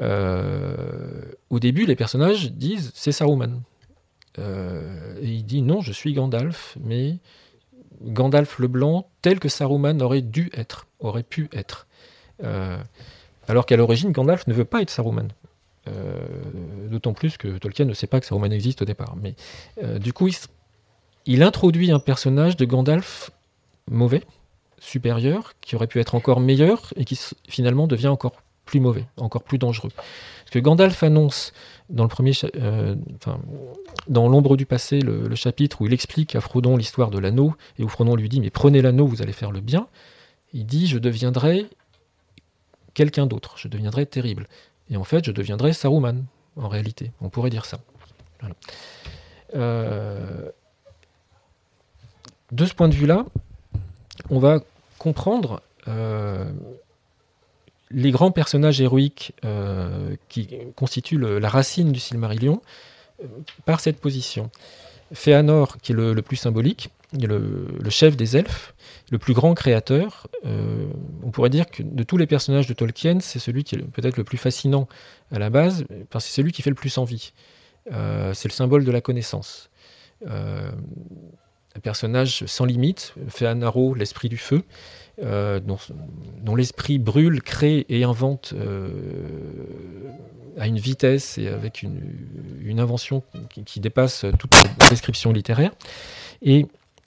au début, les personnages disent c'est Saruman. Euh, et il dit non, je suis Gandalf, mais Gandalf le Blanc tel que Saruman aurait dû être, aurait pu être. Euh, alors qu'à l'origine, Gandalf ne veut pas être Saruman. Euh, d'autant plus que Tolkien ne sait pas que Saruman existe au départ. Mais du coup, il, introduit un personnage de Gandalf mauvais, supérieur, qui aurait pu être encore meilleur et qui finalement devient encore plus mauvais, encore plus dangereux. Parce que Gandalf annonce dans le premier, euh, dans l'ombre du passé, le, chapitre où il explique à Frodon l'histoire de l'anneau et où Frodon lui dit mais prenez l'anneau, vous allez faire le bien. Il dit je deviendrai quelqu'un d'autre, je deviendrai terrible. Et en fait, je deviendrai Saruman en réalité. On pourrait dire ça. Euh, de ce point de vue-là, on va comprendre euh, les grands personnages héroïques euh, qui constituent la racine du Silmarillion par cette position. Féanor, qui est le, plus symbolique, le, chef des elfes, le plus grand créateur. Euh, on pourrait dire que de tous les personnages de Tolkien, c'est celui qui est peut-être le plus fascinant à la base, parce que c'est celui qui fait le plus envie. c'est le symbole de la connaissance. un personnage sans limite, Féanaro, l'esprit du feu, euh, dont, l'esprit brûle, crée et invente euh, à une vitesse et avec une, invention qui, dépasse toute description littéraire, et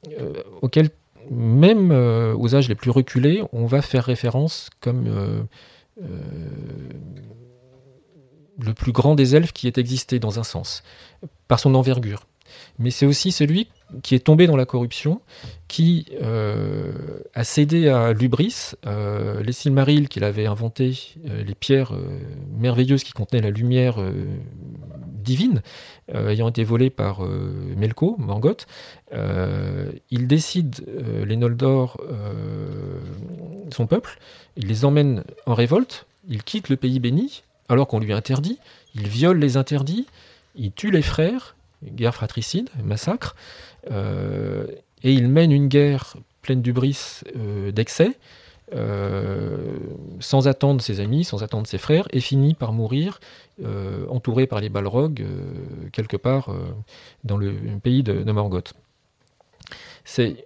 euh, auquel même aux âges les plus reculés, on va faire référence comme le plus grand des elfes qui ait existé dans un sens, par son envergure. Mais c'est aussi celui qui est tombé dans la corruption, qui euh, a cédé à l'ubris, euh, les Silmarils qu'il avait inventé, euh, les pierres merveilleuses qui contenaient la lumière divine, ayant été volées par Melko, Morgoth, il décide, les Noldor, son peuple, il les emmène en révolte, il quitte le pays béni, alors qu'on lui interdit, il viole les interdits, il tue les frères, guerre fratricide, massacre, euh, et il mène une guerre pleine d'ubris, euh, d'excès, euh, sans attendre ses amis, sans attendre ses frères, et finit par mourir entouré par les Balrogs quelque part dans le pays de, Morgoth. C'est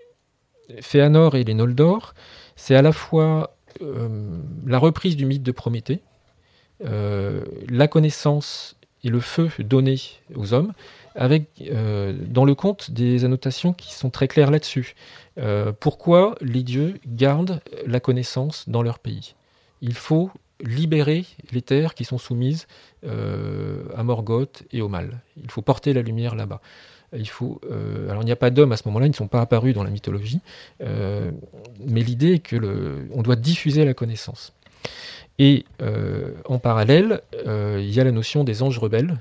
Féanor et les Noldor, c'est à la fois la reprise du mythe de Prométhée, la connaissance et le feu donné aux hommes, avec dans le conte des annotations qui sont très claires là-dessus. pourquoi les dieux gardent la connaissance dans leur pays? Il faut libérer les terres qui sont soumises à Morgoth et au mal. Il faut porter la lumière là-bas. Il faut, euh, alors il n'y a pas d'hommes à ce moment-là, ils ne sont pas apparus dans la mythologie, euh, mais l'idée est que on doit diffuser la connaissance. Et euh, en parallèle, il y a la notion des anges rebelles,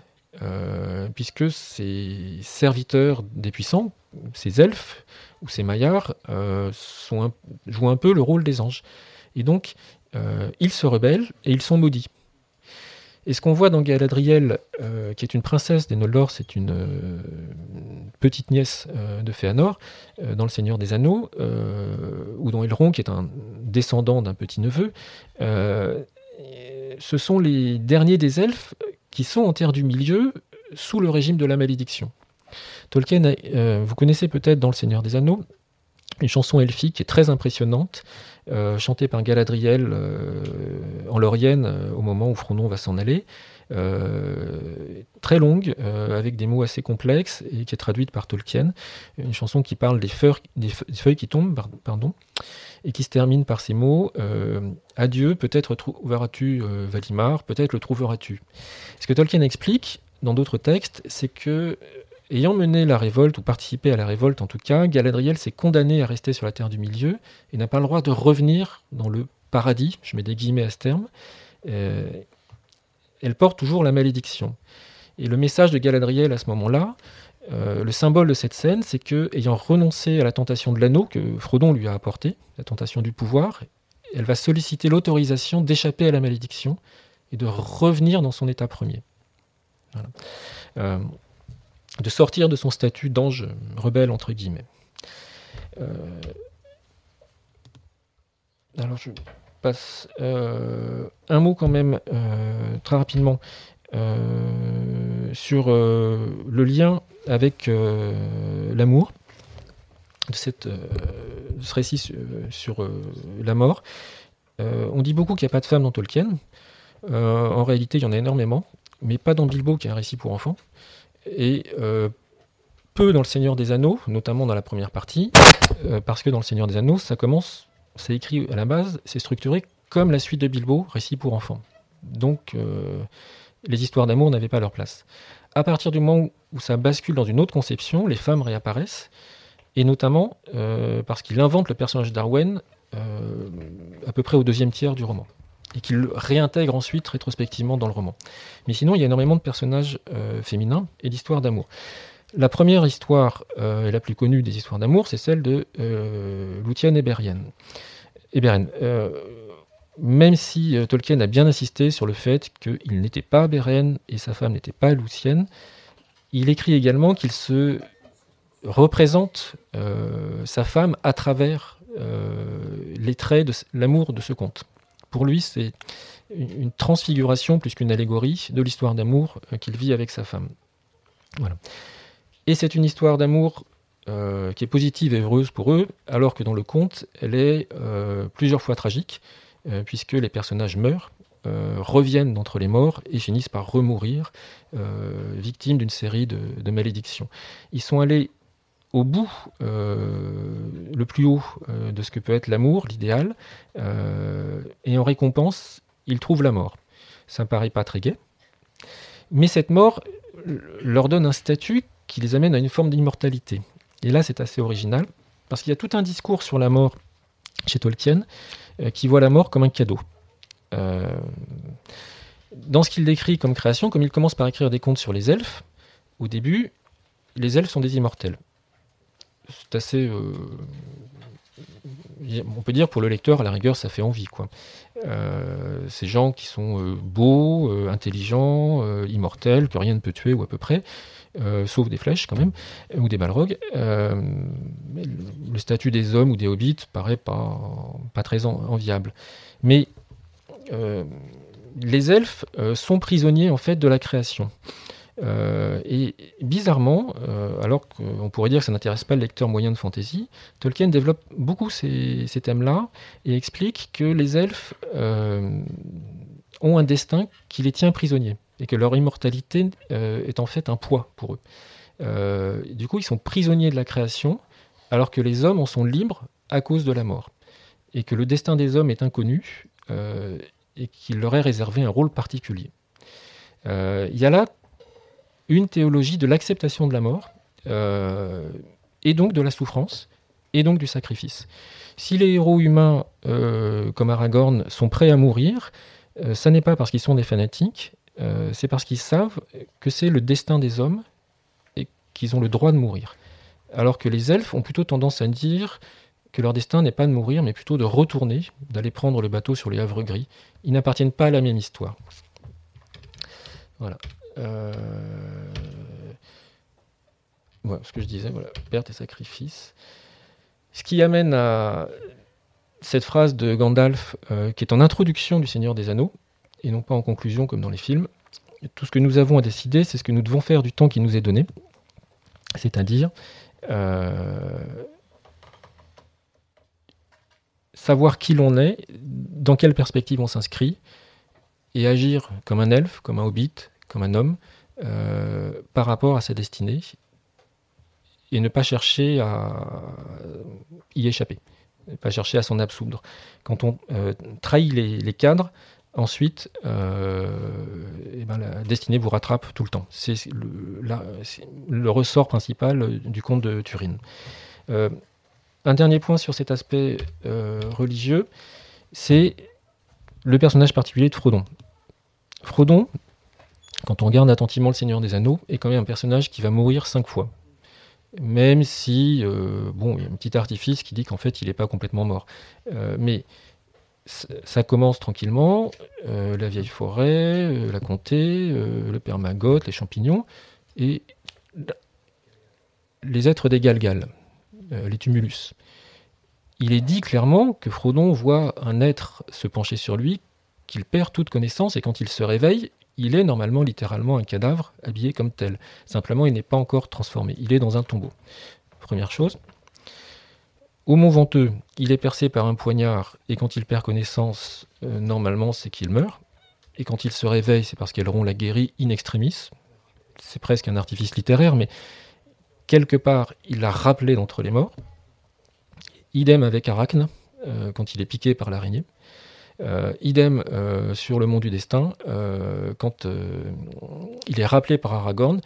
puisque ces serviteurs des puissants, ces elfes ou ces maillards, sont jouent un peu le rôle des anges. Et donc, ils se rebellent et ils sont maudits. Et ce qu'on voit dans Galadriel, euh, qui est une princesse des Noldor, c'est une euh, petite nièce euh, de Féanor, dans Le Seigneur des Anneaux, ou dans Elrond, qui est un descendant d'un petit-neveu, ce sont les derniers des elfes qui sont en terre du milieu sous le régime de la malédiction. Tolkien, vous connaissez peut-être dans Le Seigneur des Anneaux, une chanson elfique qui est très impressionnante, euh, chantée par Galadriel euh, en Laurienne euh, au moment où Frodon va s'en aller. très longue, avec des mots assez complexes et qui est traduite par Tolkien. Une chanson qui parle des, feuilles, des feuilles qui tombent, pardon, et qui se termine par ces mots Adieu, peut-être trouveras-tu Valimar, peut-être le trouveras-tu. Ce que Tolkien explique dans d'autres textes, c'est que Ayant mené la révolte, ou participé à la révolte en tout cas, Galadriel s'est condamnée à rester sur la Terre du Milieu et n'a pas le droit de revenir dans le paradis, je mets des guillemets à ce terme. Euh, elle porte toujours la malédiction. Et le message de Galadriel à ce moment-là, euh, le symbole de cette scène, c'est que, ayant renoncé à la tentation de l'anneau que Frodon lui a apporté, la tentation du pouvoir, elle va solliciter l'autorisation d'échapper à la malédiction et de revenir dans son état premier. Euh, de sortir de son statut d'ange rebelle, entre guillemets. Euh, alors je passe un mot quand même très rapidement sur le lien avec l'amour de, cette, ce récit sur la mort. on dit beaucoup qu'il n'y a pas de femme dans Tolkien. en réalité, il y en a énormément, mais pas dans Bilbo, qui est un récit pour enfants et euh, peu dans Le Seigneur des Anneaux, notamment dans la première partie, euh, parce que dans Le Seigneur des Anneaux, ça commence, c'est écrit à la base, c'est structuré comme la suite de Bilbo, récit pour enfants. Donc euh, les histoires d'amour n'avaient pas leur place. À partir du moment où ça bascule dans une autre conception, les femmes réapparaissent, et notamment parce qu'il invente le personnage d'Arwen à peu près au deuxième tiers du roman et qu'il réintègre ensuite rétrospectivement dans le roman. Mais sinon, il y a énormément de personnages euh, féminins et d'histoires d'amour. La première histoire, euh, et la plus connue des histoires d'amour, c'est celle de euh, Luthien et Beren. Euh, même si Tolkien a bien insisté sur le fait qu'il n'était pas Beren et sa femme n'était pas Lucienne, il écrit également qu'il se représente sa femme à travers les traits de l'amour de ce conte. Pour lui, c'est une transfiguration plus qu'une allégorie de l'histoire d'amour euh, qu'il vit avec sa femme. Et c'est une histoire d'amour euh, qui est positive et heureuse pour eux, alors que dans le conte, elle est euh, plusieurs fois tragique, puisque les personnages meurent, reviennent d'entre les morts et finissent par remourir, victimes d'une série de, malédictions. Ils sont allés au bout, euh, le plus haut euh, de ce que peut être l'amour, l'idéal, euh, et en récompense, ils trouvent la mort. Ça ne paraît pas très gai, mais cette mort leur donne un statut qui les amène à une forme d'immortalité. Et là, c'est assez original, parce qu'il y a tout un discours sur la mort chez Tolkien qui voit la mort comme un cadeau. dans ce qu'il décrit comme création, comme il commence par écrire des contes sur les elfes, au début, les elfes sont des immortels c'est assez. Euh, on peut dire pour le lecteur, à la rigueur, ça fait envie. Quoi. Euh, ces gens qui sont euh, beaux, intelligents, immortels, que rien ne peut tuer, ou à peu près, sauf des flèches quand même, ou des balrogs. le statut des hommes ou des hobbits paraît pas, très enviable. Mais les elfes sont prisonniers en fait de la création. Euh, et bizarrement, euh, alors qu'on pourrait dire que ça n'intéresse pas le lecteur moyen de fantasy, Tolkien développe beaucoup ces, thèmes-là et explique que les elfes euh, ont un destin qui les tient prisonniers et que leur immortalité est en fait un poids pour eux. du coup, ils sont prisonniers de la création, alors que les hommes en sont libres à cause de la mort. Et que le destin des hommes est inconnu et qu'il leur est réservé un rôle particulier. Il y a là une théologie de l'acceptation de la mort, et donc de la souffrance, et donc du sacrifice. Si les héros humains, euh, comme Aragorn, sont prêts à mourir, euh, ça n'est pas parce qu'ils sont des fanatiques, euh, c'est parce qu'ils savent que c'est le destin des hommes et qu'ils ont le droit de mourir. Alors que les elfes ont plutôt tendance à dire que leur destin n'est pas de mourir, mais plutôt de retourner, d'aller prendre le bateau sur les havres gris. Ils n'appartiennent pas à la même histoire. Voilà. Voilà ce que je disais, voilà, perte et sacrifice. Ce qui amène à cette phrase de Gandalf euh, qui est en introduction du Seigneur des Anneaux, et non pas en conclusion comme dans les films. Tout ce que nous avons à décider, c'est ce que nous devons faire du temps qui nous est donné, c'est-à-dire euh, savoir qui l'on est, dans quelle perspective on s'inscrit, et agir comme un elfe, comme un hobbit, comme un homme, euh, par rapport à sa destinée, et ne pas chercher à y échapper, ne pas chercher à s'en absoudre. Quand on euh, trahit les, cadres, ensuite, euh, eh ben, la destinée vous rattrape tout le temps. C'est le, ressort principal du conte de Turin. Euh, un dernier point sur cet aspect religieux, c'est le personnage particulier de Frodon. Frodon, quand on regarde attentivement Le Seigneur des Anneaux, est quand même un personnage qui va mourir cinq fois même si, euh, bon, il y a un petit artifice qui dit qu'en fait, il n'est pas complètement mort. Euh, mais ça commence tranquillement, euh, la vieille forêt, la comté, le permagote, les champignons, et les êtres des galgales, les tumulus. Il est dit clairement que Frodon voit un être se pencher sur lui, qu'il perd toute connaissance, et quand il se réveille, il est normalement littéralement un cadavre habillé comme tel. Simplement, il n'est pas encore transformé. Il est dans un tombeau. Première chose. Au Mont Venteux, il est percé par un poignard et quand il perd connaissance, euh, normalement, c'est qu'il meurt. Et quand il se réveille, c'est parce qu'Elrond l'a guéri in extremis. C'est presque un artifice littéraire, mais quelque part, il l'a rappelé d'entre les morts. Idem avec Arachne, euh, quand il est piqué par l'araignée. Euh, idem sur le mont du destin, quand il est rappelé par Aragorn.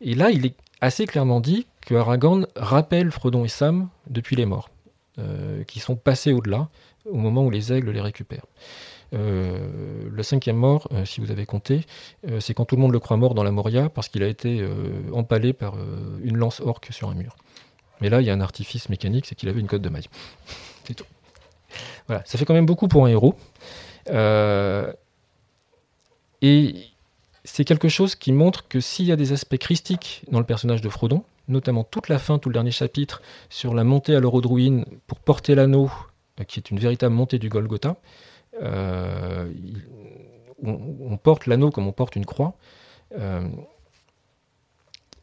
Et là, il est assez clairement dit que Aragorn rappelle Frodon et Sam depuis les morts, qui sont passés au-delà au moment où les aigles les récupèrent. le cinquième mort, si vous avez compté, c'est quand tout le monde le croit mort dans la Moria parce qu'il a été empalé par une lance orque sur un mur. Mais là, il y a un artifice mécanique, c'est qu'il avait une cote de maille. c'est tout. Voilà, ça fait quand même beaucoup pour un héros. Euh, et c'est quelque chose qui montre que s'il y a des aspects christiques dans le personnage de Frodon, notamment toute la fin, tout le dernier chapitre sur la montée à l'euro de ruine pour porter l'anneau, euh, qui est une véritable montée du Golgotha, euh, on, porte l'anneau comme on porte une croix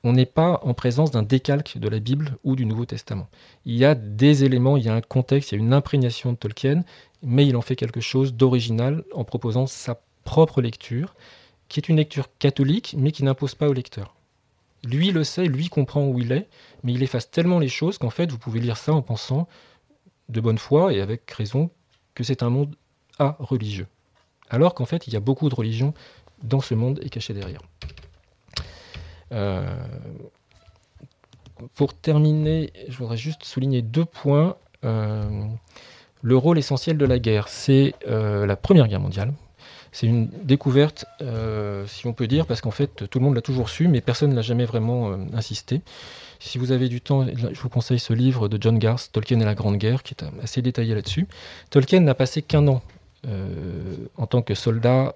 on n'est pas en présence d'un décalque de la Bible ou du Nouveau Testament. Il y a des éléments, il y a un contexte, il y a une imprégnation de Tolkien, mais il en fait quelque chose d'original en proposant sa propre lecture, qui est une lecture catholique, mais qui n'impose pas au lecteur. Lui le sait, lui comprend où il est, mais il efface tellement les choses qu'en fait, vous pouvez lire ça en pensant de bonne foi et avec raison que c'est un monde à religieux. Alors qu'en fait, il y a beaucoup de religions dans ce monde et caché derrière. Euh, pour terminer, je voudrais juste souligner deux points. Euh, le rôle essentiel de la guerre, c'est euh, la Première Guerre mondiale. C'est une découverte, si on peut dire, parce qu'en fait, tout le monde l'a toujours su, mais personne n'a jamais vraiment insisté. Si vous avez du temps, je vous conseille ce livre de John Garth, Tolkien et la Grande Guerre, qui est assez détaillé là-dessus. Tolkien n'a passé qu'un an en tant que soldat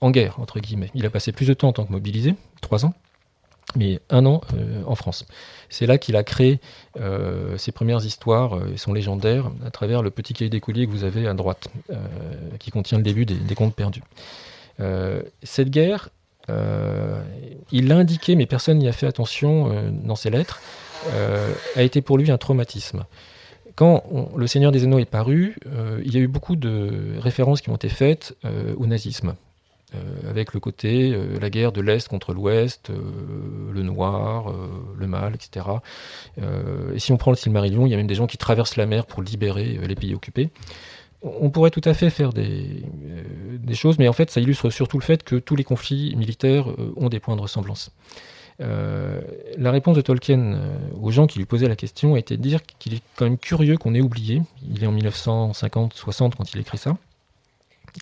en guerre, entre guillemets. Il a passé plus de temps en tant que mobilisé, trois ans mais un an euh, en France. C'est là qu'il a créé euh, ses premières histoires euh, et son légendaire à travers le petit cahier d'écolier que vous avez à droite, qui contient le début des, contes perdus. cette guerre, il l'a indiqué, mais personne n'y a fait attention dans ses lettres, a été pour lui un traumatisme. quand Le Seigneur des Anneaux est paru, il y a eu beaucoup de références qui ont été faites au nazisme. Avec le côté la guerre de l'Est contre l'Ouest, le noir, le mal, etc. et si on prend le Silmarillion, il y a même des gens qui traversent la mer pour libérer les pays occupés on pourrait tout à fait faire des, choses, mais en fait, ça illustre surtout le fait que tous les conflits militaires ont des points de ressemblance. Euh, la réponse de Tolkien euh, aux gens qui lui posaient la question était de dire qu'il est quand même curieux qu'on ait oublié, il est en 1950-60 quand il écrit ça,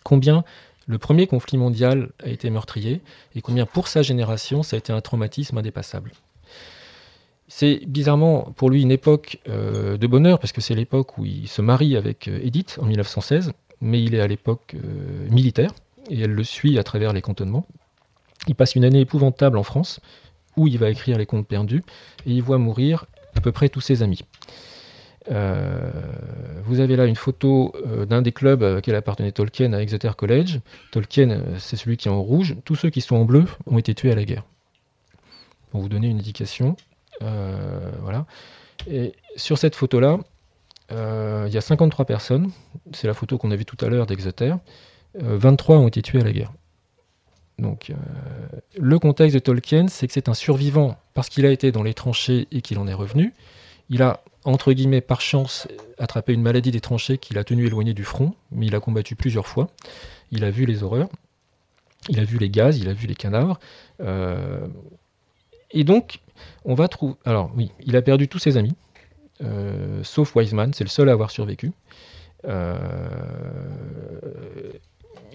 combien le premier conflit mondial a été meurtrier et combien pour sa génération ça a été un traumatisme indépassable. C'est bizarrement pour lui une époque euh, de bonheur parce que c'est l'époque où il se marie avec Edith en 1916, mais il est à l'époque militaire et elle le suit à travers les cantonnements. Il passe une année épouvantable en France où il va écrire Les Contes perdus, et il voit mourir à peu près tous ses amis. Euh, vous avez là une photo euh, d'un des clubs auquel appartenait Tolkien à Exeter College. Tolkien, euh, c'est celui qui est en rouge. Tous ceux qui sont en bleu ont été tués à la guerre. Pour vous donner une indication. voilà. Et sur cette photo-là, il y a 53 personnes. C'est la photo qu'on a vue tout à l'heure d'Exeter. 23 ont été tués à la guerre. Donc, euh, le contexte de Tolkien, c'est que c'est un survivant parce qu'il a été dans les tranchées et qu'il en est revenu. Il a, entre guillemets, par chance, attrapé une maladie des tranchées qui l'a tenu éloigné du front, mais il a combattu plusieurs fois. Il a vu les horreurs, il a vu les gaz, il a vu les cadavres. Euh, et donc, on va trouver. Alors, oui, il a perdu tous ses amis, euh, sauf Wiseman, c'est le seul à avoir survécu.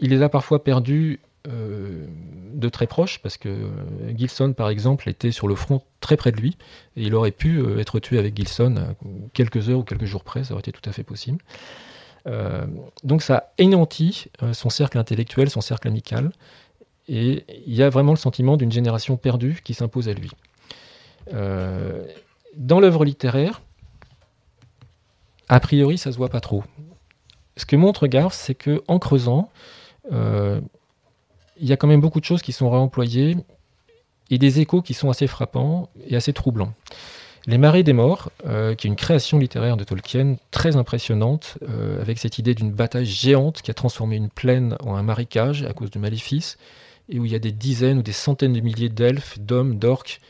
il les a parfois perdus euh, de très proche, parce que Gilson, par exemple, était sur le front très près de lui, et il aurait pu euh, être tué avec Gilson quelques heures ou quelques jours près, ça aurait été tout à fait possible. Euh, donc ça anéantit son cercle intellectuel, son cercle amical, et il y a vraiment le sentiment d'une génération perdue qui s'impose à lui. dans l'œuvre littéraire, a priori, ça se voit pas trop. Ce que montre Garth, c'est que en creusant, il y a quand même beaucoup de choses qui sont réemployées et des échos qui sont assez frappants et assez troublants. Les Marées des Morts, euh, qui est une création littéraire de Tolkien très impressionnante, euh, avec cette idée d'une bataille géante qui a transformé une plaine en un marécage à cause de maléfices, et où il y a des dizaines ou des centaines de milliers d'elfes, d'hommes, d'orques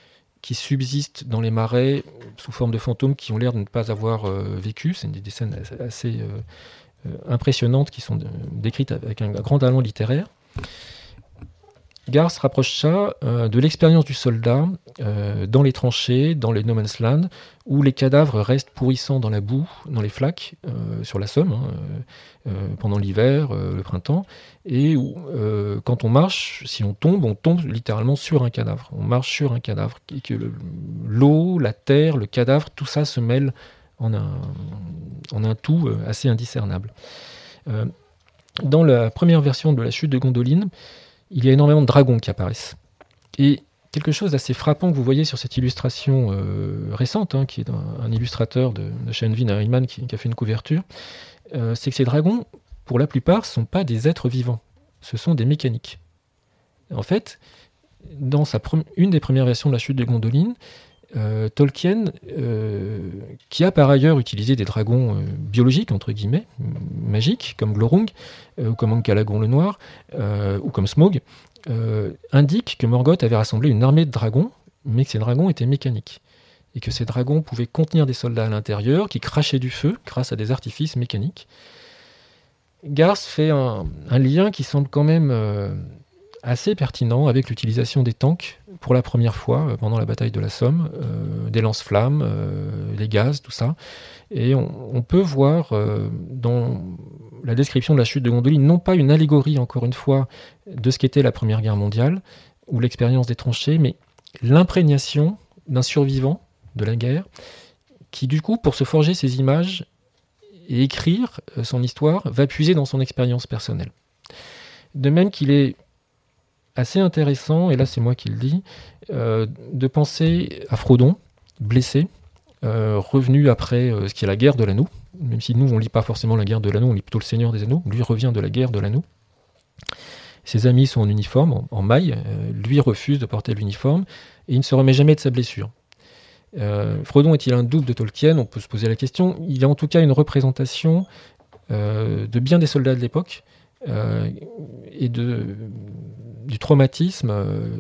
qui subsistent dans les marais sous forme de fantômes qui ont l'air de ne pas avoir euh, vécu. C'est des, des, scènes assez impressionnantes qui sont décrites avec un grand talent littéraire. Garth rapproche ça euh, de l'expérience du soldat euh, dans les tranchées, dans les no man's land, où les cadavres restent pourrissants dans la boue, dans les flaques, euh, sur la Somme, hein, pendant l'hiver, le printemps, et où, quand on marche, si on tombe, on tombe littéralement sur un cadavre. On marche sur un cadavre, et que l'eau, la terre, le cadavre, tout ça se mêle en un, en un tout assez indiscernable. dans la première version de la chute de Gondoline, il y a énormément de dragons qui apparaissent. Et quelque chose d'assez frappant que vous voyez sur cette illustration euh, récente, hein, qui est un, illustrateur de, de Shenvin qui, a fait une couverture, euh, c'est que ces dragons, pour la plupart, ne sont pas des êtres vivants, ce sont des mécaniques. En fait, dans sa une des premières versions de la chute de Gondoline, euh, Tolkien, qui a par ailleurs utilisé des dragons biologiques, entre guillemets, magiques, comme Glorung, ou comme Ankalagon le Noir, ou comme Smog, indique que Morgoth avait rassemblé une armée de dragons, mais que ces dragons étaient mécaniques. Et que ces dragons pouvaient contenir des soldats à l'intérieur qui crachaient du feu grâce à des artifices mécaniques. Garth fait un, lien qui semble quand même assez pertinent avec l'utilisation des tanks pour la première fois euh, pendant la bataille de la Somme, euh, des lance-flammes, euh, les gaz, tout ça. Et on, peut voir dans la description de la chute de Gondoline non pas une allégorie, encore une fois, de ce qu'était la Première Guerre mondiale ou l'expérience des tranchées, mais l'imprégnation d'un survivant de la guerre qui, du coup, pour se forger ses images et écrire son histoire, va puiser dans son expérience personnelle. De même qu'il est assez intéressant, et là c'est moi qui le dis, euh, de penser à Frodon, blessé, euh, revenu après euh, ce qui est la guerre de l'anneau, même si nous on lit pas forcément la guerre de l'anneau, on lit plutôt le Seigneur des Anneaux, lui revient de la guerre de l'anneau. Ses amis sont en uniforme, en, maille, lui refuse de porter l'uniforme, et il ne se remet jamais de sa blessure. Frodon est-il un double de Tolkien? On peut se poser la question. Il est en tout cas une représentation de bien des soldats de l'époque et de, du traumatisme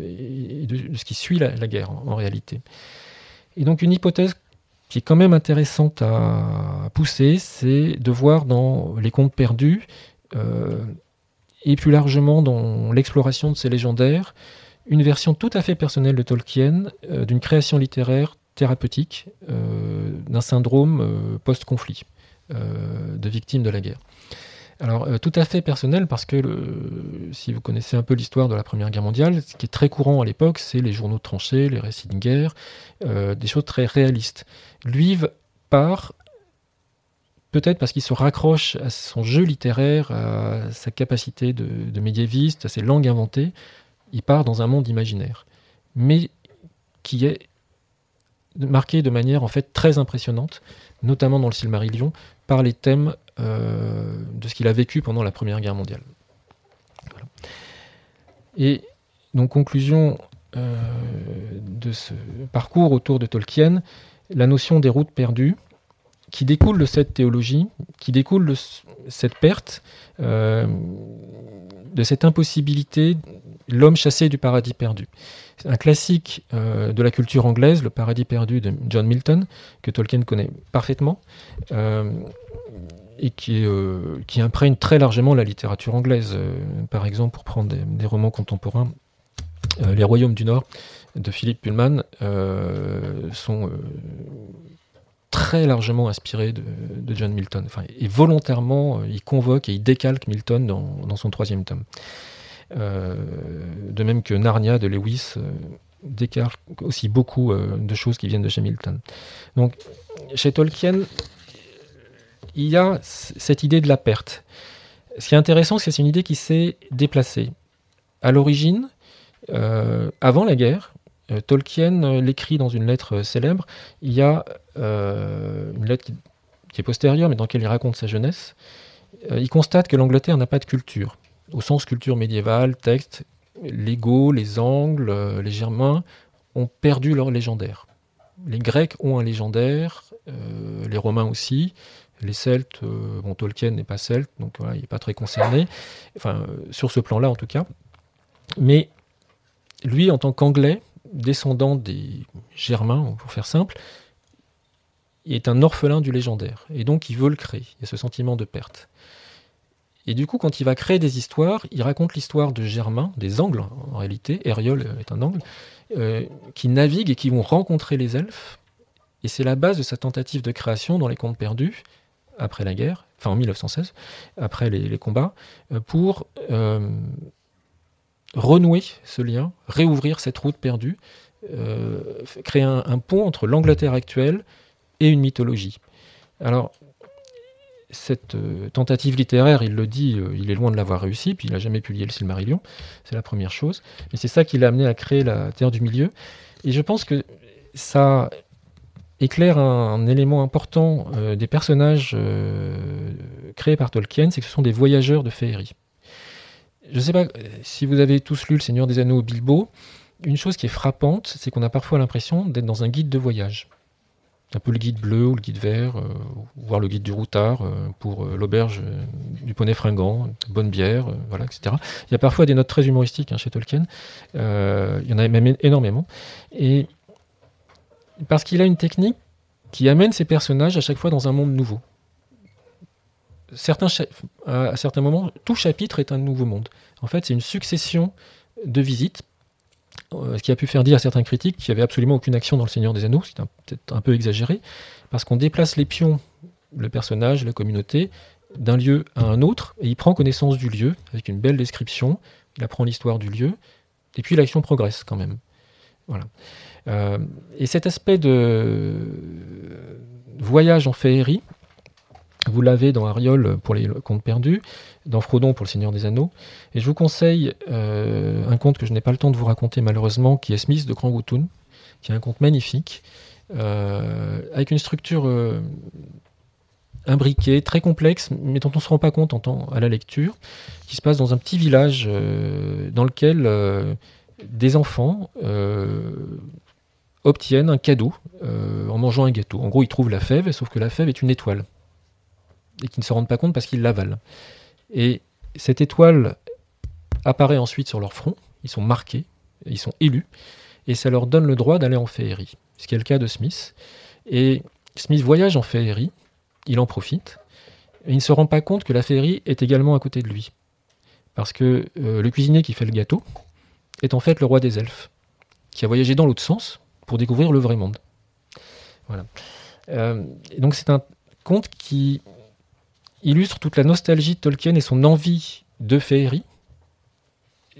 et de, ce qui suit la, guerre en, réalité. Et donc une hypothèse qui est quand même intéressante à pousser, c'est de voir dans les contes perdus et plus largement dans l'exploration de ces légendaires, une version tout à fait personnelle de Tolkien, euh, d'une création littéraire thérapeutique, euh, d'un syndrome euh, post-conflit, de victime de la guerre. Alors, tout à fait personnel parce que si vous connaissez un peu l'histoire de la Première Guerre mondiale, ce qui est très courant à l'époque, c'est les journaux de tranchées, les récits de guerre, des choses très réalistes. Lui part peut-être parce qu'il se raccroche à son jeu littéraire, à sa capacité de, médiéviste, à ses langues inventées, il part dans un monde imaginaire, mais qui est marqué de manière en fait très impressionnante, notamment dans le Silmarillion, par les thèmes euh, de ce qu'il a vécu pendant la Première Guerre mondiale. Et donc conclusion euh, de ce parcours autour de Tolkien, la notion des routes perdues, qui découle de cette théologie, qui découle de cette perte, euh, de cette impossibilité, l'homme chassé du paradis perdu. C'est un classique euh, de la culture anglaise, le paradis perdu de John Milton, que Tolkien connaît parfaitement, euh, et qui, qui, imprègne très largement la littérature anglaise. par exemple, pour prendre des, romans contemporains, Les Royaumes du Nord de Philippe Pullman sont très largement inspiré de, John Milton. Enfin, et volontairement, euh, il convoque et il décalque Milton dans, son troisième tome. Euh, de même que Narnia de Lewis euh, décalque aussi beaucoup de choses qui viennent de chez Milton. Donc, chez Tolkien, il y a cette idée de la perte. Ce qui est intéressant, c'est que c'est une idée qui s'est déplacée. À l'origine, avant la guerre, euh, Tolkien euh, l'écrit dans une lettre euh, célèbre. Il y a une lettre qui, est postérieure, mais dans laquelle il raconte sa jeunesse. il constate que l'Angleterre n'a pas de culture, au sens culture médiévale, texte. Les Goths, les Angles, les Germains ont perdu leur légendaire. Les Grecs ont un légendaire, les Romains aussi. Les Celtes, bon, Tolkien n'est pas celte, donc il n'est pas très concerné, enfin, sur ce plan-là en tout cas. Mais lui, en tant qu'Anglais, descendant des Germains, pour faire simple, il est un orphelin du légendaire. Et donc il veut le créer. Il y a ce sentiment de perte. Et du coup, quand il va créer des histoires, il raconte l'histoire de Germain, des Angles en réalité, Eriol est un Angle, euh, qui naviguent et qui vont rencontrer les elfes. Et c'est la base de sa tentative de création dans les contes perdus, après la guerre, enfin en 1916, après les, combats, euh, pour euh, renouer ce lien, réouvrir cette route perdue, euh, créer un, pont entre l'Angleterre actuelle et une mythologie. Alors, cette tentative littéraire, il le dit, il est loin de l'avoir réussi, puis il n'a jamais publié le Silmarillion, c'est la première chose. Mais c'est ça qui l'a amené à créer la Terre du Milieu. Et je pense que ça éclaire un, élément important des personnages créés par Tolkien, c'est que ce sont des voyageurs de féerie je ne sais pas euh, si vous avez tous lu Le Seigneur des Anneaux Bilbo. Une chose qui est frappante, c'est qu'on a parfois l'impression d'être dans un guide de voyage. Un peu le guide bleu ou le guide vert, euh, voire le guide du routard euh, pour l'auberge du poney fringant, bonne bière, voilà, etc. Il y a parfois des notes très humoristiques hein, chez Tolkien. il y en a même énormément. Et parce qu'il a une technique qui amène ses personnages à chaque fois dans un monde nouveau à certains moments, tout chapitre est un nouveau monde. En fait, c'est une succession de visites, euh, ce qui a pu faire dire à certains critiques qu'il n'y avait absolument aucune action dans Le Seigneur des Anneaux, c'est peut-être un peu exagéré, parce qu'on déplace les pions, le personnage, la communauté, d'un lieu à un autre, et il prend connaissance du lieu, avec une belle description, il apprend l'histoire du lieu, et puis l'action progresse quand même. Voilà. Euh, et cet aspect de voyage en féerie, vous l'avez dans Ariol pour les contes perdus, dans Frodon pour le Seigneur des Anneaux. Et je vous conseille euh, un conte que je n'ai pas le temps de vous raconter malheureusement, qui est Smith de Krangutun, qui est un conte magnifique, euh, avec une structure imbriquée, très complexe, mais dont on ne se rend pas compte à la lecture, qui se passe dans un petit village dans lequel des enfants obtiennent un cadeau en mangeant un gâteau. En gros, ils trouvent la fève, sauf que la fève est une étoile. Et qu'ils ne se rendent pas compte parce qu'ils l'avalent. Et cette étoile apparaît ensuite sur leur front, ils sont marqués, ils sont élus, et ça leur donne le droit d'aller en féerie, ce qui est le cas de Smith. Et Smith voyage en féerie, il en profite, et il ne se rend pas compte que la féerie est également à côté de lui. Parce que euh, le cuisinier qui fait le gâteau est en fait le roi des elfes, qui a voyagé dans l'autre sens pour découvrir le vrai monde. Voilà. Euh, donc c'est un conte qui illustre toute la nostalgie de Tolkien et son envie de féerie,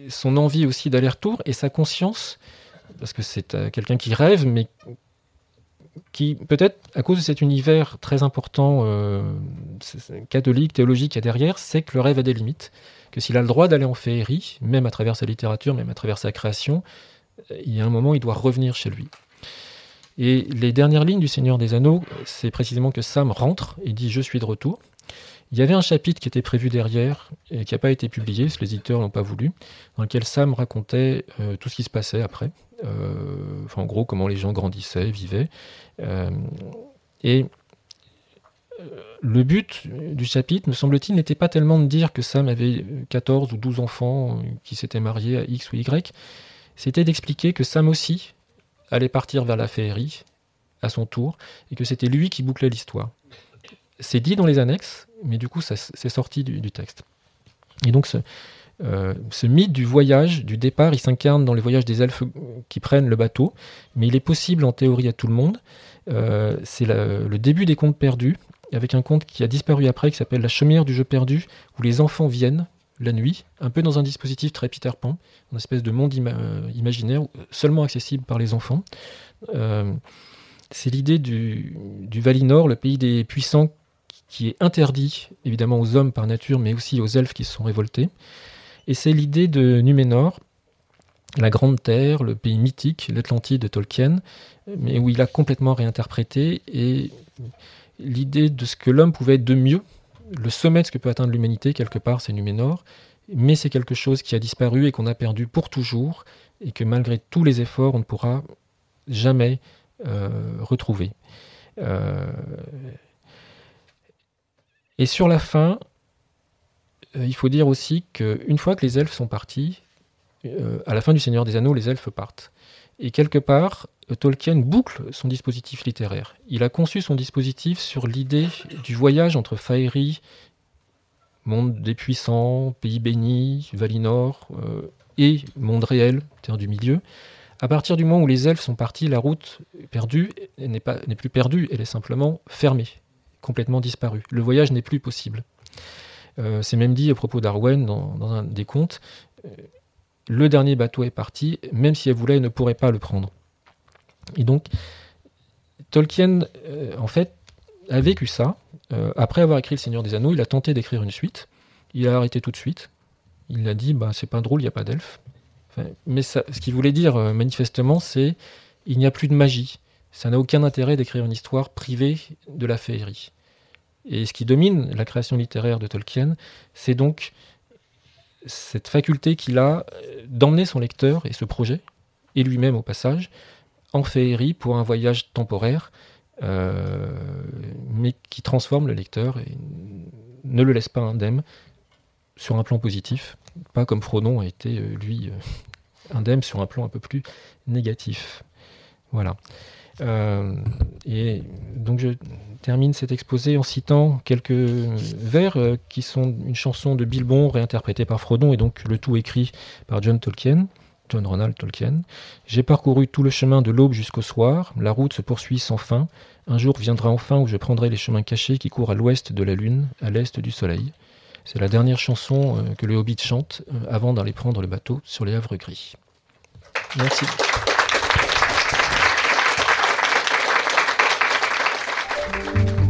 son envie aussi d'aller-retour et sa conscience, parce que c'est euh, quelqu'un qui rêve, mais qui, peut-être à cause de cet univers très important, euh, catholique, théologique qu'il y a derrière, sait que le rêve a des limites, que s'il a le droit d'aller en féerie, même à travers sa littérature, même à travers sa création, il y a un moment il doit revenir chez lui. Et les dernières lignes du Seigneur des Anneaux, c'est précisément que Sam rentre et dit Je suis de retour. Il y avait un chapitre qui était prévu derrière et qui n'a pas été publié, les éditeurs n'ont pas voulu, dans lequel Sam racontait euh, tout ce qui se passait après. Euh, en gros, comment les gens grandissaient, vivaient. Euh, et le but du chapitre, me semble-t-il, n'était pas tellement de dire que Sam avait 14 ou 12 enfants qui s'étaient mariés à X ou Y, c'était d'expliquer que Sam aussi allait partir vers la féerie à son tour, et que c'était lui qui bouclait l'histoire. C'est dit dans les annexes, mais du coup, c'est sorti du, texte. Et donc, euh, ce, mythe du voyage, du départ, il s'incarne dans les voyages des elfes qui prennent le bateau, mais il est possible en théorie à tout le monde. Euh, c'est le début des contes perdus, avec un conte qui a disparu après, qui s'appelle La chaumière du jeu perdu, où les enfants viennent la nuit, un peu dans un dispositif très Peter Pan, une espèce de monde euh, imaginaire seulement accessible par les enfants. c'est l'idée du, du Valinor, le pays des puissants qui est interdit évidemment aux hommes par nature, mais aussi aux elfes qui se sont révoltés. Et c'est l'idée de Numénor, la Grande Terre, le pays mythique, l'Atlantide de Tolkien, mais où il a complètement réinterprété, et l'idée de ce que l'homme pouvait être de mieux, le sommet de ce que peut atteindre l'humanité, quelque part, c'est Numénor, mais c'est quelque chose qui a disparu et qu'on a perdu pour toujours, et que malgré tous les efforts, on ne pourra jamais euh, retrouver. Euh, et sur la fin, euh, il faut dire aussi qu'une fois que les elfes sont partis, à la fin du Seigneur des Anneaux, les elfes partent. Et quelque part, Tolkien boucle son dispositif littéraire. Il a conçu son dispositif sur l'idée du voyage entre Faerie, monde des puissants, pays béni, Valinor, euh, et monde réel, terre du milieu. À partir du moment où les elfes sont partis, la route perdue n'est plus perdue, elle est simplement fermée complètement disparu. Le voyage n'est plus possible. Euh, c'est même dit à propos d'Arwen dans, un des contes, euh, le dernier bateau est parti, même si elle voulait, elle ne pourrait pas le prendre. Et donc, Tolkien, euh, en fait, a vécu ça. après avoir écrit Le Seigneur des Anneaux, il a tenté d'écrire une suite. Il a arrêté tout de suite. Il a dit, bah, c'est pas drôle, il n'y a pas d'elfes. mais ce qu'il voulait dire manifestement, c'est il n'y a plus de magie. Ça n'a aucun intérêt d'écrire une histoire privée de la féerie. Et ce qui domine la création littéraire de Tolkien, c'est donc cette faculté qu'il a d'emmener son lecteur et ce projet, et lui-même au passage, en féerie pour un voyage temporaire, euh, mais qui transforme le lecteur et ne le laisse pas indemne sur un plan positif, pas comme Frodon a été, euh, lui, euh, indemne sur un plan un peu plus négatif. Voilà. Euh, et donc je termine cet exposé en citant quelques vers euh, qui sont une chanson de Bilbon réinterprétée par Frodon et donc le tout écrit par John Tolkien. John Ronald Tolkien. J'ai parcouru tout le chemin de l'aube jusqu'au soir, la route se poursuit sans fin. Un jour viendra enfin où je prendrai les chemins cachés qui courent à l'ouest de la lune, à l'est du soleil. C'est la dernière chanson euh, que le Hobbit chante avant d'aller prendre le bateau sur les Havres gris. Merci.